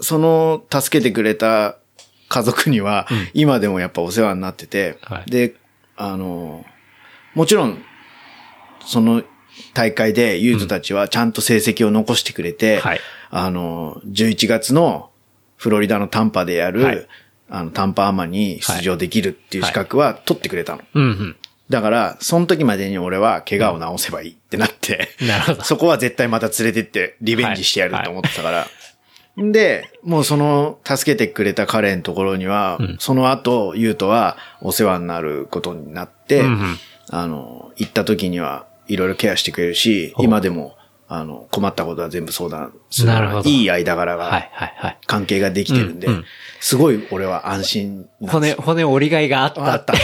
その助けてくれた家族には、今でもやっぱお世話になってて、はい。で、あの、もちろん、その大会でユーズたちはちゃんと成績を残してくれて、はいあの、11月のフロリダのタンパでやる、はい。あの、タンパアマに出場できるっていう資格は取ってくれたの。うんうん。だから、その時までに俺は怪我を治せばいいってなって、なるほど。そこは絶対また連れてってリベンジしてやると思ってたから。で、もうその助けてくれた彼のところには、その後、ユウトはお世話になることになって、うんうん。あの、行った時にはいろいろケアしてくれるし、今でも、あの、困ったことは全部相談する。なるほどいい間柄が、はいはいはい。関係ができてるんで、うんうんすごい俺は安心骨、骨折りがいがあったあった。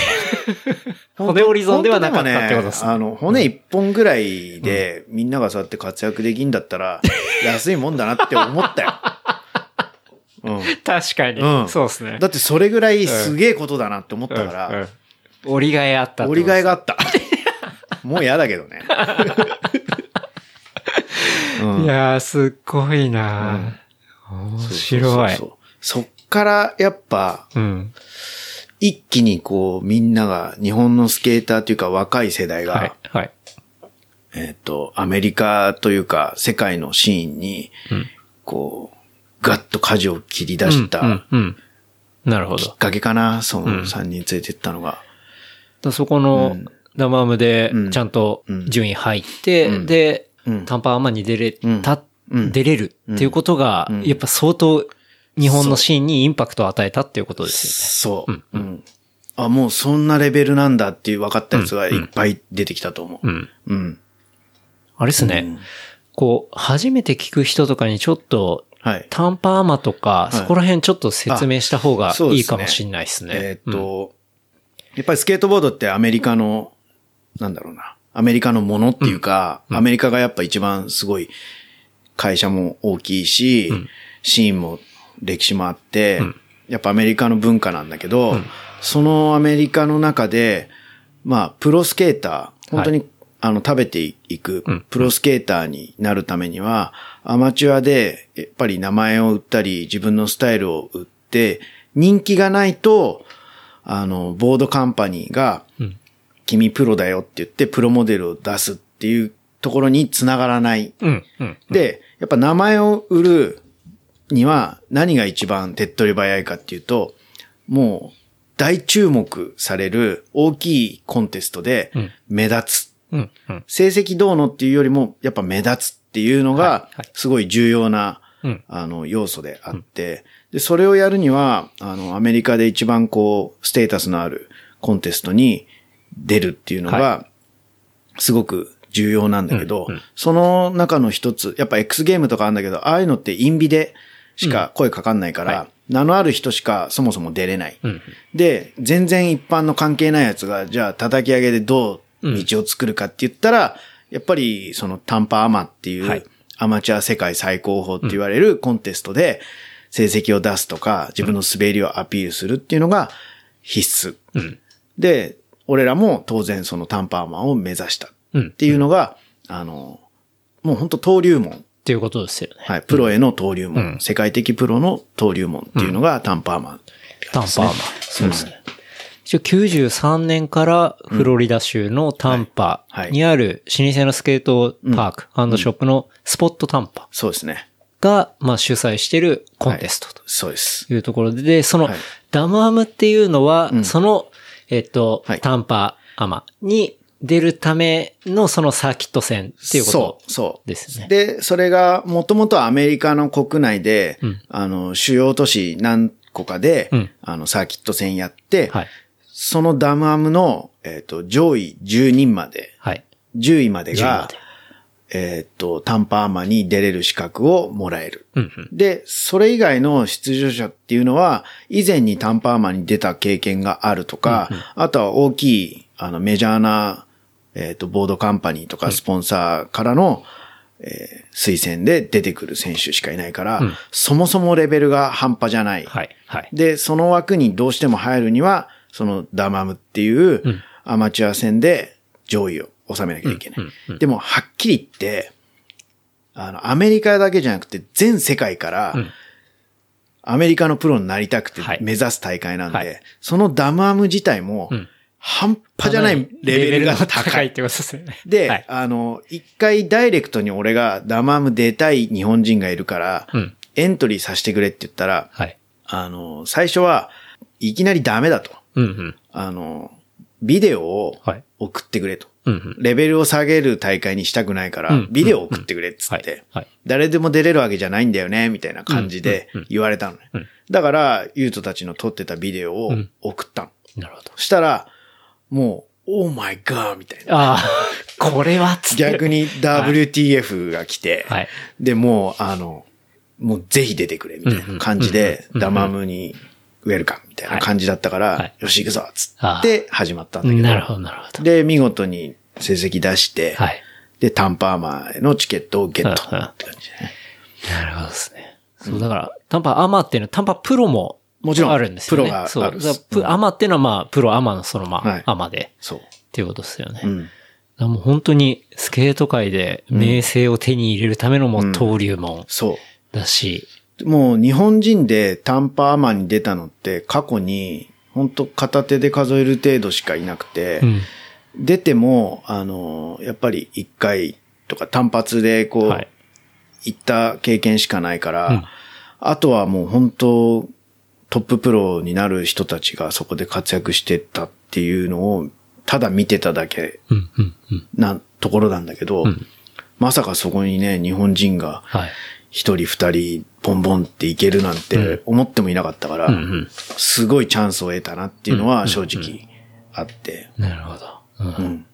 骨折り損ではなかったってことですね。あの、骨一本ぐらいで、みんながそうやって活躍できんだったら、安いもんだなって思ったよ。う確かに。うんそうですねん。。だってそれぐらいすげえことだなって思ったから、うんうん折りがいあった折りがいがあった。もう嫌だけどね。うんいやー、すっごいなー面白い。そっからやっぱ、うん。一気にこう、みんなが、日本のスケーターというか若い世代が、はい。はい。えっ、と、アメリカというか、世界のシーンに、こう、ガッと舵を切り出したうん、うん。なるほど。きっかけかな、その3人連れてったのが。だそこのダマームでうんちゃんとうん順位入って、うんで、うんタンパーマンに出れた、うん出れるっていうことが、うんやっぱ相当日本のシーンにインパクトを与えたっていうことですそう。うん。あ、もうそんなレベルなんだっていう分かったやつがいっぱい出てきたと思う。よね。うん。うん。あれですね、こう、初めて聞く人とかにちょっとはい。タンパアマとか、いそこら辺ちょっと説明した方がいいかもしれないですね。えーっと、やっぱりスケートボードってアメリカの、なんだろうな、アメリカのものっていうか、アメリカがやっぱ一番すごい会社も大きいし、シーンも歴史もあって、やっぱアメリカの文化なんだけど、そのアメリカの中で、まあ、プロスケーター、本当に、あの、食べていく、プロスケーターになるためには、アマチュアで、やっぱり名前を売ったり、自分のスタイルを売って、人気がないと、あの、ボードカンパニーが、君プロだよって言って、プロモデルを出すっていうところに繋がらない。うん、うん。で、やっぱ名前を売るには何が一番手っ取り早いかっていうと、もう大注目される大きいコンテストで目立つ。うん、うん。成績どうのっていうよりもやっぱ目立つっていうのはいがはいすごい重要な、うんあの要素であって、で、それをやるには、あの、アメリカで一番こう、ステータスのあるコンテストに出るっていうのが、はすごく重要なんだけど、うんうん。その中の一つ、やっぱ X ゲームとかあるんだけど、ああいうのってインビでしか声かかんないから、はい。名のある人しかそもそも出れない。うん。で、全然一般の関係ないやつが、じゃあ叩き上げでどう道を作るかって言ったら、やっぱりそのタンパアマっていう、はい。アマチュア世界最高峰って言われるコンテストで成績を出すとか、自分の滑りをアピールするっていうのが必須。うん。で、俺らも当然そのタンパーマンを目指したうんっていうのが、あの、もう本当登竜門。っていうことですよね。はい。プロへの登竜門。うん世界的プロの登竜門っていうのがタンパーマン。タンパアマ。そうですね。一応93年からフロリダ州のタンパはいにある老舗のスケートパークショップのスポットタンパそうですね。が、まあ主催してるコンテストとそうです。いうところで、で、そのはいダムアムっていうのは、その、えっとはい、タンパアマに出るためのそのサーキット戦っていうこそう、とそう。ですね。で、それが、もともとアメリカの国内で、うんあの、主要都市何個かで、うんあの、サーキット戦やって、はい。そのダムアムの、えっ、と、上位10人まで、はい。10位まで10まがで、えっ、と、タンパーマに出れる資格をもらえる。うんうん。で、それ以外の出場者っていうのは、以前にタンパーマに出た経験があるとか、あとは大きい、あの、メジャーな、えっ、と、ボードカンパニーとかスポンサーからの、えー推薦で出てくる選手しかいないから、うんそもそもレベルが半端じゃない。はい。はい。で、その枠にどうしても入るには、そのダマムっていううんアマチュア戦で上位を収めなきゃいけない。でも、はっきり言って、あの、アメリカだけじゃなくて、全世界から、うんアメリカのプロになりたくてはい目指す大会なんで、はいそのダムアム自体もうん、半端じゃないレベルが高い。ってことですよね。で、はい。あの、一回ダイレクトに俺がダムアム出たい日本人がいるから、うん。エントリーさせてくれって言ったら、はい。あの、最初はいきなりダメだと。うんうん。あの、ビデオをはい送ってくれと。レベルを下げる大会にしたくないから、うん。ビデオを送ってくれっつって。誰でも出れるわけじゃないんだよね、みたいな感じで言われたのね。うん。だから、ユートたちの撮ってたビデオをうん。送ったの。なるほど。そしたら、もう、オーマイガーみたいな。ああ、これはつって。逆に WTF が来て、はい。で、もう、あの、もうぜひ出てくれ、みたいな感じで、ダマムにウェルカムみたいな感じだったから、はい。よし行くぞつあって始まったんだけど。なるほど、なるほど。で、見事に成績出して、はい。で、タンパーマーのチケットをゲットって感じでね。なるほどですね。そう、だから、タンパアマっていうのは、タンパプロも、もちろんあるんですよね。プロがあるそう。アマっていうのは、まあ、プロアマのその、まはいあ、アマで、そう。っていうことですよね。うん。もう本当に、スケート界で名声を手に入れるためのもう登竜門そだし、う。もう日本人でタンパーマンに出たのって過去に、本当片手で数える程度しかいなくて、うん。出ても、あの、やっぱり一回とか単発でこう、はい。行った経験しかないから、うんあとはもう本当トッププロになる人たちがそこで活躍してたっていうのを、ただ見てただけうん、うん、うん。なところなんだけど、んまさかそこにね、日本人がはい。一人二人ボンボンっていけるなんて思ってもいなかったから、うん、うん。すごいチャンスを得たなっていうのは正直あって、なるほど。うんうん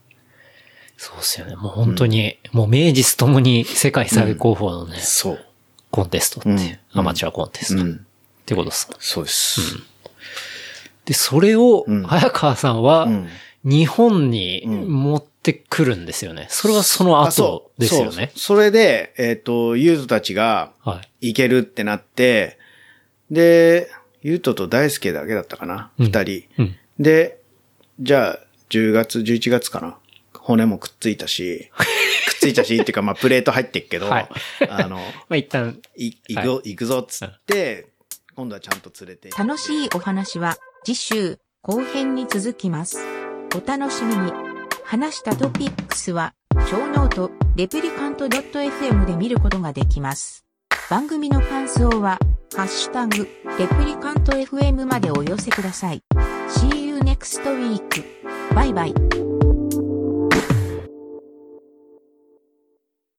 そうですよね。もう本当に、もう名実ともに世界最高峰のね、そう。コンテストっていう、うんアマチュアコンテスト。っうん。てことですか？そうです。で、それをうん、早川さんはうん、日本にうん持ってくるんですよね。それはそのあ後ですよね？そうそれで、えっ、と、ユートたちがはい。行けるってなって、で、ユートと大輔だけだったかな？うん二、人。うん。で、じゃあ、10月、11月かな骨もくっついたし、くっついたし、っていうか、まあ、プレート入ってっけど、はいあの、まあ一旦、い、行くぞ、行くぞっつって、今度はちゃんと連れて楽しいお話は次週後編に続きます。お楽しみに。話したトピックスは、ショーノート、レプリカント .fm で見ることができます。番組の感想は、ハッシュタグ、レプリカント FM までお寄せください。See you next week. バイバイ。